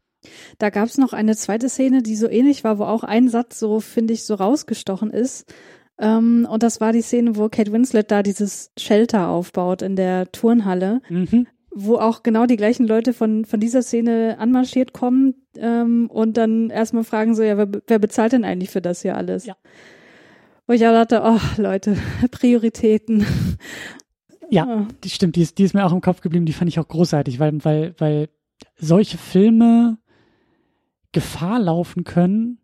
Da gab es noch eine zweite Szene, die so ähnlich war, wo auch ein Satz so, finde ich, so rausgestochen ist. Ähm, und das war die Szene, wo Kate Winslet da dieses Shelter aufbaut in der Turnhalle. Mhm wo auch genau die gleichen Leute von, von dieser Szene anmarschiert kommen ähm, und dann erstmal fragen so, ja, wer, wer bezahlt denn eigentlich für das hier alles? Ja. Wo ich auch dachte, oh Leute, Prioritäten. Ja, die stimmt, die ist, die ist mir auch im Kopf geblieben, die fand ich auch großartig, weil, weil, weil solche Filme Gefahr laufen können,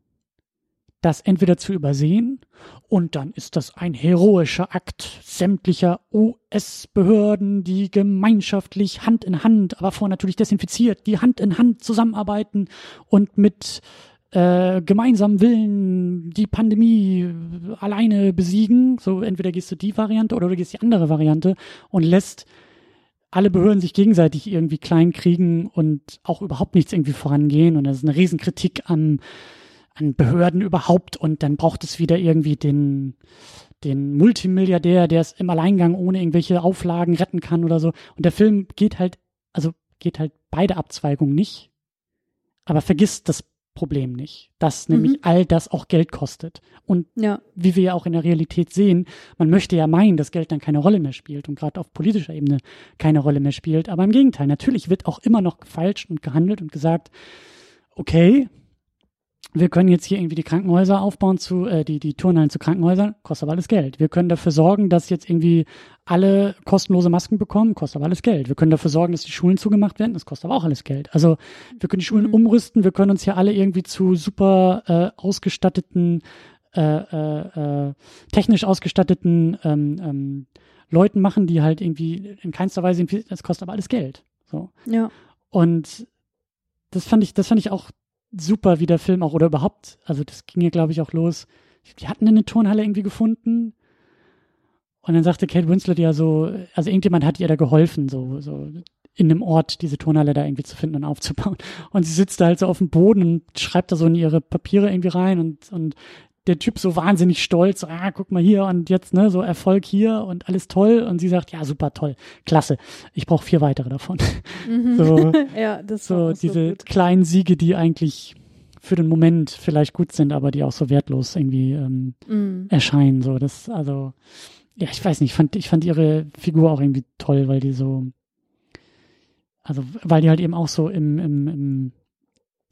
das entweder zu übersehen und dann ist das ein heroischer Akt sämtlicher US-Behörden, die gemeinschaftlich Hand in Hand, aber vorher natürlich desinfiziert, die Hand in Hand zusammenarbeiten und mit äh, gemeinsamen Willen die Pandemie alleine besiegen. So entweder gehst du die Variante oder du gehst die andere Variante und lässt alle Behörden sich gegenseitig irgendwie klein kriegen und auch überhaupt nichts irgendwie vorangehen. Und das ist eine Riesenkritik am an Behörden überhaupt und dann braucht es wieder irgendwie den, den Multimilliardär, der es im Alleingang ohne irgendwelche Auflagen retten kann oder so. Und der Film geht halt, also geht halt beide Abzweigungen nicht, aber vergisst das Problem nicht, dass mhm. nämlich all das auch Geld kostet. Und ja. wie wir ja auch in der Realität sehen, man möchte ja meinen, dass Geld dann keine Rolle mehr spielt und gerade auf politischer Ebene keine Rolle mehr spielt. Aber im Gegenteil, natürlich wird auch immer noch gefeilscht und gehandelt und gesagt, okay, wir können jetzt hier irgendwie die Krankenhäuser aufbauen zu, äh, die, die Turnhallen zu Krankenhäusern, kostet aber alles Geld. Wir können dafür sorgen, dass jetzt irgendwie alle kostenlose Masken bekommen, kostet aber alles Geld. Wir können dafür sorgen, dass die Schulen zugemacht werden, das kostet aber auch alles Geld. Also wir können die Schulen mhm. umrüsten, wir können uns hier alle irgendwie zu super äh, ausgestatteten, äh, äh, äh, technisch ausgestatteten ähm, ähm, Leuten machen, die halt irgendwie in keinster Weise, das kostet aber alles Geld. So. Ja. Und das fand ich, das fand ich auch super, wie der Film auch, oder überhaupt, also das ging ja, glaube ich, auch los. Die hatten eine Turnhalle irgendwie gefunden. Und dann sagte Kate Winslet ja so, also irgendjemand hat ihr da geholfen, so, so in einem Ort diese Turnhalle da irgendwie zu finden und aufzubauen. Und sie sitzt da halt so auf dem Boden und schreibt da so in ihre Papiere irgendwie rein und, und der Typ so wahnsinnig stolz, ah, guck mal hier und jetzt, ne, so Erfolg hier und alles toll. Und sie sagt, ja, super toll, klasse. Ich brauche vier weitere davon. Mhm. So, ja, das so diese so kleinen Siege, die eigentlich für den Moment vielleicht gut sind, aber die auch so wertlos irgendwie ähm, mhm. erscheinen. So, das, also, ja, ich weiß nicht, ich fand, ich fand ihre Figur auch irgendwie toll, weil die so, also, weil die halt eben auch so im, im, im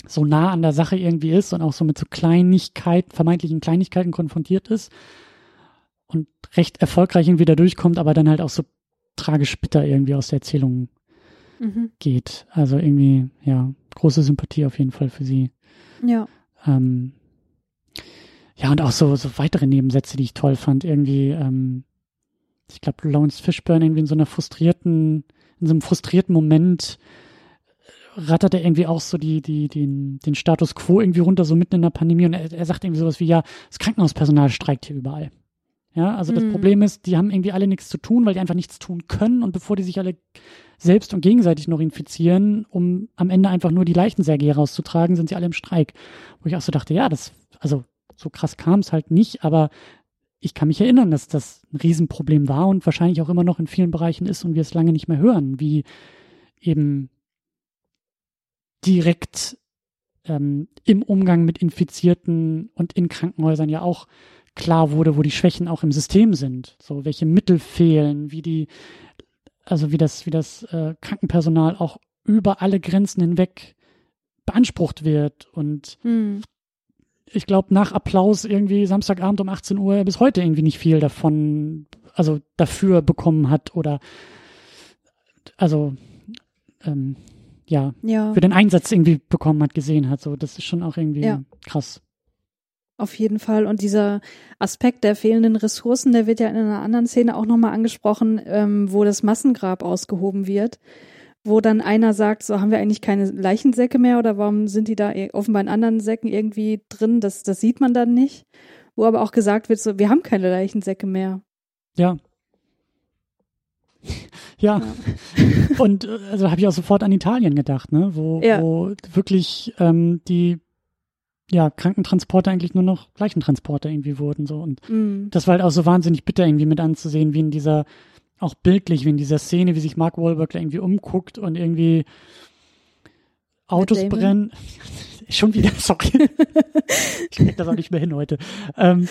so nah an der Sache irgendwie ist und auch so mit so Kleinigkeiten, vermeintlichen Kleinigkeiten konfrontiert ist und recht erfolgreich irgendwie da durchkommt, aber dann halt auch so tragisch bitter irgendwie aus der Erzählung mhm. geht. Also irgendwie, ja, große Sympathie auf jeden Fall für sie. Ja. Ähm, ja, und auch so, so weitere Nebensätze, die ich toll fand. Irgendwie, ähm, ich glaube, Lawrence Fishburne irgendwie in so einer frustrierten, in so einem frustrierten Moment rattert er irgendwie auch so die, die, den, den Status quo irgendwie runter, so mitten in der Pandemie. Und er, er sagt irgendwie sowas wie, ja, das Krankenhauspersonal streikt hier überall. Ja, also das mhm. Problem ist, die haben irgendwie alle nichts zu tun, weil die einfach nichts tun können. Und bevor die sich alle selbst und gegenseitig noch infizieren, um am Ende einfach nur die Leichensärge rauszutragen, sind sie alle im Streik. Wo ich auch so dachte, ja, das, also so krass kam es halt nicht, aber ich kann mich erinnern, dass das ein Riesenproblem war und wahrscheinlich auch immer noch in vielen Bereichen ist und wir es lange nicht mehr hören, wie eben direkt ähm, im Umgang mit Infizierten und in Krankenhäusern ja auch klar wurde, wo die Schwächen auch im System sind. So, welche Mittel fehlen, wie die, also wie das, wie das äh, Krankenpersonal auch über alle Grenzen hinweg beansprucht wird. Und hm. ich glaube, nach Applaus irgendwie Samstagabend um 18 Uhr bis heute irgendwie nicht viel davon, also dafür bekommen hat oder also ähm, ja, ja, für den Einsatz irgendwie bekommen hat, gesehen hat. So, das ist schon auch irgendwie ja. krass. Auf jeden Fall. Und dieser Aspekt der fehlenden Ressourcen, der wird ja in einer anderen Szene auch nochmal angesprochen, ähm, wo das Massengrab ausgehoben wird, wo dann einer sagt, so haben wir eigentlich keine Leichensäcke mehr oder warum sind die da offenbar in anderen Säcken irgendwie drin? Das, das sieht man dann nicht. Wo aber auch gesagt wird, so, wir haben keine Leichensäcke mehr. Ja, ja. Und äh, also habe ich auch sofort an Italien gedacht, ne? Wo, ja. wo wirklich ähm, die ja, Krankentransporte eigentlich nur noch Leichentransporte irgendwie wurden. so Und mm. das war halt auch so wahnsinnig bitter irgendwie mit anzusehen, wie in dieser, auch bildlich, wie in dieser Szene, wie sich Mark Wahlberg irgendwie umguckt und irgendwie Autos brennen. Schon wieder, sorry. ich krieg das auch nicht mehr hin heute. Ähm,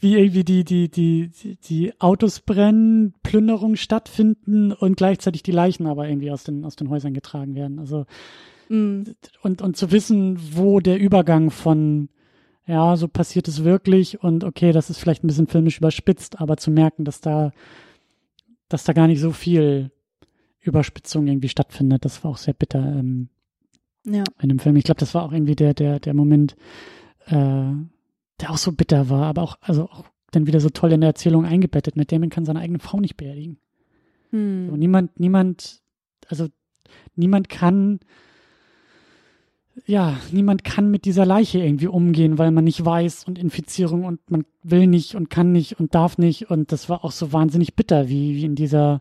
wie irgendwie die, die, die, die Autos brennen, Plünderungen stattfinden und gleichzeitig die Leichen aber irgendwie aus den, aus den Häusern getragen werden. Also, mm. und, und zu wissen, wo der Übergang von, ja, so passiert es wirklich und okay, das ist vielleicht ein bisschen filmisch überspitzt, aber zu merken, dass da, dass da gar nicht so viel Überspitzung irgendwie stattfindet, das war auch sehr bitter. Ähm, ja. in dem Film. Ich glaube, das war auch irgendwie der, der, der Moment, äh, der auch so bitter war, aber auch, also auch dann wieder so toll in der Erzählung eingebettet. Mit Damon kann seine eigene Frau nicht beerdigen. Hm. So, niemand, niemand, also niemand kann, ja, niemand kann mit dieser Leiche irgendwie umgehen, weil man nicht weiß und Infizierung und man will nicht und kann nicht und darf nicht. Und das war auch so wahnsinnig bitter, wie, wie in dieser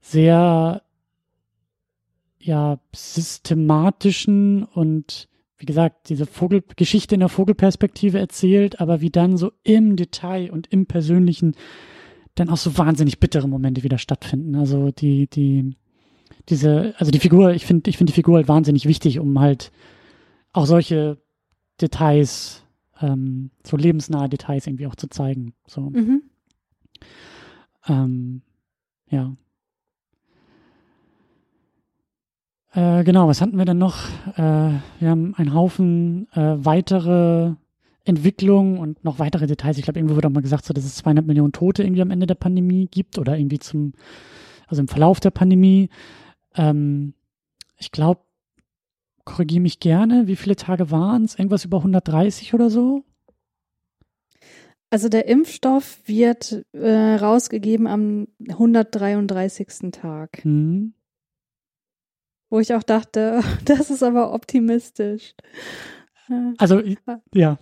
sehr ja systematischen und wie gesagt, diese Vogelgeschichte in der Vogelperspektive erzählt, aber wie dann so im Detail und im Persönlichen dann auch so wahnsinnig bittere Momente wieder stattfinden. Also die, die, diese, also die Figur, ich finde, ich finde die Figur halt wahnsinnig wichtig, um halt auch solche Details, ähm, so lebensnahe Details irgendwie auch zu zeigen. So. Mhm. Ähm, ja. Äh, genau, was hatten wir denn noch? Äh, wir haben einen Haufen äh, weitere Entwicklungen und noch weitere Details. Ich glaube, irgendwo wird auch mal gesagt, so, dass es 200 Millionen Tote irgendwie am Ende der Pandemie gibt oder irgendwie zum, also im Verlauf der Pandemie. Ähm, ich glaube, korrigiere mich gerne, wie viele Tage waren es? Irgendwas über 130 oder so? Also der Impfstoff wird äh, rausgegeben am 133. Tag. Mhm. Wo ich auch dachte, das ist aber optimistisch. Also, ja.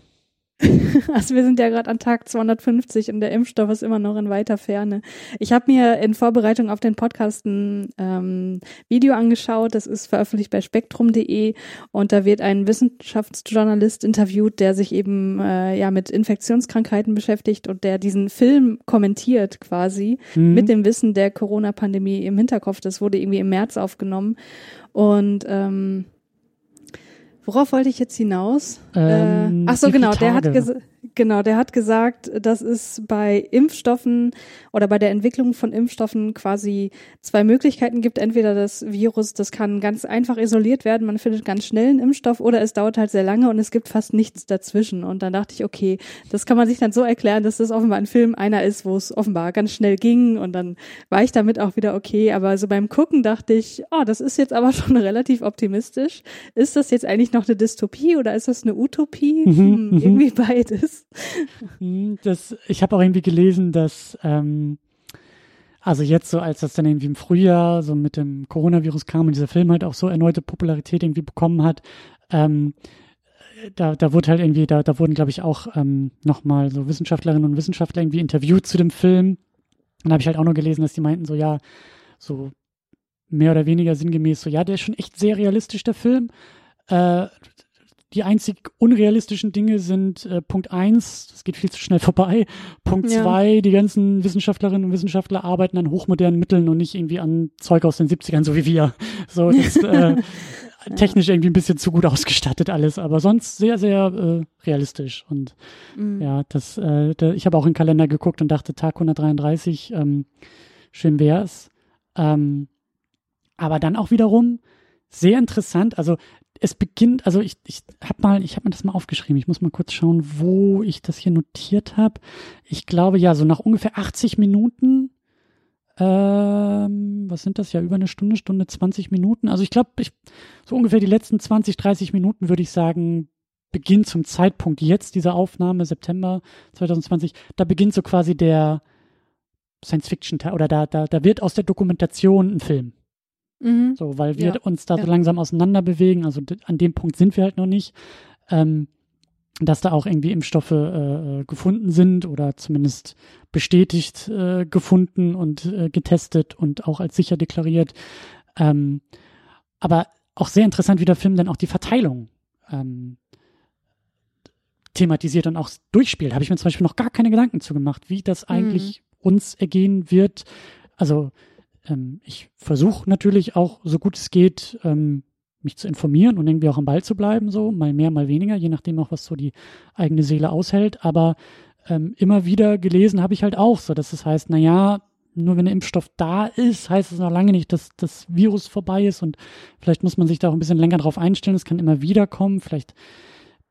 Also wir sind ja gerade an Tag 250 und der Impfstoff ist immer noch in weiter Ferne. Ich habe mir in Vorbereitung auf den Podcast ein ähm, Video angeschaut, das ist veröffentlicht bei spektrum.de und da wird ein Wissenschaftsjournalist interviewt, der sich eben äh, ja mit Infektionskrankheiten beschäftigt und der diesen Film kommentiert quasi mhm. mit dem Wissen der Corona-Pandemie im Hinterkopf. Das wurde irgendwie im März aufgenommen und ähm, Worauf wollte ich jetzt hinaus? Ähm, äh, ach so, genau. Der hat gesagt, Genau, der hat gesagt, dass es bei Impfstoffen oder bei der Entwicklung von Impfstoffen quasi zwei Möglichkeiten gibt. Entweder das Virus, das kann ganz einfach isoliert werden, man findet ganz schnell einen Impfstoff oder es dauert halt sehr lange und es gibt fast nichts dazwischen. Und dann dachte ich, okay, das kann man sich dann so erklären, dass das offenbar ein Film einer ist, wo es offenbar ganz schnell ging und dann war ich damit auch wieder okay. Aber so beim Gucken dachte ich, oh, das ist jetzt aber schon relativ optimistisch. Ist das jetzt eigentlich noch eine Dystopie oder ist das eine Utopie? Mhm, hm, mhm. irgendwie beides. Hm, das, ich habe auch irgendwie gelesen, dass ähm, also jetzt so, als das dann irgendwie im Frühjahr so mit dem Coronavirus kam und dieser Film halt auch so erneute Popularität irgendwie bekommen hat, ähm, da, da wurde halt irgendwie, da, da wurden, glaube ich, auch ähm, nochmal so Wissenschaftlerinnen und Wissenschaftler irgendwie interviewt zu dem Film. Und habe ich halt auch nur gelesen, dass die meinten, so ja, so mehr oder weniger sinngemäß, so ja, der ist schon echt sehr realistisch, der Film. Äh, die einzig unrealistischen Dinge sind äh, Punkt eins, das geht viel zu schnell vorbei. Punkt ja. zwei, die ganzen Wissenschaftlerinnen und Wissenschaftler arbeiten an hochmodernen Mitteln und nicht irgendwie an Zeug aus den 70ern, so wie wir. So, das, äh, technisch irgendwie ein bisschen zu gut ausgestattet alles, aber sonst sehr, sehr äh, realistisch. Und mhm. ja, das, äh, da, ich habe auch in den Kalender geguckt und dachte, Tag 133, ähm, schön wär's. Ähm, aber dann auch wiederum sehr interessant. Also es beginnt, also ich, ich habe mal, ich habe mir das mal aufgeschrieben. Ich muss mal kurz schauen, wo ich das hier notiert habe. Ich glaube ja, so nach ungefähr 80 Minuten, ähm, was sind das ja, über eine Stunde, Stunde 20 Minuten. Also ich glaube, ich, so ungefähr die letzten 20, 30 Minuten würde ich sagen, beginnt zum Zeitpunkt jetzt dieser Aufnahme, September 2020, da beginnt so quasi der Science-Fiction-Teil oder da, da, da wird aus der Dokumentation ein Film. Mhm. So, weil wir ja. uns da ja. so langsam auseinander bewegen. Also an dem Punkt sind wir halt noch nicht. Ähm, dass da auch irgendwie Impfstoffe äh, gefunden sind oder zumindest bestätigt äh, gefunden und äh, getestet und auch als sicher deklariert. Ähm, aber auch sehr interessant, wie der Film dann auch die Verteilung ähm, thematisiert und auch durchspielt. Habe ich mir zum Beispiel noch gar keine Gedanken zu gemacht, wie das mhm. eigentlich mhm. uns ergehen wird. Also ähm, ich versuche natürlich auch, so gut es geht, ähm, mich zu informieren und irgendwie auch am Ball zu bleiben, so mal mehr, mal weniger, je nachdem auch, was so die eigene Seele aushält. Aber ähm, immer wieder gelesen habe ich halt auch, so dass es heißt, na ja, nur wenn der Impfstoff da ist, heißt es noch lange nicht, dass das Virus vorbei ist und vielleicht muss man sich da auch ein bisschen länger drauf einstellen. Es kann immer wieder kommen. Vielleicht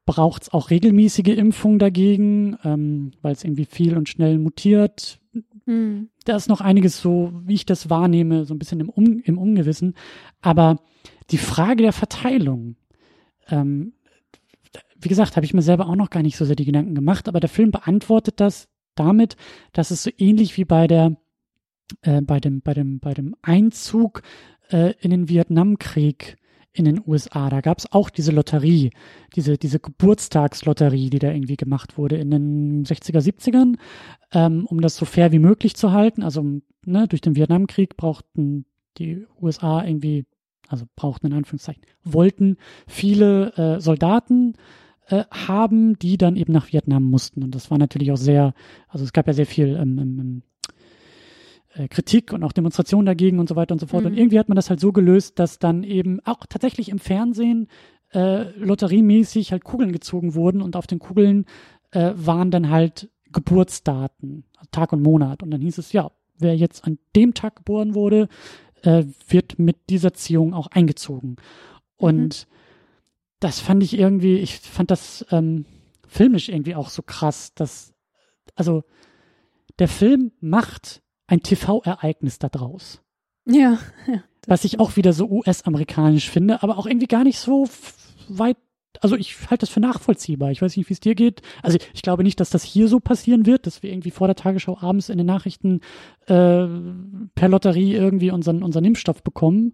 braucht es auch regelmäßige Impfung dagegen, ähm, weil es irgendwie viel und schnell mutiert. Mhm. Da ist noch einiges so, wie ich das wahrnehme, so ein bisschen im, um, im Ungewissen. Aber die Frage der Verteilung, ähm, wie gesagt, habe ich mir selber auch noch gar nicht so sehr die Gedanken gemacht, aber der Film beantwortet das damit, dass es so ähnlich wie bei der äh, bei dem bei dem bei dem Einzug äh, in den Vietnamkrieg in den USA. Da gab es auch diese Lotterie, diese, diese Geburtstagslotterie, die da irgendwie gemacht wurde in den 60er, 70ern, ähm, um das so fair wie möglich zu halten. Also ne, durch den Vietnamkrieg brauchten die USA irgendwie, also brauchten in Anführungszeichen, wollten viele äh, Soldaten äh, haben, die dann eben nach Vietnam mussten. Und das war natürlich auch sehr, also es gab ja sehr viel ähm, ähm, äh, Kritik und auch Demonstrationen dagegen und so weiter und so fort. Mhm. Und irgendwie hat man das halt so gelöst, dass dann eben auch tatsächlich im Fernsehen äh, lotteriemäßig halt Kugeln gezogen wurden und auf den Kugeln äh, waren dann halt Geburtsdaten, Tag und Monat. Und dann hieß es, ja, wer jetzt an dem Tag geboren wurde, äh, wird mit dieser Ziehung auch eingezogen. Und mhm. das fand ich irgendwie, ich fand das ähm, filmisch irgendwie auch so krass, dass, also der Film macht ein TV-Ereignis daraus. Ja, ja. Was ich auch wieder so US-amerikanisch finde, aber auch irgendwie gar nicht so weit. Also ich halte das für nachvollziehbar. Ich weiß nicht, wie es dir geht. Also ich glaube nicht, dass das hier so passieren wird, dass wir irgendwie vor der Tagesschau abends in den Nachrichten äh, per Lotterie irgendwie unseren, unseren Impfstoff bekommen.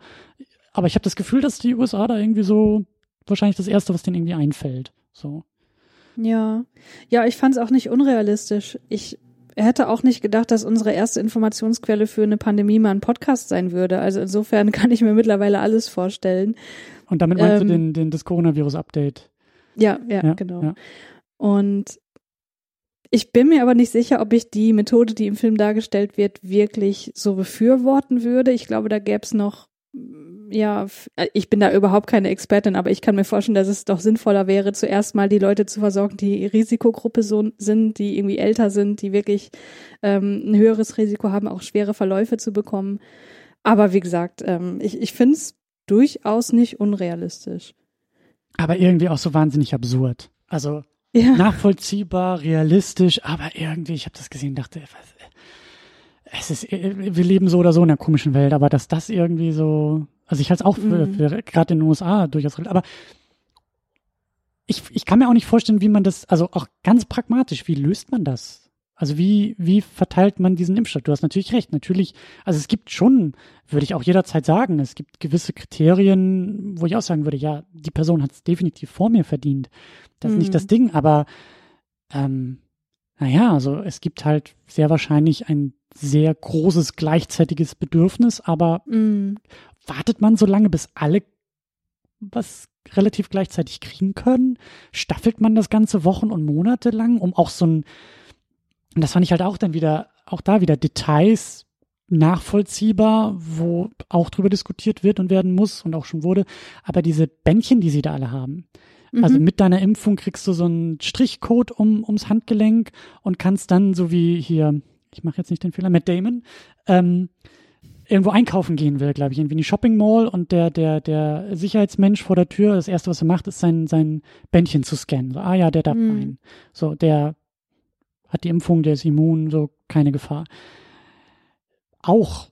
Aber ich habe das Gefühl, dass die USA da irgendwie so wahrscheinlich das Erste, was denen irgendwie einfällt. So. Ja, ja, ich fand es auch nicht unrealistisch. Ich hätte auch nicht gedacht, dass unsere erste Informationsquelle für eine Pandemie mal ein Podcast sein würde. Also insofern kann ich mir mittlerweile alles vorstellen. Und damit meinst ähm, du den, den, das Coronavirus-Update? Ja, ja, ja, genau. Ja. Und ich bin mir aber nicht sicher, ob ich die Methode, die im Film dargestellt wird, wirklich so befürworten würde. Ich glaube, da gäbe es noch ja, äh, ich bin da überhaupt keine Expertin, aber ich kann mir vorstellen, dass es doch sinnvoller wäre, zuerst mal die Leute zu versorgen, die Risikogruppe so sind, die irgendwie älter sind, die wirklich ähm, ein höheres Risiko haben, auch schwere Verläufe zu bekommen. Aber wie gesagt, ähm, ich, ich finde es durchaus nicht unrealistisch. Aber irgendwie auch so wahnsinnig absurd. Also ja. nachvollziehbar, realistisch, aber irgendwie, ich habe das gesehen, dachte, was, es ist, wir leben so oder so in einer komischen Welt, aber dass das irgendwie so also ich halte es auch für, mhm. für gerade in den USA durchaus, aber ich, ich kann mir auch nicht vorstellen, wie man das, also auch ganz pragmatisch, wie löst man das? Also wie, wie verteilt man diesen Impfstoff? Du hast natürlich recht. Natürlich, also es gibt schon, würde ich auch jederzeit sagen, es gibt gewisse Kriterien, wo ich auch sagen würde, ja, die Person hat es definitiv vor mir verdient. Das ist nicht das mhm. Ding, aber ähm, naja, also es gibt halt sehr wahrscheinlich ein sehr großes gleichzeitiges Bedürfnis, aber mm wartet man so lange, bis alle was relativ gleichzeitig kriegen können? Staffelt man das ganze Wochen und Monate lang, um auch so ein, und das fand ich halt auch dann wieder, auch da wieder Details nachvollziehbar, wo auch drüber diskutiert wird und werden muss und auch schon wurde. Aber diese Bändchen, die sie da alle haben, mhm. also mit deiner Impfung kriegst du so einen Strichcode um, ums Handgelenk und kannst dann, so wie hier, ich mache jetzt nicht den Fehler, Matt Damon, ähm, irgendwo einkaufen gehen will, glaube ich, irgendwie in die Shopping Mall und der, der, der Sicherheitsmensch vor der Tür, das erste, was er macht, ist sein, sein Bändchen zu scannen. So, ah ja, der darf mhm. rein. So, der hat die Impfung, der ist immun, so keine Gefahr auch,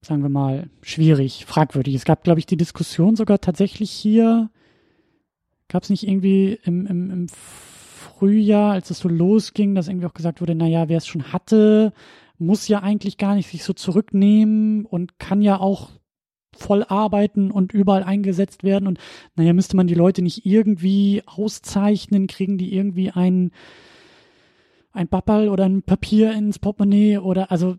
sagen wir mal, schwierig, fragwürdig. Es gab, glaube ich, die Diskussion sogar tatsächlich hier, gab es nicht irgendwie im, im, im Frühjahr, als es so losging, dass irgendwie auch gesagt wurde, naja, wer es schon hatte, muss ja eigentlich gar nicht sich so zurücknehmen und kann ja auch voll arbeiten und überall eingesetzt werden und naja, müsste man die Leute nicht irgendwie auszeichnen, kriegen die irgendwie ein ein Bappal oder ein Papier ins Portemonnaie oder also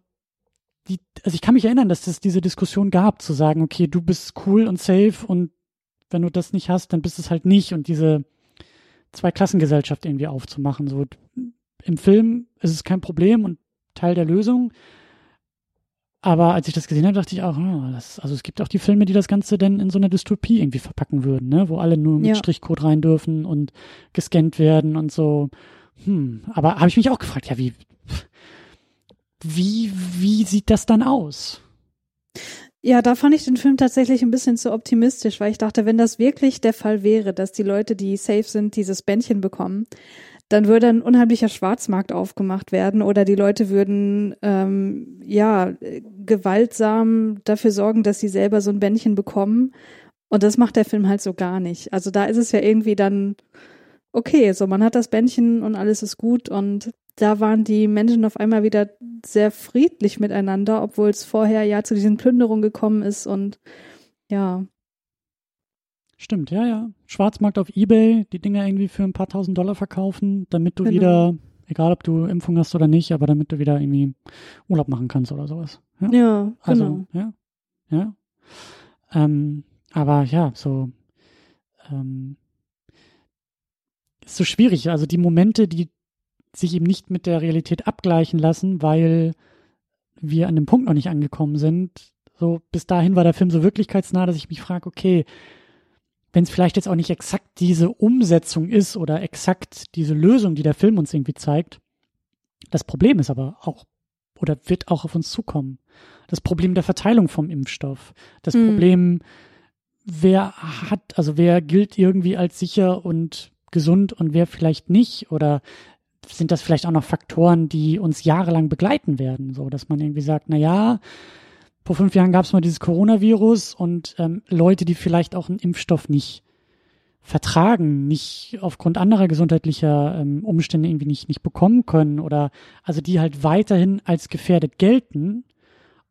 die, also ich kann mich erinnern, dass es diese Diskussion gab, zu sagen, okay, du bist cool und safe und wenn du das nicht hast, dann bist es halt nicht und diese Zweiklassengesellschaft irgendwie aufzumachen. So im Film ist es kein Problem und Teil der Lösung. Aber als ich das gesehen habe, dachte ich auch, oh, das, also es gibt auch die Filme, die das Ganze dann in so einer Dystopie irgendwie verpacken würden, ne? wo alle nur mit ja. Strichcode rein dürfen und gescannt werden und so. Hm, aber habe ich mich auch gefragt, ja, wie, wie, wie sieht das dann aus? Ja, da fand ich den Film tatsächlich ein bisschen zu optimistisch, weil ich dachte, wenn das wirklich der Fall wäre, dass die Leute, die safe sind, dieses Bändchen bekommen, dann würde ein unheimlicher Schwarzmarkt aufgemacht werden oder die Leute würden ähm, ja gewaltsam dafür sorgen, dass sie selber so ein Bändchen bekommen. Und das macht der Film halt so gar nicht. Also da ist es ja irgendwie dann okay, so man hat das Bändchen und alles ist gut und da waren die Menschen auf einmal wieder sehr friedlich miteinander, obwohl es vorher ja zu diesen Plünderungen gekommen ist und ja. Stimmt, ja, ja. Schwarzmarkt auf Ebay, die Dinger irgendwie für ein paar tausend Dollar verkaufen, damit du genau. wieder, egal ob du Impfung hast oder nicht, aber damit du wieder irgendwie Urlaub machen kannst oder sowas. Ja, ja also, genau. Ja, ja. Ähm, aber ja, so ähm, ist so schwierig. Also die Momente, die sich eben nicht mit der Realität abgleichen lassen, weil wir an dem Punkt noch nicht angekommen sind. So bis dahin war der Film so wirklichkeitsnah, dass ich mich frage, okay, wenn es vielleicht jetzt auch nicht exakt diese Umsetzung ist oder exakt diese Lösung, die der Film uns irgendwie zeigt, das Problem ist aber auch oder wird auch auf uns zukommen. Das Problem der Verteilung vom Impfstoff, das mhm. Problem, wer hat, also wer gilt irgendwie als sicher und gesund und wer vielleicht nicht oder sind das vielleicht auch noch Faktoren, die uns jahrelang begleiten werden, so dass man irgendwie sagt, na ja, vor fünf Jahren gab es mal dieses Coronavirus und ähm, Leute, die vielleicht auch einen Impfstoff nicht vertragen, nicht aufgrund anderer gesundheitlicher ähm, Umstände irgendwie nicht, nicht bekommen können oder also die halt weiterhin als gefährdet gelten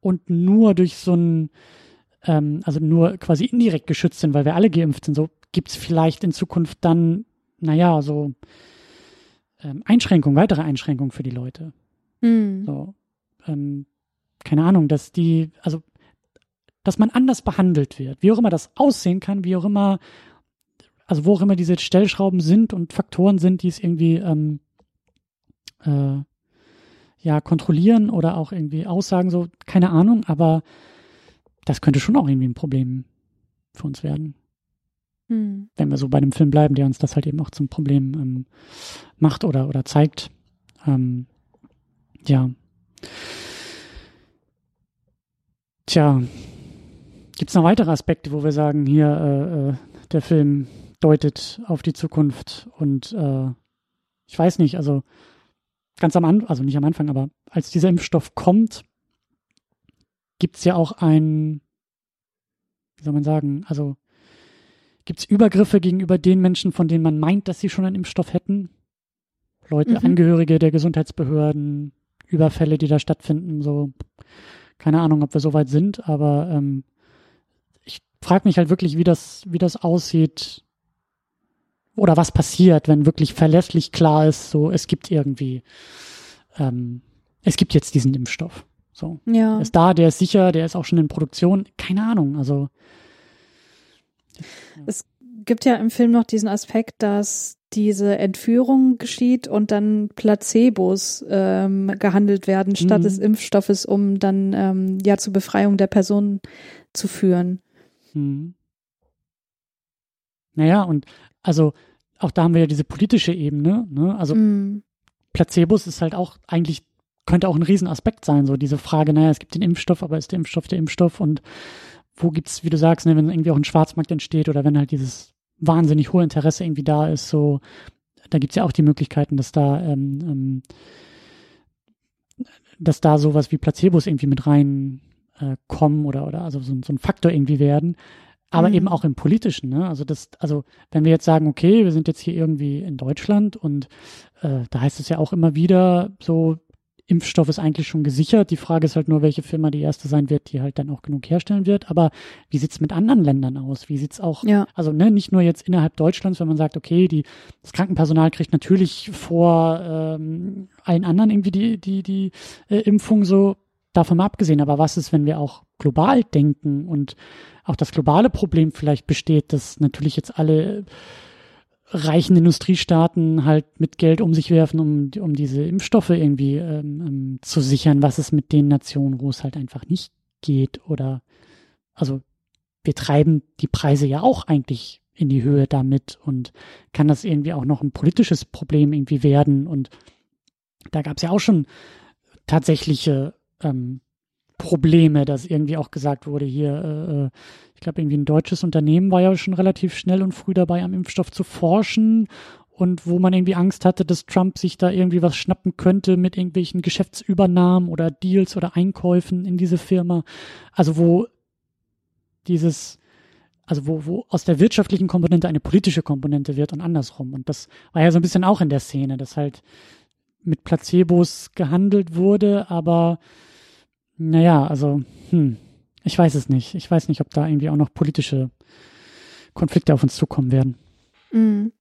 und nur durch so ein, ähm, also nur quasi indirekt geschützt sind, weil wir alle geimpft sind, so gibt es vielleicht in Zukunft dann, naja, so ähm, Einschränkung, weitere Einschränkung für die Leute. Mhm. So, ähm, keine Ahnung, dass die, also, dass man anders behandelt wird, wie auch immer das aussehen kann, wie auch immer, also wo auch immer diese Stellschrauben sind und Faktoren sind, die es irgendwie ähm, äh, ja kontrollieren oder auch irgendwie aussagen, so keine Ahnung, aber das könnte schon auch irgendwie ein Problem für uns werden. Hm. Wenn wir so bei dem Film bleiben, der uns das halt eben auch zum Problem ähm, macht oder, oder zeigt. Ähm, ja. Tja, gibt es noch weitere Aspekte, wo wir sagen, hier, äh, äh, der Film deutet auf die Zukunft und äh, ich weiß nicht, also ganz am Anfang, also nicht am Anfang, aber als dieser Impfstoff kommt, gibt es ja auch ein, wie soll man sagen, also Gibt es Übergriffe gegenüber den Menschen, von denen man meint, dass sie schon einen Impfstoff hätten? Leute, mhm. Angehörige der Gesundheitsbehörden, Überfälle, die da stattfinden, so. Keine Ahnung, ob wir so weit sind, aber ähm, ich frage mich halt wirklich, wie das, wie das aussieht oder was passiert, wenn wirklich verlässlich klar ist, so es gibt irgendwie, ähm, es gibt jetzt diesen Impfstoff. So. Ja. Der ist da, der ist sicher, der ist auch schon in Produktion. Keine Ahnung. Also Es gibt ja im Film noch diesen Aspekt, dass diese Entführung geschieht und dann Placebos ähm, gehandelt werden statt mhm. des Impfstoffes, um dann ähm, ja zur Befreiung der Person zu führen. Mhm. Naja, und also auch da haben wir ja diese politische Ebene, ne? Also mhm. Placebos ist halt auch eigentlich, könnte auch ein Riesenaspekt sein, so diese Frage, naja, es gibt den Impfstoff, aber ist der Impfstoff der Impfstoff und wo gibt's, wie du sagst, ne, wenn irgendwie auch ein Schwarzmarkt entsteht oder wenn halt dieses wahnsinnig hohe Interesse irgendwie da ist, so, da gibt's ja auch die Möglichkeiten, dass da, ähm, ähm, dass da sowas wie Placebos irgendwie mit rein äh, kommen oder, oder also so, so ein Faktor irgendwie werden. Aber mhm. eben auch im Politischen, ne? Also das, also wenn wir jetzt sagen, okay, wir sind jetzt hier irgendwie in Deutschland und äh, da heißt es ja auch immer wieder so, Impfstoff ist eigentlich schon gesichert. Die Frage ist halt nur, welche Firma die erste sein wird, die halt dann auch genug herstellen wird. Aber wie sieht's mit anderen Ländern aus? Wie sieht's auch, ja. also ne, nicht nur jetzt innerhalb Deutschlands, wenn man sagt, okay, die, das Krankenpersonal kriegt natürlich vor ähm, allen anderen irgendwie die, die, die äh, Impfung so, davon mal abgesehen. Aber was ist, wenn wir auch global denken und auch das globale Problem vielleicht besteht, dass natürlich jetzt alle reichen Industriestaaten halt mit Geld um sich werfen, um, um diese Impfstoffe irgendwie ähm, ähm, zu sichern, was es mit den Nationen, wo es halt einfach nicht geht. Oder also wir treiben die Preise ja auch eigentlich in die Höhe damit und kann das irgendwie auch noch ein politisches Problem irgendwie werden. Und da gab es ja auch schon tatsächliche ähm, Probleme, dass irgendwie auch gesagt wurde, hier, äh, äh ich glaube, irgendwie ein deutsches Unternehmen war ja schon relativ schnell und früh dabei, am Impfstoff zu forschen und wo man irgendwie Angst hatte, dass Trump sich da irgendwie was schnappen könnte mit irgendwelchen Geschäftsübernahmen oder Deals oder Einkäufen in diese Firma. Also wo dieses, also wo, wo aus der wirtschaftlichen Komponente eine politische Komponente wird und andersrum. Und das war ja so ein bisschen auch in der Szene, dass halt mit Placebos gehandelt wurde, aber naja, also, hm, ich weiß es nicht. Ich weiß nicht, ob da irgendwie auch noch politische Konflikte auf uns zukommen werden. Mhm.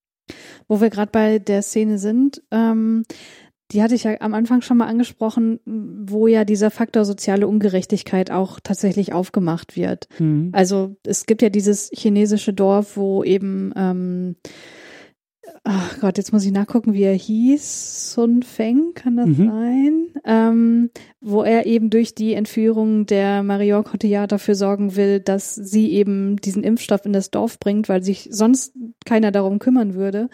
Wo wir gerade bei der Szene sind, ähm, die hatte ich ja am Anfang schon mal angesprochen, wo ja dieser Faktor soziale Ungerechtigkeit auch tatsächlich aufgemacht wird. Mhm. Also es gibt ja dieses chinesische Dorf, wo eben ähm, ach Gott, jetzt muss ich nachgucken, wie er hieß. Sun Feng, kann das mhm. sein? Ähm, wo er eben durch die Entführung der Marion Cotillard dafür sorgen will, dass sie eben diesen Impfstoff in das Dorf bringt, weil sich sonst keiner darum kümmern würde.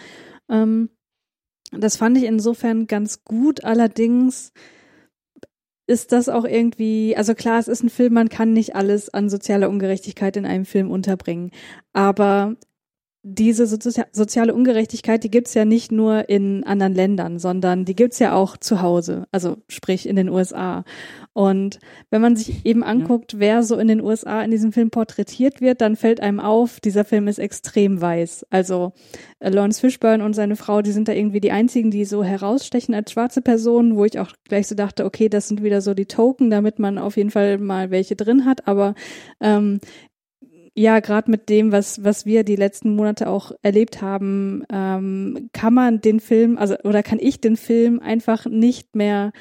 Ähm, das fand ich insofern ganz gut. Allerdings ist das auch irgendwie, also klar, es ist ein Film, man kann nicht alles an sozialer Ungerechtigkeit in einem Film unterbringen. Aber diese soziale Ungerechtigkeit, die gibt's ja nicht nur in anderen Ländern, sondern die gibt's ja auch zu Hause, also sprich in den USA. Und wenn man sich eben anguckt, ja. wer so in den USA in diesem Film porträtiert wird, dann fällt einem auf, dieser Film ist extrem weiß. Also äh, Lawrence Fishburne und seine Frau, die sind da irgendwie die einzigen, die so herausstechen als schwarze Personen, wo ich auch gleich so dachte, okay, das sind wieder so die Token, damit man auf jeden Fall mal welche drin hat. Aber ähm, ja, gerade mit dem, was, was wir die letzten Monate auch erlebt haben, ähm, kann man den Film, also oder kann ich den Film einfach nicht mehr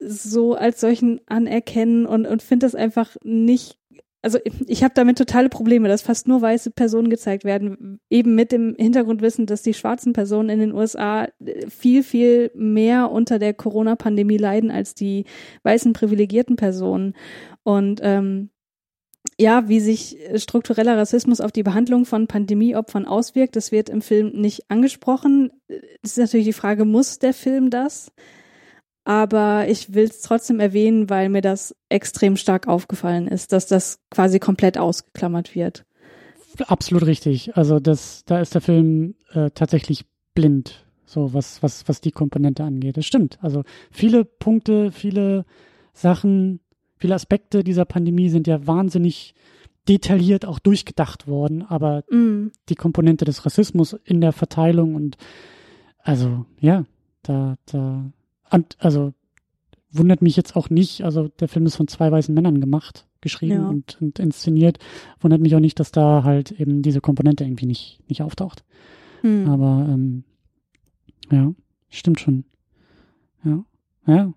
so als solchen anerkennen und, und finde das einfach nicht. Also ich habe damit totale Probleme, dass fast nur weiße Personen gezeigt werden, eben mit dem Hintergrundwissen, dass die schwarzen Personen in den USA viel, viel mehr unter der Corona-Pandemie leiden als die weißen privilegierten Personen. Und ähm, ja, wie sich äh, struktureller Rassismus auf die Behandlung von Pandemieopfern auswirkt, das wird im Film nicht angesprochen. Es ist natürlich die Frage, muss der Film das? Aber ich will es trotzdem erwähnen, weil mir das extrem stark aufgefallen ist, dass das quasi komplett ausgeklammert wird. Absolut richtig. Also das, da ist der Film äh, tatsächlich blind, so was, was, was die Komponente angeht. Das stimmt. Also viele Punkte, viele Sachen viele Aspekte dieser Pandemie sind ja wahnsinnig detailliert auch durchgedacht worden, aber mm. die Komponente des Rassismus in der Verteilung und also ja, da, da, also wundert mich jetzt auch nicht, also der Film ist von zwei weißen Männern gemacht, geschrieben ja. und, und inszeniert, wundert mich auch nicht, dass da halt eben diese Komponente irgendwie nicht, nicht auftaucht. Mm. Aber ähm, ja, stimmt schon. Ja, ja,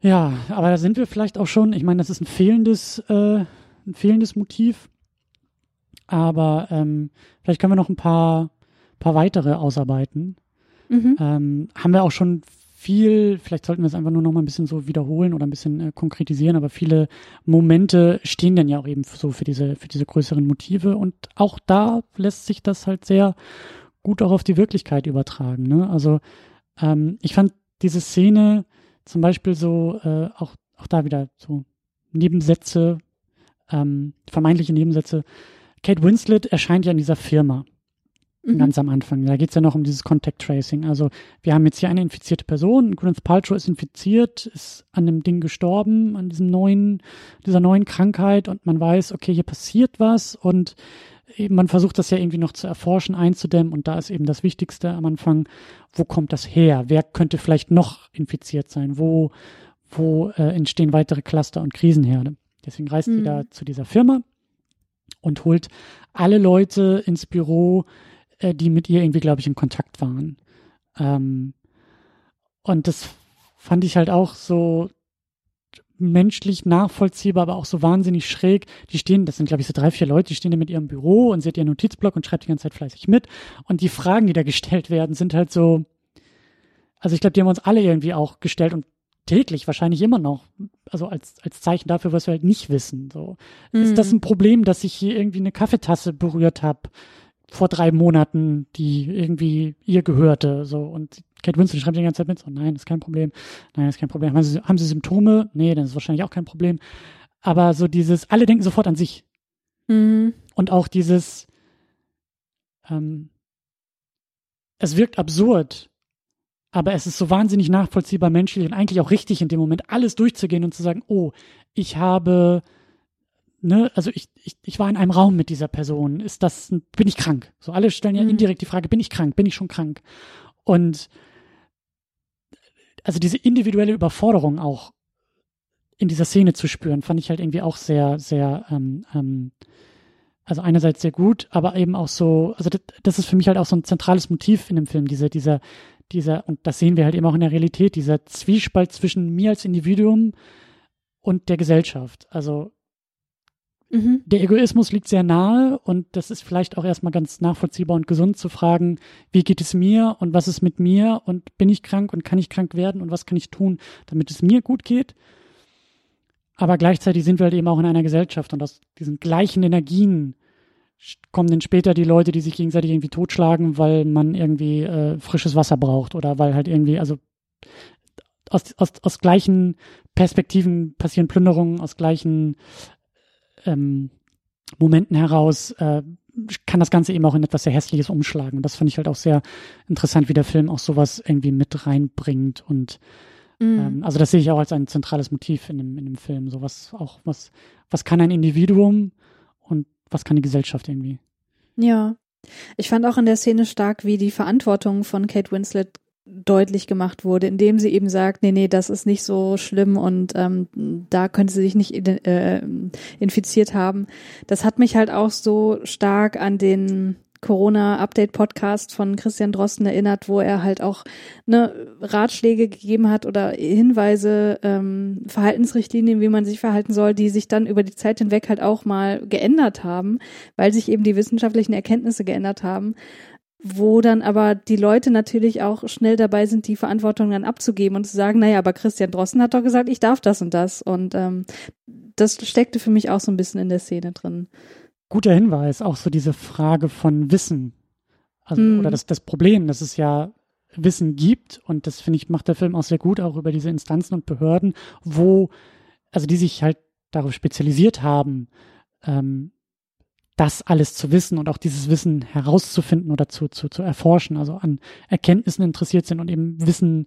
ja, aber da sind wir vielleicht auch schon, ich meine, das ist ein fehlendes, äh, ein fehlendes Motiv. Aber ähm, vielleicht können wir noch ein paar, paar weitere ausarbeiten. Mhm. Ähm, haben wir auch schon viel, vielleicht sollten wir es einfach nur noch mal ein bisschen so wiederholen oder ein bisschen äh, konkretisieren, aber viele Momente stehen dann ja auch eben so für diese, für diese größeren Motive und auch da lässt sich das halt sehr gut auch auf die Wirklichkeit übertragen. Ne? Also ähm, ich fand diese Szene zum Beispiel so, äh, auch, auch da wieder so Nebensätze, ähm, vermeintliche Nebensätze. Kate Winslet erscheint ja in dieser Firma mhm. ganz am Anfang. Da geht es ja noch um dieses Contact Tracing. Also wir haben jetzt hier eine infizierte Person, Gwyneth Paltrow ist infiziert, ist an dem Ding gestorben, an diesem neuen, dieser neuen Krankheit und man weiß, okay, hier passiert was und man versucht das ja irgendwie noch zu erforschen, einzudämmen und da ist eben das Wichtigste am Anfang, wo kommt das her? Wer könnte vielleicht noch infiziert sein? Wo, wo äh, entstehen weitere Cluster und Krisenherde? Deswegen reist mhm. sie da zu dieser Firma und holt alle Leute ins Büro, äh, die mit ihr irgendwie, glaube ich, in Kontakt waren. Ähm, und das fand ich halt auch so menschlich nachvollziehbar, aber auch so wahnsinnig schräg. Die stehen, das sind glaube ich so drei, vier Leute, die stehen da mit ihrem Büro und sie hat ihren Notizblock und schreibt die ganze Zeit fleißig mit. Und die Fragen, die da gestellt werden, sind halt so, also ich glaube, die haben uns alle irgendwie auch gestellt und täglich wahrscheinlich immer noch, also als, als Zeichen dafür, was wir halt nicht wissen. So. Mhm. Ist das mhm. ein Problem, dass ich hier irgendwie eine Kaffeetasse berührt habe? vor drei Monaten, die irgendwie ihr gehörte, so und Kate Winslet schreibt die ganze Zeit mit, so nein, ist kein Problem, nein, ist kein Problem. Haben sie, haben sie Symptome? Nee, dann ist wahrscheinlich auch kein Problem. Aber so dieses, alle denken sofort an sich. Mhm. Und auch dieses, ähm, es wirkt absurd, aber es ist so wahnsinnig nachvollziehbar menschlich und eigentlich auch richtig in dem Moment, alles durchzugehen und zu sagen, oh, ich habe ne, also ich, ich, ich war in einem Raum mit dieser Person. Ist das, bin ich krank? So alle stellen ja mhm. indirekt die Frage, bin ich krank? Bin ich schon krank? Und also diese individuelle Überforderung auch in dieser Szene zu spüren, fand ich halt irgendwie auch sehr, sehr, ähm, ähm, also einerseits sehr gut, aber eben auch so, also das, das ist für mich halt auch so ein zentrales Motiv in dem Film, diese, dieser, dieser, und das sehen wir halt eben auch in der Realität, dieser Zwiespalt zwischen mir als Individuum und der Gesellschaft. Also Mhm. Der Egoismus liegt sehr nahe und das ist vielleicht auch erstmal ganz nachvollziehbar und gesund zu fragen, wie geht es mir und was ist mit mir und bin ich krank und kann ich krank werden und was kann ich tun, damit es mir gut geht. Aber gleichzeitig sind wir halt eben auch in einer Gesellschaft und aus diesen gleichen Energien kommen dann später die Leute, die sich gegenseitig irgendwie totschlagen, weil man irgendwie äh, frisches Wasser braucht oder weil halt irgendwie, also aus, aus, aus gleichen Perspektiven passieren Plünderungen, aus gleichen ähm, Momenten heraus äh, kann das Ganze eben auch in etwas sehr Hässliches umschlagen. Und das finde ich halt auch sehr interessant, wie der Film auch sowas irgendwie mit reinbringt. Und mm. ähm, also das sehe ich auch als ein zentrales Motiv in dem, in dem Film. So was auch, was, was kann ein Individuum und was kann die Gesellschaft irgendwie? Ja. Ich fand auch in der Szene stark, wie die Verantwortung von Kate Winslet deutlich gemacht wurde, indem sie eben sagt, nee, nee, das ist nicht so schlimm und ähm, da könnte sie sich nicht äh, infiziert haben. Das hat mich halt auch so stark an den Corona-Update-Podcast von Christian Drosten erinnert, wo er halt auch ne, Ratschläge gegeben hat oder Hinweise, ähm, Verhaltensrichtlinien, wie man sich verhalten soll, die sich dann über die Zeit hinweg halt auch mal geändert haben, weil sich eben die wissenschaftlichen Erkenntnisse geändert haben wo dann aber die Leute natürlich auch schnell dabei sind, die Verantwortung dann abzugeben und zu sagen, naja, aber Christian Drosten hat doch gesagt, ich darf das und das. Und ähm, das steckte für mich auch so ein bisschen in der Szene drin. Guter Hinweis, auch so diese Frage von Wissen. Also, hm. Oder das, das Problem, dass es ja Wissen gibt, und das finde ich, macht der Film auch sehr gut, auch über diese Instanzen und Behörden, wo, also die sich halt darauf spezialisiert haben, ähm, das alles zu wissen und auch dieses Wissen herauszufinden oder zu, zu, zu erforschen, also an Erkenntnissen interessiert sind und eben Wissen,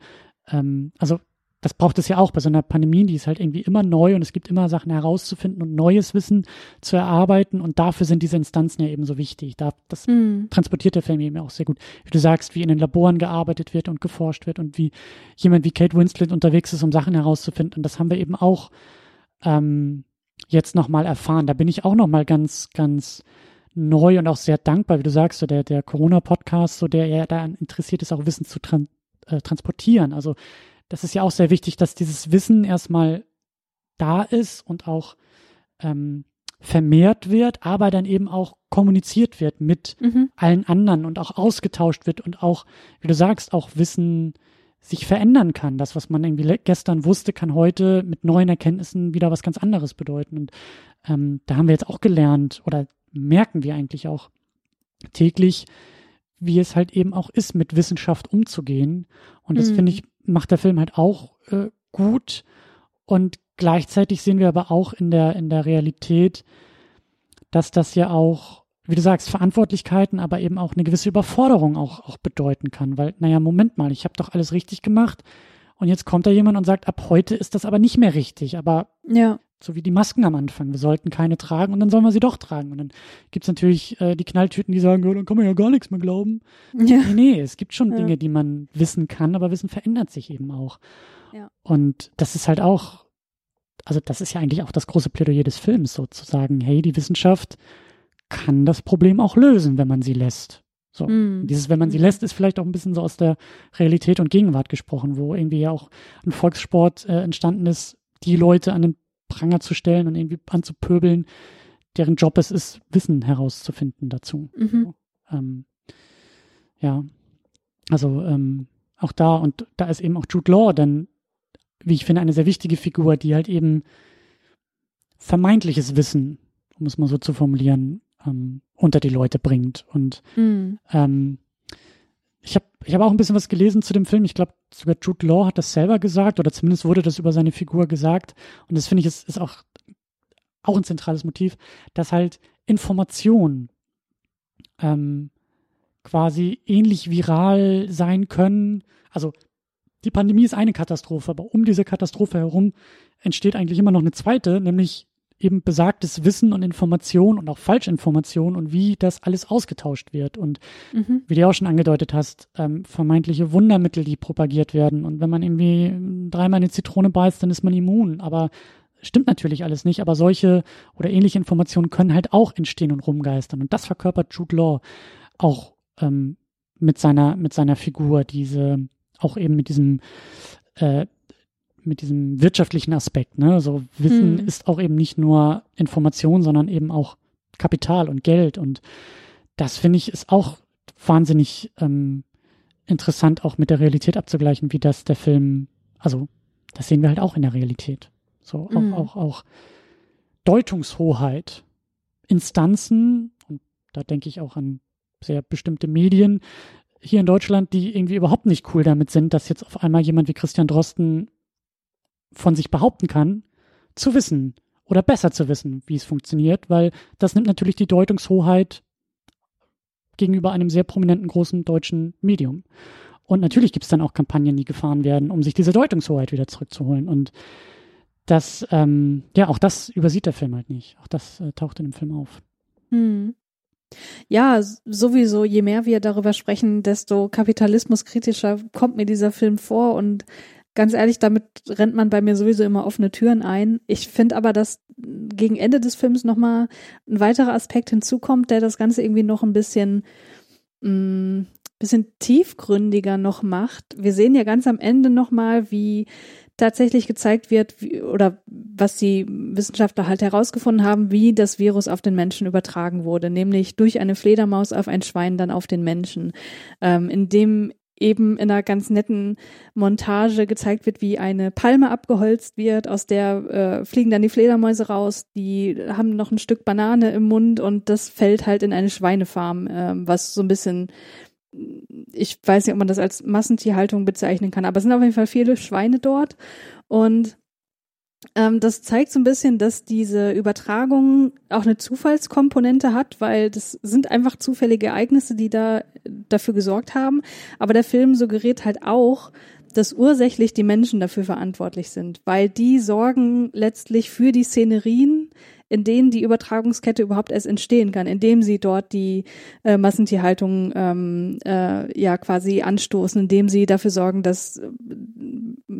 ähm, also das braucht es ja auch bei so einer Pandemie, die ist halt irgendwie immer neu und es gibt immer Sachen herauszufinden und neues Wissen zu erarbeiten und dafür sind diese Instanzen ja eben so wichtig. Da, das mm. transportiert der Film eben auch sehr gut. Wie du sagst, wie in den Laboren gearbeitet wird und geforscht wird und wie jemand wie Kate Winslet unterwegs ist, um Sachen herauszufinden. Und das haben wir eben auch ähm, jetzt nochmal erfahren. Da bin ich auch nochmal ganz, ganz neu und auch sehr dankbar, wie du sagst, so der, der Corona-Podcast, so der ja daran interessiert ist, auch Wissen zu tran äh, transportieren. Also das ist ja auch sehr wichtig, dass dieses Wissen erstmal da ist und auch ähm, vermehrt wird, aber dann eben auch kommuniziert wird mit mhm. allen anderen und auch ausgetauscht wird und auch, wie du sagst, auch Wissen sich verändern kann. Das, was man irgendwie gestern wusste, kann heute mit neuen Erkenntnissen wieder was ganz anderes bedeuten. Und ähm, da haben wir jetzt auch gelernt oder merken wir eigentlich auch täglich, wie es halt eben auch ist, mit Wissenschaft umzugehen. Und das mhm. finde ich, macht der Film halt auch äh, gut. Und gleichzeitig sehen wir aber auch in der, in der Realität, dass das ja auch, wie du sagst, Verantwortlichkeiten, aber eben auch eine gewisse Überforderung auch, auch bedeuten kann. Weil, naja, Moment mal, ich habe doch alles richtig gemacht. Und jetzt kommt da jemand und sagt, ab heute ist das aber nicht mehr richtig. Aber ja. so wie die Masken am Anfang, wir sollten keine tragen und dann sollen wir sie doch tragen. Und dann gibt's natürlich äh, die Knalltüten, die sagen, ja, dann kann man ja gar nichts mehr glauben. Ja. Nee, nee, es gibt schon ja. Dinge, die man wissen kann, aber Wissen verändert sich eben auch. Ja. Und das ist halt auch also das ist ja eigentlich auch das große Plädoyer des Films, sozusagen, hey, die Wissenschaft kann das Problem auch lösen, wenn man sie lässt. So, mm. dieses, wenn man sie hm. lässt, ist vielleicht auch ein bisschen so aus der Realität und Gegenwart gesprochen, wo irgendwie ja auch ein Volkssport äh, entstanden ist, die Leute an den Pranger zu stellen und irgendwie anzupöbeln, deren Job es ist, Wissen herauszufinden dazu. Mhm. So, ähm, ja, also ähm, auch da und da ist eben auch Jude Law dann wie ich finde, eine sehr wichtige Figur, die halt eben vermeintliches Wissen, um es mal so zu formulieren, ähm, unter die Leute bringt. Und mhm. ähm, ich habe ich hab auch ein bisschen was gelesen zu dem Film. Ich glaube, sogar Jude Law hat das selber gesagt, oder zumindest wurde das über seine Figur gesagt. Und das finde ich ist, ist auch, auch ein zentrales Motiv, dass halt Informationen ähm, quasi ähnlich viral sein können. Also die Pandemie ist eine Katastrophe, aber um diese Katastrophe herum entsteht eigentlich immer noch eine zweite, nämlich eben besagtes Wissen und Information und auch Falschinformation und wie das alles ausgetauscht wird. Und mhm. wie du auch schon angedeutet hast, ähm, vermeintliche Wundermittel, die propagiert werden. Und wenn man irgendwie dreimal eine Zitrone beißt, dann ist man immun. Aber stimmt natürlich alles nicht. Aber solche oder ähnliche Informationen können halt auch entstehen und rumgeistern. Und das verkörpert Jude Law auch ähm, mit seiner, mit seiner Figur, diese, auch eben mit diesem äh, mit diesem wirtschaftlichen Aspekt. Ne? So Wissen hm. ist auch eben nicht nur Information, sondern eben auch Kapital und Geld. Und das finde ich ist auch wahnsinnig ähm, interessant, auch mit der Realität abzugleichen, wie das der Film, also das sehen wir halt auch in der Realität. So auch, mhm. auch, auch Deutungshoheit, Instanzen, und da denke ich auch an sehr bestimmte Medien, hier in Deutschland, die irgendwie überhaupt nicht cool damit sind, dass jetzt auf einmal jemand wie Christian Drosten von sich behaupten kann, zu wissen oder besser zu wissen, wie es funktioniert, weil das nimmt natürlich die Deutungshoheit gegenüber einem sehr prominenten großen deutschen Medium. Und natürlich gibt es dann auch Kampagnen, die gefahren werden, um sich diese Deutungshoheit wieder zurückzuholen. Und das, ähm, ja, auch das übersieht der Film halt nicht. Auch das äh, taucht in dem Film auf. Hm. Ja, sowieso, je mehr wir darüber sprechen, desto kapitalismuskritischer kommt mir dieser Film vor und ganz ehrlich, damit rennt man bei mir sowieso immer offene Türen ein. Ich finde aber, dass gegen Ende des Films nochmal ein weiterer Aspekt hinzukommt, der das Ganze irgendwie noch ein bisschen, mh, mm, bisschen tiefgründiger noch macht. Wir sehen ja ganz am Ende nochmal, wie tatsächlich gezeigt wird, wie, oder was die Wissenschaftler halt herausgefunden haben, wie das Virus auf den Menschen übertragen wurde, nämlich durch eine Fledermaus auf ein Schwein, dann auf den Menschen, ähm, indem eben in einer ganz netten Montage gezeigt wird, wie eine Palme abgeholzt wird, aus der äh, fliegen dann die Fledermäuse raus, die haben noch ein Stück Banane im Mund und das fällt halt in eine Schweinefarm, äh, was so ein bisschen ich weiß nicht, ob man das als Massentierhaltung bezeichnen kann, aber es sind auf jeden Fall viele Schweine dort und ähm, das zeigt so ein bisschen, dass diese Übertragung auch eine Zufallskomponente hat, weil das sind einfach zufällige Ereignisse, die da dafür gesorgt haben. Aber der Film suggeriert halt auch, dass ursächlich die Menschen dafür verantwortlich sind, weil die sorgen letztlich für die Szenerien, in denen die Übertragungskette überhaupt erst entstehen kann, indem sie dort die äh, Massentierhaltung ähm, äh, ja quasi anstoßen, indem sie dafür sorgen, dass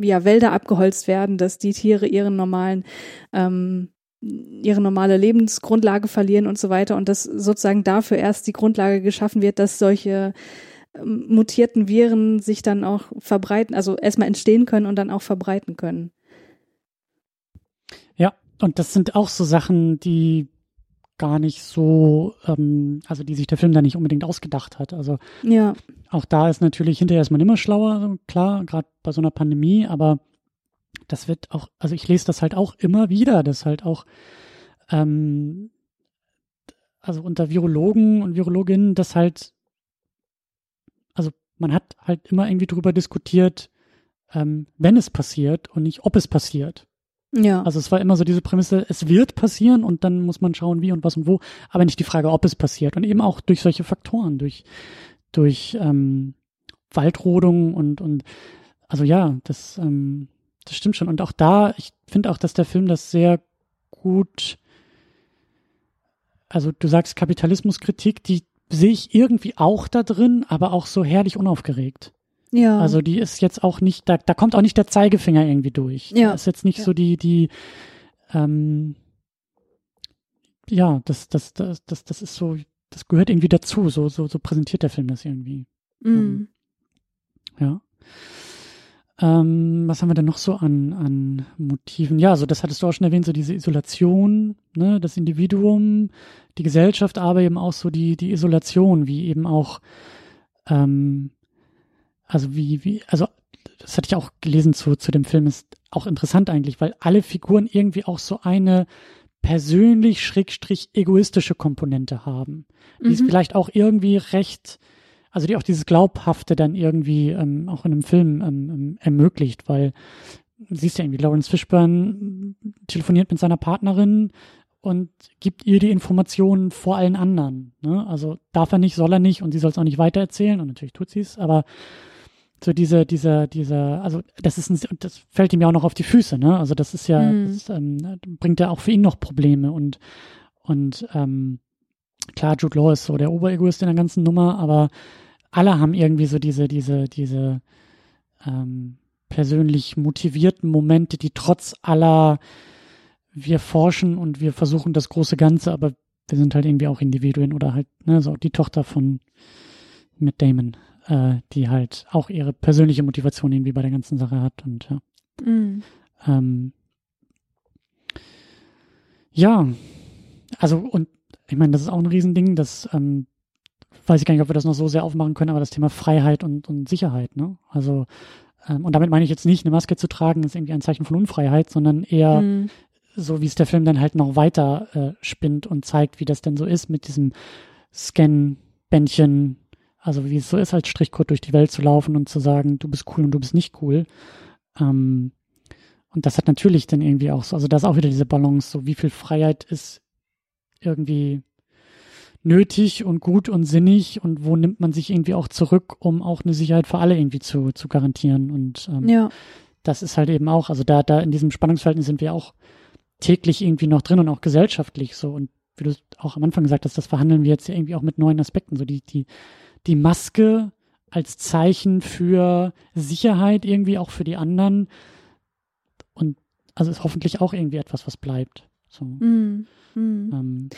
ja Wälder abgeholzt werden, dass die Tiere ihren normalen ähm, ihre normale Lebensgrundlage verlieren und so weiter und dass sozusagen dafür erst die Grundlage geschaffen wird, dass solche ähm, mutierten Viren sich dann auch verbreiten, also erstmal entstehen können und dann auch verbreiten können. Und das sind auch so Sachen, die gar nicht so, ähm, also die sich der Film da nicht unbedingt ausgedacht hat. Also ja. auch da ist natürlich hinterher ist man immer schlauer, klar, gerade bei so einer Pandemie, aber das wird auch, also ich lese das halt auch immer wieder, dass halt auch, ähm, also unter Virologen und Virologinnen, das halt, also man hat halt immer irgendwie drüber diskutiert, ähm, wenn es passiert und nicht ob es passiert. Ja. Also es war immer so diese Prämisse, es wird passieren und dann muss man schauen, wie und was und wo, aber nicht die Frage, ob es passiert. Und eben auch durch solche Faktoren, durch, durch ähm, Waldrodung und, und also ja, das, ähm, das stimmt schon. Und auch da, ich finde auch, dass der Film das sehr gut, also du sagst Kapitalismuskritik, die sehe ich irgendwie auch da drin, aber auch so herrlich unaufgeregt. Ja. Also die ist jetzt auch nicht, da, da kommt auch nicht der Zeigefinger irgendwie durch. Ja. Das ist jetzt nicht ja. so die, die, ähm, ja, das, das, das, das, das ist so, das gehört irgendwie dazu. So, so, so präsentiert der Film das irgendwie. Mm. Ja. Ähm, was haben wir denn noch so an, an Motiven? Ja, so das hattest du auch schon erwähnt, so diese Isolation, ne, das Individuum, die Gesellschaft, aber eben auch so die, die Isolation, wie eben auch, ähm, also wie, wie, also das hatte ich auch gelesen zu, zu dem Film, ist auch interessant eigentlich, weil alle Figuren irgendwie auch so eine persönlich schrägstrich egoistische Komponente haben. Die Mhm. ist vielleicht auch irgendwie recht, also die auch dieses Glaubhafte dann irgendwie ähm, auch in einem Film ähm, ähm, ermöglicht, weil siehst ja irgendwie, Lawrence Fishburne telefoniert mit seiner Partnerin und gibt ihr die Informationen vor allen anderen. Ne? Also darf er nicht, soll er nicht und sie soll es auch nicht weitererzählen und natürlich tut sie es, aber so diese, dieser, dieser, also das ist ein, das fällt ihm ja auch noch auf die Füße, ne? Also das ist ja, Mhm. das, ähm, bringt ja auch für ihn noch Probleme und und ähm, klar, Jude Law ist so der Oberegoist in der ganzen Nummer, aber alle haben irgendwie so diese, diese, diese ähm, persönlich motivierten Momente, die trotz aller wir forschen und wir versuchen das große Ganze, aber wir sind halt irgendwie auch Individuen oder halt, ne, so die Tochter von Matt Damon, äh, die halt auch ihre persönliche Motivation irgendwie bei der ganzen Sache hat und ja. Mm. Ähm, ja, also und ich meine, das ist auch ein Riesending, das ähm, weiß ich gar nicht, ob wir das noch so sehr aufmachen können, aber das Thema Freiheit und, und Sicherheit, ne? Also ähm, und damit meine ich jetzt nicht, eine Maske zu tragen, ist irgendwie ein Zeichen von Unfreiheit, sondern eher Mm. so, wie es der Film dann halt noch weiter äh, spinnt und zeigt, wie das denn so ist mit diesem Scan-Bändchen, also wie es so ist, als Strichcode durch die Welt zu laufen und zu sagen, du bist cool und du bist nicht cool. Ähm, und das hat natürlich dann irgendwie auch so, also da ist auch wieder diese Balance, so wie viel Freiheit ist irgendwie nötig und gut und sinnig und wo nimmt man sich irgendwie auch zurück, um auch eine Sicherheit für alle irgendwie zu, zu garantieren. Und ähm, Ja. das ist halt eben auch, also da, da in diesem Spannungsverhältnis sind wir auch täglich irgendwie noch drin und auch gesellschaftlich so. Und wie du auch am Anfang gesagt hast, das verhandeln wir jetzt ja irgendwie auch mit neuen Aspekten. So die, die, die Maske als Zeichen für Sicherheit irgendwie auch für die anderen. Und also ist hoffentlich auch irgendwie etwas, was bleibt. So, Mm. Mm. ähm,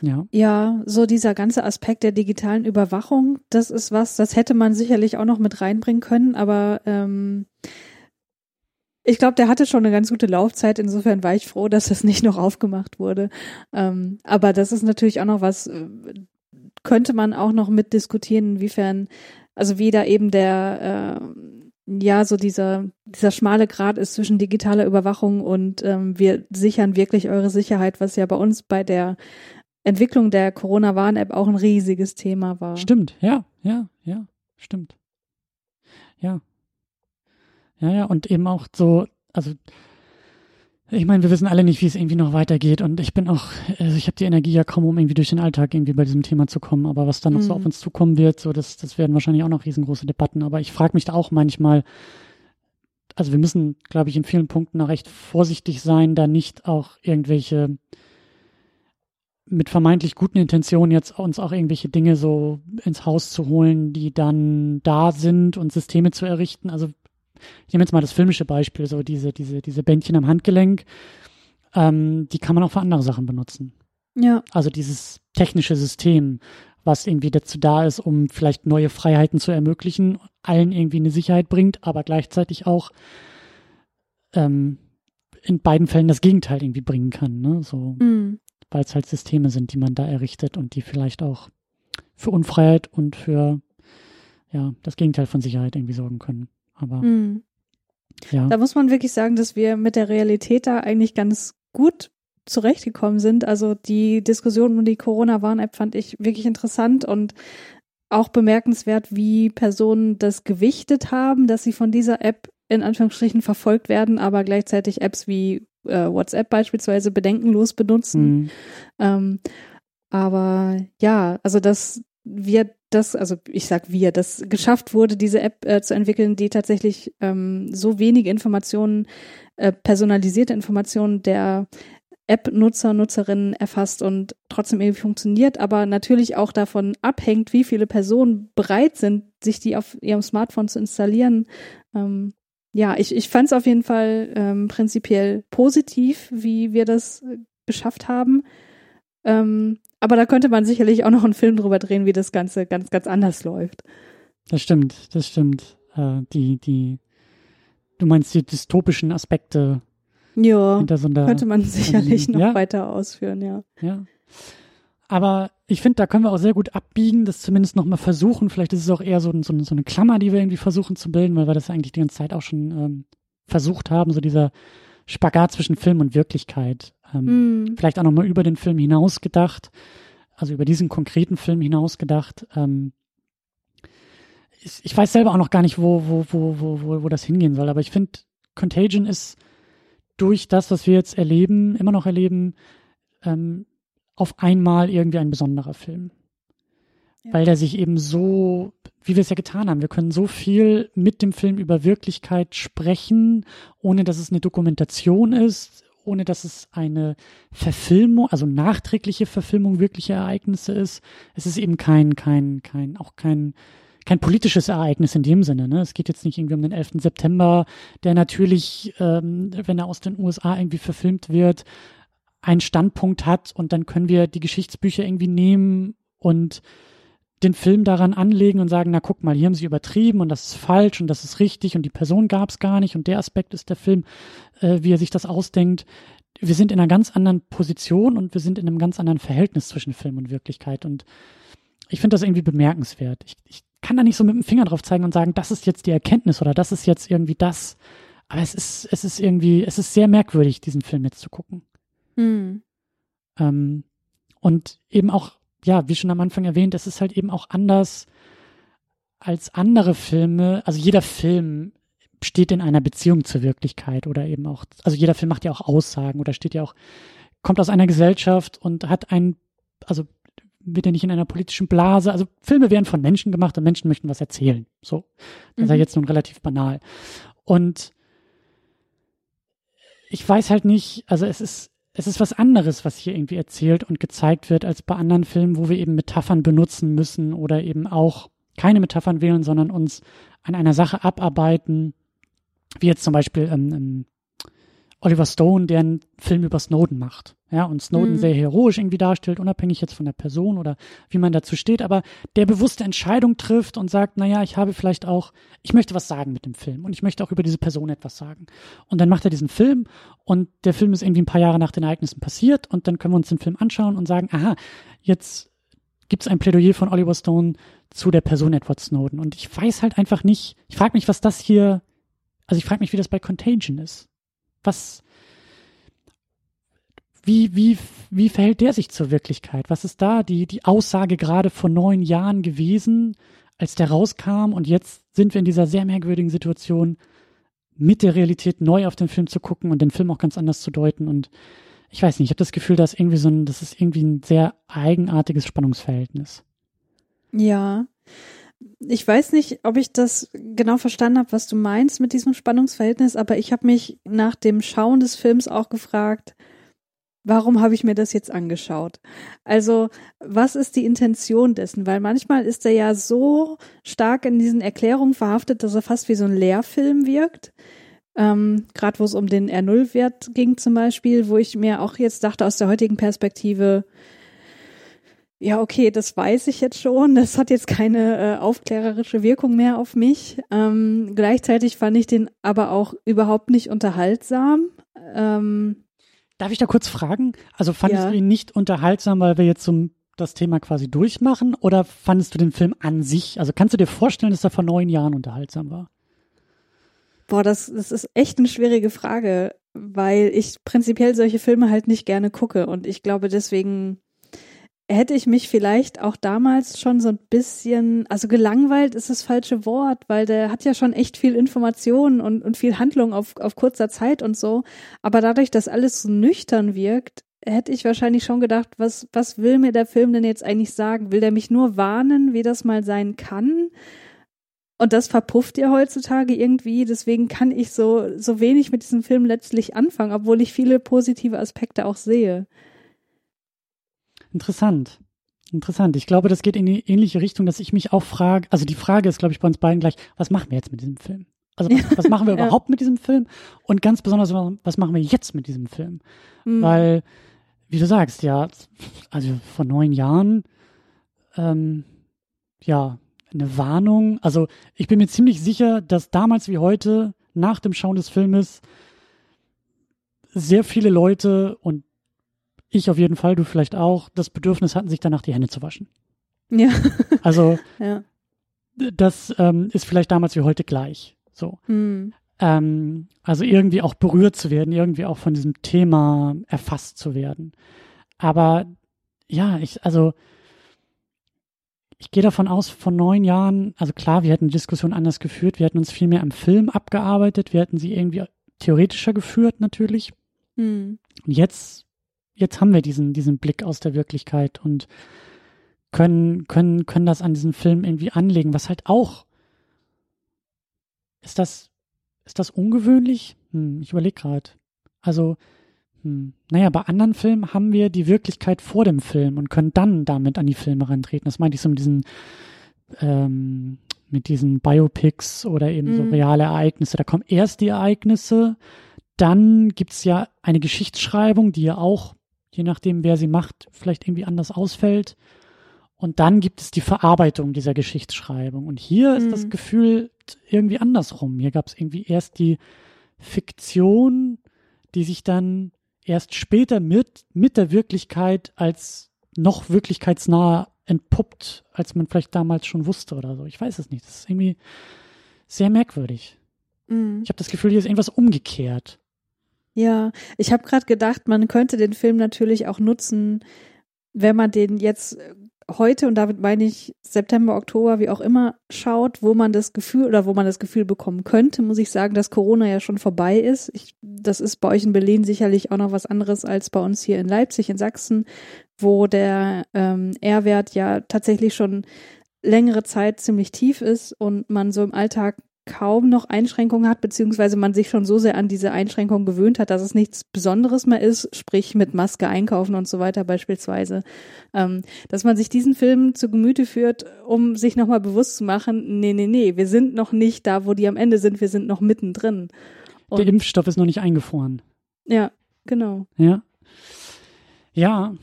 ja. Ja, so dieser ganze Aspekt der digitalen Überwachung, das ist was, das hätte man sicherlich auch noch mit reinbringen können, aber ähm, ich glaube, der hatte schon eine ganz gute Laufzeit. Insofern war ich froh, dass das nicht noch aufgemacht wurde. Ähm, aber das ist natürlich auch noch was, äh, könnte man auch noch mitdiskutieren, inwiefern, also wie da eben der, äh, ja, so dieser, dieser schmale Grad ist zwischen digitaler Überwachung und ähm, wir sichern wirklich eure Sicherheit, was ja bei uns bei der Entwicklung der Corona-Warn-App auch ein riesiges Thema war. Stimmt, ja, ja, ja, stimmt. Ja. Ja, ja, und eben auch so, also ich meine, wir wissen alle nicht, wie es irgendwie noch weitergeht und ich bin auch, also ich habe die Energie ja kaum, um irgendwie durch den Alltag irgendwie bei diesem Thema zu kommen, aber was dann noch so Mhm. auf uns zukommen wird, so das, das werden wahrscheinlich auch noch riesengroße Debatten, aber ich frage mich da auch manchmal, also wir müssen, glaube ich, in vielen Punkten auch recht vorsichtig sein, da nicht auch irgendwelche mit vermeintlich guten Intentionen jetzt uns auch irgendwelche Dinge so ins Haus zu holen, die dann da sind und Systeme zu errichten. Also ich nehme jetzt mal das filmische Beispiel, so diese, diese, diese Bändchen am Handgelenk, ähm, die kann man auch für andere Sachen benutzen. Ja, Also dieses technische System, was irgendwie dazu da ist, um vielleicht neue Freiheiten zu ermöglichen, allen irgendwie eine Sicherheit bringt, aber gleichzeitig auch ähm, in beiden Fällen das Gegenteil irgendwie bringen kann. Ne? So, mm. weil es halt Systeme sind, die man da errichtet und die vielleicht auch für Unfreiheit und für ja, das Gegenteil von Sicherheit irgendwie sorgen können. Aber mhm. ja. Da muss man wirklich sagen, dass wir mit der Realität da eigentlich ganz gut zurechtgekommen sind. Also die Diskussion um die Corona-Warn-App fand ich wirklich interessant und auch bemerkenswert, wie Personen das gewichtet haben, dass sie von dieser App in Anführungsstrichen verfolgt werden, aber gleichzeitig Apps wie äh, WhatsApp beispielsweise bedenkenlos benutzen. Mhm. Ähm, aber ja, also dass wir das, also ich sag wir, dass geschafft wurde, diese App äh, zu entwickeln, die tatsächlich ähm, so wenige Informationen, äh, personalisierte Informationen der App-Nutzer, Nutzerinnen erfasst und trotzdem irgendwie funktioniert, aber natürlich auch davon abhängt, wie viele Personen bereit sind, sich die auf ihrem Smartphone zu installieren. Ähm, ja, ich, ich fand es auf jeden Fall ähm, prinzipiell positiv, wie wir das geschafft haben. Ähm, aber da könnte man sicherlich auch noch einen Film drüber drehen, wie das Ganze ganz, ganz anders läuft. Das stimmt, das stimmt. Äh, die, die, du meinst die dystopischen Aspekte ja, so könnte man sicherlich noch ja? weiter ausführen, ja. Ja. Aber ich finde, da können wir auch sehr gut abbiegen, das zumindest nochmal versuchen. Vielleicht ist es auch eher so, so, so, eine Klammer, die wir irgendwie versuchen zu bilden, weil wir das eigentlich die ganze Zeit auch schon ähm, versucht haben, so dieser Spagat zwischen Film und Wirklichkeit. Ähm, mm. Vielleicht auch nochmal über den Film hinaus gedacht, also über diesen konkreten Film hinaus gedacht. Ähm, ich, ich weiß selber auch noch gar nicht, wo, wo, wo, wo, wo, wo das hingehen soll, aber ich finde, Contagion ist durch das, was wir jetzt erleben, immer noch erleben, ähm, auf einmal irgendwie ein besonderer Film. Ja. Weil der sich eben so, wie wir es ja getan haben, wir können so viel mit dem Film über Wirklichkeit sprechen, ohne dass es eine Dokumentation ist, ohne dass es eine Verfilmung, also nachträgliche Verfilmung wirklicher Ereignisse ist. Es ist eben kein, kein, kein, auch kein kein politisches Ereignis in dem Sinne. Ne? Es geht jetzt nicht irgendwie um den 11. September, der natürlich, ähm, wenn er aus den USA irgendwie verfilmt wird, einen Standpunkt hat und dann können wir die Geschichtsbücher irgendwie nehmen und den Film daran anlegen und sagen, na guck mal, hier haben sie übertrieben und das ist falsch und das ist richtig und die Person gab es gar nicht und der Aspekt ist der Film, äh, wie er sich das ausdenkt. Wir sind in einer ganz anderen Position und wir sind in einem ganz anderen Verhältnis zwischen Film und Wirklichkeit und ich finde das irgendwie bemerkenswert. Ich, ich kann da nicht so mit dem Finger drauf zeigen und sagen, das ist jetzt die Erkenntnis oder das ist jetzt irgendwie das. Aber es ist, es ist irgendwie, es ist sehr merkwürdig, diesen Film jetzt zu gucken. Mhm. Ähm, und eben auch, ja, wie schon am Anfang erwähnt, es ist halt eben auch anders als andere Filme. Also jeder Film steht in einer Beziehung zur Wirklichkeit oder eben auch, also jeder Film macht ja auch Aussagen oder steht ja auch, kommt aus einer Gesellschaft und hat ein, also wird er nicht in einer politischen Blase. Also Filme werden von Menschen gemacht und Menschen möchten was erzählen. So. Das mhm. ist ja jetzt nun relativ banal. Und ich weiß halt nicht, also es ist, es ist was anderes, was hier irgendwie erzählt und gezeigt wird, als bei anderen Filmen, wo wir eben Metaphern benutzen müssen oder eben auch keine Metaphern wählen, sondern uns an einer Sache abarbeiten, wie jetzt zum Beispiel ähm, ähm, Oliver Stone, der einen Film über Snowden macht. Ja, und Snowden mhm. sehr heroisch irgendwie darstellt, unabhängig jetzt von der Person oder wie man dazu steht, aber der bewusste Entscheidung trifft und sagt, naja, ich habe vielleicht auch, ich möchte was sagen mit dem Film und ich möchte auch über diese Person etwas sagen. Und dann macht er diesen Film und der Film ist irgendwie ein paar Jahre nach den Ereignissen passiert und dann können wir uns den Film anschauen und sagen, aha, jetzt gibt es ein Plädoyer von Oliver Stone zu der Person Edward Snowden. Und ich weiß halt einfach nicht, ich frage mich, was das hier, also ich frage mich, wie das bei Contagion ist. Was, wie, wie, wie verhält der sich zur Wirklichkeit? Was ist da die, die Aussage gerade vor neun Jahren gewesen, als der rauskam und jetzt sind wir in dieser sehr merkwürdigen Situation, mit der Realität neu auf den Film zu gucken und den Film auch ganz anders zu deuten und ich weiß nicht, ich habe das Gefühl, dass irgendwie so ein, das ist irgendwie ein sehr eigenartiges Spannungsverhältnis. Ja. Ich weiß nicht, ob ich das genau verstanden habe, was du meinst mit diesem Spannungsverhältnis, aber ich habe mich nach dem Schauen des Films auch gefragt, warum habe ich mir das jetzt angeschaut? Also, was ist die Intention dessen? Weil manchmal ist er ja so stark in diesen Erklärungen verhaftet, dass er fast wie so ein Lehrfilm wirkt. Ähm, Gerade wo es um den R0-Wert ging zum Beispiel, wo ich mir auch jetzt dachte, aus der heutigen Perspektive, ja, okay, das weiß ich jetzt schon. Das hat jetzt keine äh, aufklärerische Wirkung mehr auf mich. Ähm, gleichzeitig fand ich den aber auch überhaupt nicht unterhaltsam. Ähm, Darf ich da kurz fragen? Also fandest Ja. du ihn nicht unterhaltsam, weil wir jetzt so das Thema quasi durchmachen? Oder fandest du den Film an sich? Also kannst du dir vorstellen, dass er vor neun Jahren unterhaltsam war? Boah, das, das ist echt eine schwierige Frage, weil ich prinzipiell solche Filme halt nicht gerne gucke und ich glaube deswegen hätte ich mich vielleicht auch damals schon so ein bisschen, also gelangweilt ist das falsche Wort, weil der hat ja schon echt viel Information und, und viel Handlung auf, auf kurzer Zeit und so. Aber dadurch, dass alles so nüchtern wirkt, hätte ich wahrscheinlich schon gedacht, was, was will mir der Film denn jetzt eigentlich sagen? Will der mich nur warnen, wie das mal sein kann? Und das verpufft ja heutzutage irgendwie. Deswegen kann ich so, so wenig mit diesem Film letztlich anfangen, obwohl ich viele positive Aspekte auch sehe. Interessant. Interessant. Ich glaube, das geht in die ähnliche Richtung, dass ich mich auch frage, also die Frage ist, glaube ich, bei uns beiden gleich, was machen wir jetzt mit diesem Film? Also was, was machen wir überhaupt mit diesem Film? Und ganz besonders, was machen wir jetzt mit diesem Film? Hm. Weil, wie du sagst, ja, also vor neun Jahren, ähm, ja, eine Warnung. Also ich bin mir ziemlich sicher, dass damals wie heute, nach dem Schauen des Filmes, sehr viele Leute und ich auf jeden Fall, du vielleicht auch, das Bedürfnis hatten, sich danach die Hände zu waschen. ja, Also ja. das ähm, ist vielleicht damals wie heute gleich. So. Hm. Ähm, also irgendwie auch berührt zu werden, irgendwie auch von diesem Thema erfasst zu werden. Aber ja, ich, also ich gehe davon aus, vor neun Jahren, also klar, wir hätten die Diskussion anders geführt, wir hätten uns viel mehr am Film abgearbeitet, wir hätten sie irgendwie theoretischer geführt natürlich. Hm. Und jetzt, jetzt haben wir diesen, diesen Blick aus der Wirklichkeit und können, können, können das an diesen Film irgendwie anlegen, was halt auch, ist das, ist das ungewöhnlich? Hm, ich überlege gerade. Also, hm, naja, bei anderen Filmen haben wir die Wirklichkeit vor dem Film und können dann damit an die Filme rantreten. Das meinte ich so mit diesen, ähm, mit diesen Biopics oder eben so Mhm. reale Ereignisse. Da kommen erst die Ereignisse, dann gibt's ja eine Geschichtsschreibung, die ja auch, je nachdem, wer sie macht, vielleicht irgendwie anders ausfällt. Und dann gibt es die Verarbeitung dieser Geschichtsschreibung. Und hier ist das Mhm. Gefühl irgendwie andersrum. Hier gab es irgendwie erst die Fiktion, die sich dann erst später mit, mit der Wirklichkeit als noch wirklichkeitsnah entpuppt, als man vielleicht damals schon wusste oder so. Ich weiß es nicht. Das ist irgendwie sehr merkwürdig. Hm. Ich habe das Gefühl, hier ist irgendwas umgekehrt. Ja, ich habe gerade gedacht, man könnte den Film natürlich auch nutzen, wenn man den jetzt äh, heute und damit meine ich September, Oktober, wie auch immer schaut, wo man das Gefühl oder wo man das Gefühl bekommen könnte, muss ich sagen, dass Corona ja schon vorbei ist. Ich, das ist bei euch in Berlin sicherlich auch noch was anderes als bei uns hier in Leipzig, in Sachsen, wo der ähm, R-Wert ja tatsächlich schon längere Zeit ziemlich tief ist und man so im Alltag kaum noch Einschränkungen hat, beziehungsweise man sich schon so sehr an diese Einschränkungen gewöhnt hat, dass es nichts Besonderes mehr ist, sprich mit Maske einkaufen und so weiter beispielsweise, ähm, dass man sich diesen Film zu Gemüte führt, um sich nochmal bewusst zu machen, nee, nee, nee, wir sind noch nicht da, wo die am Ende sind, wir sind noch mittendrin. Und, Der Impfstoff ist noch nicht eingefroren. ja, genau. Ja. Ja,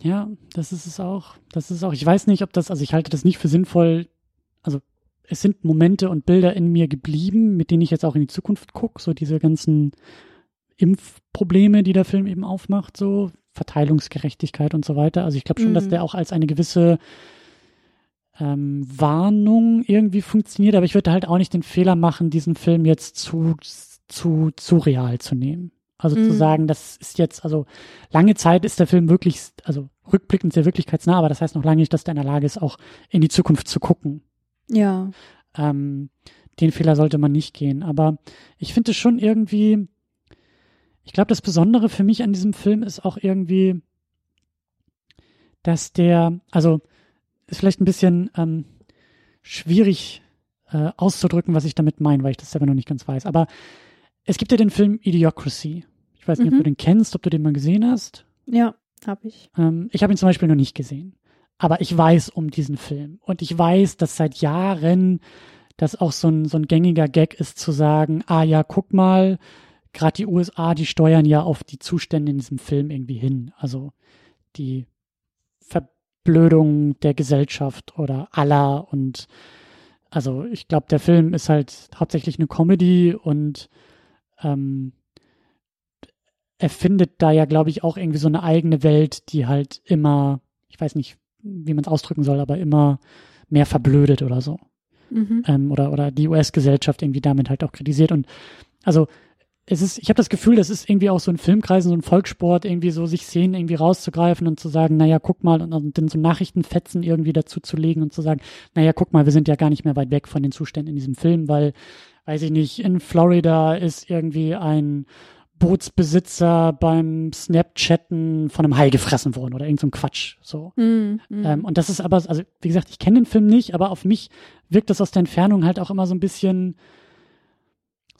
ja, das ist es auch. Das ist auch. Ich weiß nicht, ob das, also ich halte das nicht für sinnvoll. Es sind Momente und Bilder in mir geblieben, mit denen ich jetzt auch in die Zukunft gucke. So diese ganzen Impfprobleme, die der Film eben aufmacht, so Verteilungsgerechtigkeit und so weiter. Also ich glaube schon, dass Mhm. der auch als eine gewisse ähm, Warnung irgendwie funktioniert, aber ich würde halt auch nicht den Fehler machen, diesen Film jetzt zu, zu, zu real zu nehmen. Also zu Mhm. sagen, das ist jetzt, also lange Zeit ist der Film wirklich, also rückblickend sehr wirklichkeitsnah, aber das heißt noch lange nicht, dass der in der Lage ist, auch in die Zukunft zu gucken. Ja. Ähm, den Fehler sollte man nicht gehen. Aber ich finde es schon irgendwie, ich glaube, das Besondere für mich an diesem Film ist auch irgendwie, dass der, also ist vielleicht ein bisschen ähm, schwierig äh, auszudrücken, was ich damit meine, weil ich das selber noch nicht ganz weiß. Aber es gibt ja den Film Idiocracy. Ich weiß nicht, ob Mhm. du den kennst, ob du den mal gesehen hast. Ja, habe ich. Ähm, ich habe ihn zum Beispiel noch nicht gesehen. Aber ich weiß um diesen Film. Und ich weiß, dass seit Jahren das auch so ein, so ein gängiger Gag ist, zu sagen, ah ja, guck mal, gerade die USA, die steuern ja auf die Zustände in diesem Film irgendwie hin. Also die Verblödung der Gesellschaft oder aller und also ich glaube, der Film ist halt hauptsächlich eine Comedy und ähm, erfindet da ja, glaube ich, auch irgendwie so eine eigene Welt, die halt immer, ich weiß nicht, wie man es ausdrücken soll, aber immer mehr verblödet oder so. Mhm. Ähm, oder, oder die US-Gesellschaft irgendwie damit halt auch kritisiert. Und also es ist, ich habe das Gefühl, das ist irgendwie auch so ein Filmkreisen, so ein Volkssport, irgendwie so sich Szenen irgendwie rauszugreifen und zu sagen, naja, guck mal, und, und dann so Nachrichtenfetzen irgendwie dazu zu legen und zu sagen, naja, guck mal, wir sind ja gar nicht mehr weit weg von den Zuständen in diesem Film, weil, weiß ich nicht, in Florida ist irgendwie ein Bootsbesitzer beim Snapchatten von einem Hai gefressen worden oder irgend so ein Quatsch. So. Mm, mm. Ähm, und das ist aber, also wie gesagt, ich kenne den Film nicht, aber auf mich wirkt das aus der Entfernung halt auch immer so ein bisschen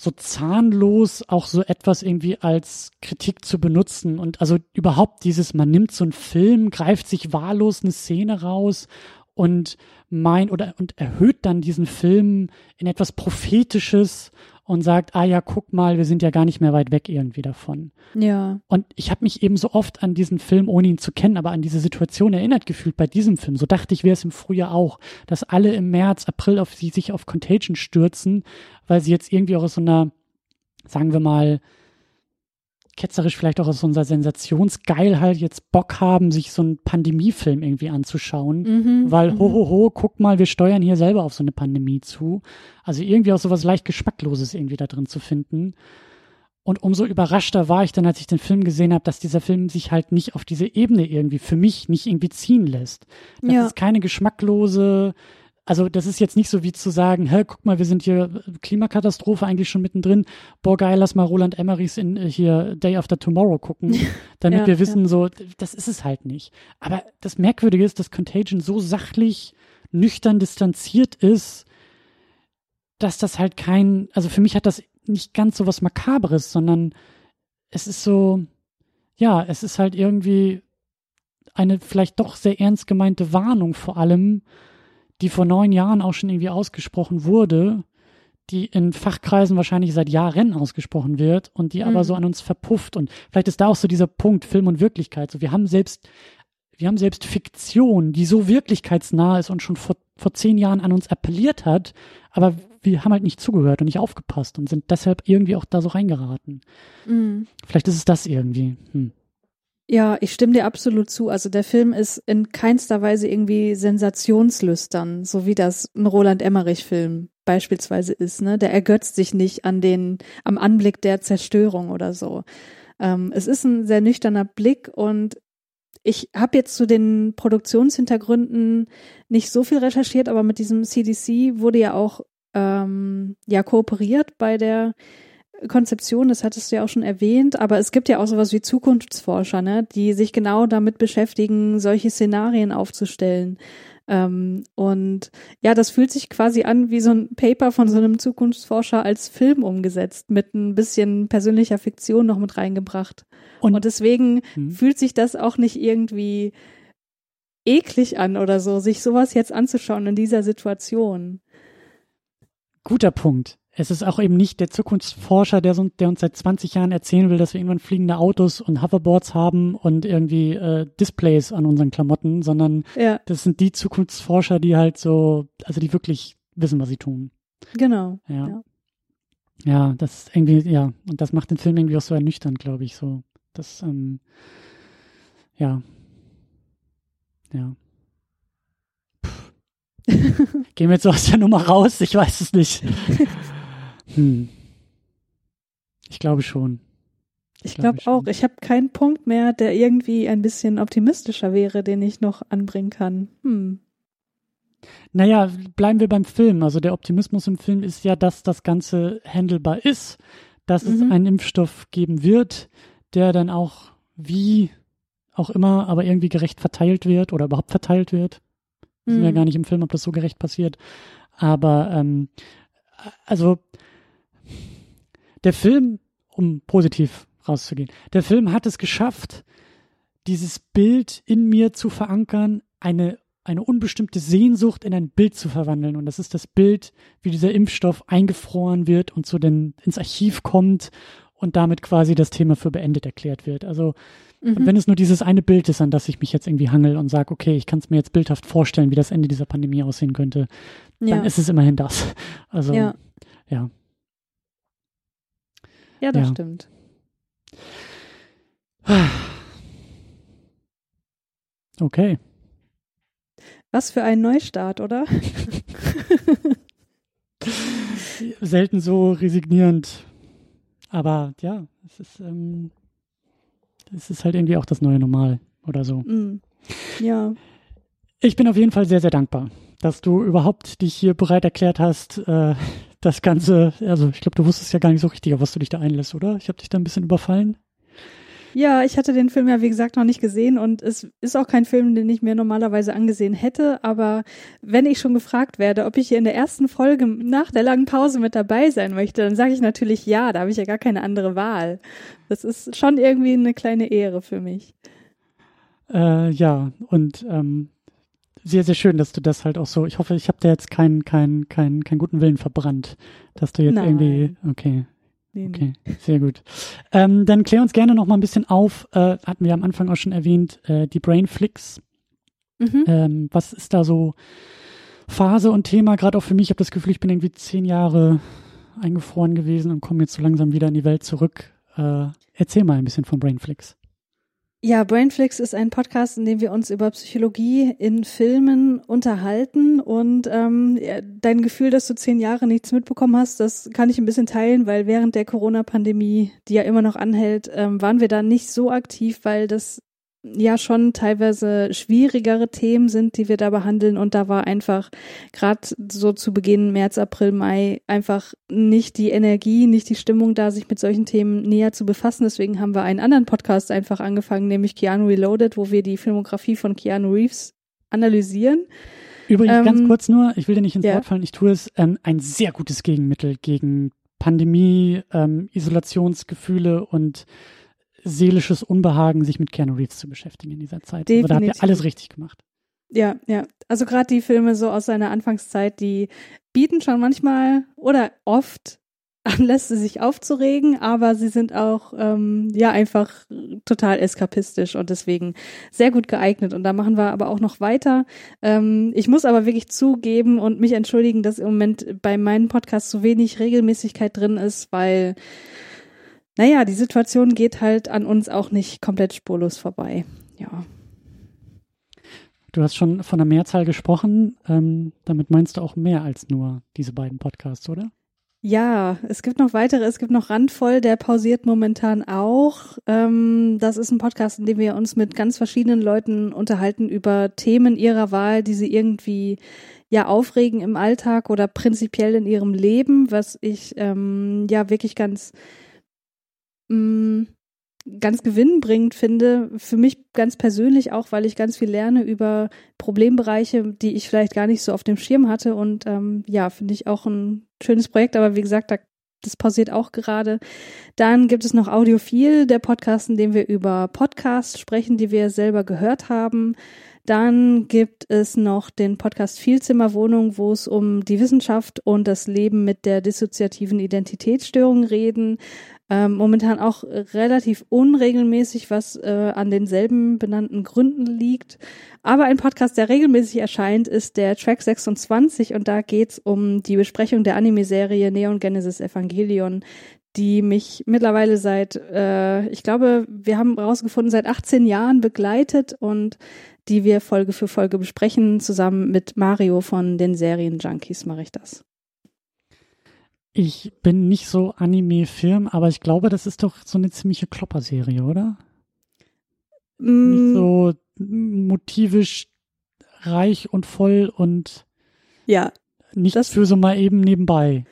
so zahnlos, auch so etwas irgendwie als Kritik zu benutzen. Und also überhaupt dieses, man nimmt so einen Film, greift sich wahllos eine Szene raus und mein oder und erhöht dann diesen Film in etwas prophetisches und sagt, ah ja, guck mal, wir sind ja gar nicht mehr weit weg irgendwie davon. Ja. Und ich habe mich eben so oft an diesen Film, ohne ihn zu kennen, aber an diese Situation erinnert gefühlt bei diesem Film. So dachte ich, wäre es im Frühjahr auch, dass alle im März, April auf sie sich auf Contagion stürzen, weil sie jetzt irgendwie auch aus so einer, sagen wir mal, ketzerisch vielleicht auch aus unserer Sensationsgeilheit jetzt Bock haben, sich so einen Pandemiefilm irgendwie anzuschauen, mhm, weil mhm. ho, ho, ho, guck mal, wir steuern hier selber auf so eine Pandemie zu. Also irgendwie auch sowas leicht Geschmackloses irgendwie da drin zu finden. Und umso überraschter war ich dann, als ich den Film gesehen habe, dass dieser Film sich halt nicht auf diese Ebene irgendwie für mich nicht irgendwie ziehen lässt. Das ja. ist keine geschmacklose, also das ist jetzt nicht so wie zu sagen, hä, guck mal, wir sind hier Klimakatastrophe eigentlich schon mittendrin. Boah, geil, lass mal Roland Emmerichs in äh, hier Day After Tomorrow gucken, damit ja, wir wissen, ja. so, das ist es halt nicht. Aber das Merkwürdige ist, dass Contagion so sachlich, nüchtern distanziert ist, dass das halt kein, also für mich hat das nicht ganz so was Makabres, sondern es ist so, ja, es ist halt irgendwie eine vielleicht doch sehr ernst gemeinte Warnung vor allem, die vor neun Jahren auch schon irgendwie ausgesprochen wurde, die in Fachkreisen wahrscheinlich seit Jahren ausgesprochen wird und die mhm. aber so an uns verpufft. Und vielleicht ist da auch so dieser Punkt Film und Wirklichkeit. So, wir haben selbst, wir haben selbst Fiktion, die so wirklichkeitsnah ist und schon vor, vor zehn Jahren an uns appelliert hat, aber wir haben halt nicht zugehört und nicht aufgepasst und sind deshalb irgendwie auch da so reingeraten. Mhm. Vielleicht ist es das irgendwie. Hm. Ja, ich stimme dir absolut zu. Also der Film ist in keinster Weise irgendwie sensationslüstern, so wie das ein Roland Emmerich-Film beispielsweise ist. Ne, der ergötzt sich nicht an den am Anblick der Zerstörung oder so. Ähm, es ist ein sehr nüchterner Blick und ich habe jetzt zu den Produktionshintergründen nicht so viel recherchiert, aber mit diesem CDC wurde ja auch ähm, ja kooperiert bei der Konzeption, das hattest du ja auch schon erwähnt, aber es gibt ja auch sowas wie Zukunftsforscher, ne, die sich genau damit beschäftigen, solche Szenarien aufzustellen. Ähm, und ja, das fühlt sich quasi an wie so ein Paper von so einem Zukunftsforscher als Film umgesetzt, mit ein bisschen persönlicher Fiktion noch mit reingebracht. Und, und deswegen hm. fühlt sich das auch nicht irgendwie eklig an oder so, sich sowas jetzt anzuschauen in dieser Situation. Guter Punkt es ist auch eben nicht der Zukunftsforscher, der, so, der, uns seit 20 Jahren erzählen will, dass wir irgendwann fliegende Autos und Hoverboards haben und irgendwie äh, Displays an unseren Klamotten, sondern ja. das sind die Zukunftsforscher, die halt so, also die wirklich wissen, was sie tun. Genau. Ja. Ja, ja das ist irgendwie, ja, und das macht den Film irgendwie auch so ernüchternd, glaube ich, so. Das, ähm, ja. Ja. Gehen wir jetzt so aus der Nummer raus? Ich weiß es nicht. Hm. Ich glaube schon. Ich, glaube glaub auch. Ich habe keinen Punkt mehr, der irgendwie ein bisschen optimistischer wäre, den ich noch anbringen kann. Hm. Naja, bleiben wir beim Film. Also der Optimismus im Film ist ja, dass das Ganze handelbar ist, dass mhm. es einen Impfstoff geben wird, der dann auch wie auch immer, aber irgendwie gerecht verteilt wird oder überhaupt verteilt wird. Wir mhm. sind ja gar nicht im Film, ob das so gerecht passiert. Aber ähm, also der Film, um positiv rauszugehen, der Film hat es geschafft, dieses Bild in mir zu verankern, eine, eine unbestimmte Sehnsucht in ein Bild zu verwandeln. Und das ist das Bild, wie dieser Impfstoff eingefroren wird und so den, ins Archiv kommt und damit quasi das Thema für beendet erklärt wird. Also, mhm. wenn es nur dieses eine Bild ist, an das ich mich jetzt irgendwie hangel und sage, okay, ich kann es mir jetzt bildhaft vorstellen, wie das Ende dieser Pandemie aussehen könnte, ja. dann ist es immerhin das. Also, ja. ja. Ja, das ja. stimmt. Okay. Was für ein Neustart, oder? Selten so resignierend. Aber ja, es ist, ähm, es ist halt irgendwie auch das neue Normal oder so. Mm. Ja. Ich bin auf jeden Fall sehr, sehr dankbar, dass du überhaupt dich hier bereit erklärt hast, äh, das Ganze, also ich glaube, du wusstest ja gar nicht so richtig, auf was du dich da einlässt, oder? Ich habe dich da ein bisschen überfallen. Ja, ich hatte den Film ja, wie gesagt, noch nicht gesehen und es ist auch kein Film, den ich mir normalerweise angesehen hätte. Aber wenn ich schon gefragt werde, ob ich hier in der ersten Folge nach der langen Pause mit dabei sein möchte, dann sage ich natürlich ja, da habe ich ja gar keine andere Wahl. Das ist schon irgendwie eine kleine Ehre für mich. Äh, ja, und ähm, sehr, sehr schön, dass du das halt auch so. Ich hoffe, ich habe dir jetzt keinen keinen keinen keinen guten Willen verbrannt, dass du jetzt Nein. irgendwie. Okay. Okay, sehr gut. Ähm, dann klär uns gerne noch mal ein bisschen auf. Äh, hatten wir am Anfang auch schon erwähnt, äh, die Brainflix. Mhm. Ähm, was ist da so Phase und Thema? Gerade auch für mich. Ich habe das Gefühl, ich bin irgendwie zehn Jahre eingefroren gewesen und komme jetzt so langsam wieder in die Welt zurück. Äh, erzähl mal ein bisschen von Brainflix. Ja, Brainflix ist ein Podcast, in dem wir uns über Psychologie in Filmen unterhalten. Und ähm, dein Gefühl, dass du zehn Jahre nichts mitbekommen hast, das kann ich ein bisschen teilen, weil während der Corona-Pandemie, die ja immer noch anhält, ähm, waren wir da nicht so aktiv, weil das ja schon teilweise schwierigere Themen sind, die wir da behandeln. Und da war einfach gerade so zu Beginn März, April, Mai einfach nicht die Energie, nicht die Stimmung da, sich mit solchen Themen näher zu befassen. Deswegen haben wir einen anderen Podcast einfach angefangen, nämlich Keanu Reloaded, wo wir die Filmografie von Keanu Reeves analysieren. Übrigens Ähm, ganz kurz nur, ich will dir nicht ins ja. Wort fallen, ich tue es, ähm, ein sehr gutes Gegenmittel gegen Pandemie, ähm, Isolationsgefühle und seelisches Unbehagen, sich mit Keanu Reeves zu beschäftigen in dieser Zeit. Also da habt ihr Definitiv. alles richtig gemacht. Ja, ja. Also gerade die Filme so aus seiner Anfangszeit, die bieten schon manchmal oder oft Anlässe, sich aufzuregen, aber sie sind auch ähm, ja einfach total eskapistisch und deswegen sehr gut geeignet. Und da machen wir aber auch noch weiter. Ähm, ich muss aber wirklich zugeben und mich entschuldigen, dass im Moment bei meinem Podcast so wenig Regelmäßigkeit drin ist, weil naja, die Situation geht halt an uns auch nicht komplett spurlos vorbei. Ja. Du hast schon von einer Mehrzahl gesprochen. Ähm, damit meinst du auch mehr als nur diese beiden Podcasts, oder? Ja, es gibt noch weitere, es gibt noch Randvoll, der pausiert momentan auch. Ähm, das ist ein Podcast, in dem wir uns mit ganz verschiedenen Leuten unterhalten über Themen ihrer Wahl, die sie irgendwie ja aufregen im Alltag oder prinzipiell in ihrem Leben, was ich ähm, ja wirklich ganz mh, ganz gewinnbringend finde, für mich ganz persönlich auch, weil ich ganz viel lerne über Problembereiche, die ich vielleicht gar nicht so auf dem Schirm hatte. Und ähm, ja, finde ich auch ein schönes Projekt, aber wie gesagt, da, das pausiert auch gerade. Dann gibt es noch Audiophil, der Podcast, in dem wir über Podcasts sprechen, die wir selber gehört haben. Dann gibt es noch den Podcast Vielzimmerwohnung, wo es um die Wissenschaft und das Leben mit der dissoziativen Identitätsstörung reden. Ähm, momentan auch relativ unregelmäßig, was äh, an denselben benannten Gründen liegt. Aber ein Podcast, der regelmäßig erscheint, ist der Track 26 und da geht's um die Besprechung der Anime-Serie Neon Genesis Evangelion, die mich mittlerweile seit, äh, ich glaube, wir haben herausgefunden, seit 18 Jahren begleitet und die wir Folge für Folge besprechen. Zusammen mit Mario von den Serien Junkies mache ich das. Ich bin nicht so Anime-Film, aber ich glaube, das ist doch so eine ziemliche Klopper-Serie, oder? Nicht Mm, so motivisch reich und voll und ja, nichts Das- für so mal eben nebenbei.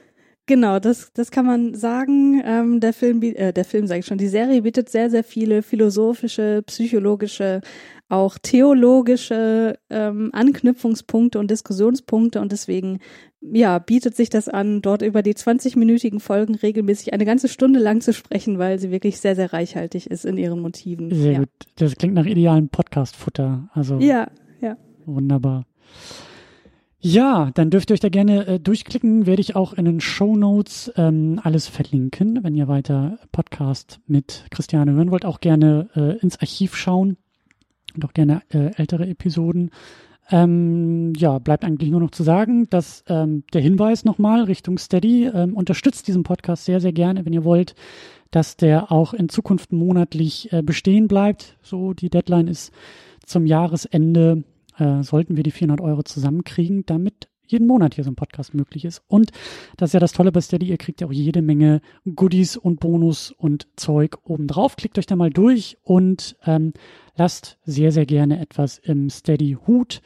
Genau, das, das kann man sagen. Ähm, der Film, äh, der Film sage ich schon, die Serie bietet sehr, sehr viele philosophische, psychologische, auch theologische ähm, Anknüpfungspunkte und Diskussionspunkte und deswegen, ja, bietet sich das an, dort über die 20-minütigen Folgen regelmäßig eine ganze Stunde lang zu sprechen, weil sie wirklich sehr, sehr reichhaltig ist in ihren Motiven. Sehr ja. gut. Das klingt nach idealem Podcast-Futter. Also Ja, ja. wunderbar. Ja, dann dürft ihr euch da gerne äh, durchklicken. Werde ich auch in den Show Notes ähm, alles verlinken, wenn ihr weiter Podcast mit Christiane hören wollt. Auch gerne äh, ins Archiv schauen und auch gerne äh, ältere Episoden. Ähm, ja, bleibt eigentlich nur noch zu sagen, dass ähm, der Hinweis nochmal Richtung Steady ähm, unterstützt diesen Podcast sehr, sehr gerne, wenn ihr wollt, dass der auch in Zukunft monatlich äh, bestehen bleibt. So, die Deadline ist zum Jahresende, äh, sollten wir die 400 Euro zusammenkriegen, damit jeden Monat hier so ein Podcast möglich ist. Und das ist ja das Tolle bei Steady, ihr kriegt ja auch jede Menge Goodies und Bonus und Zeug obendrauf. Klickt euch da mal durch und ähm, lasst sehr, sehr gerne etwas im Steady-Hut.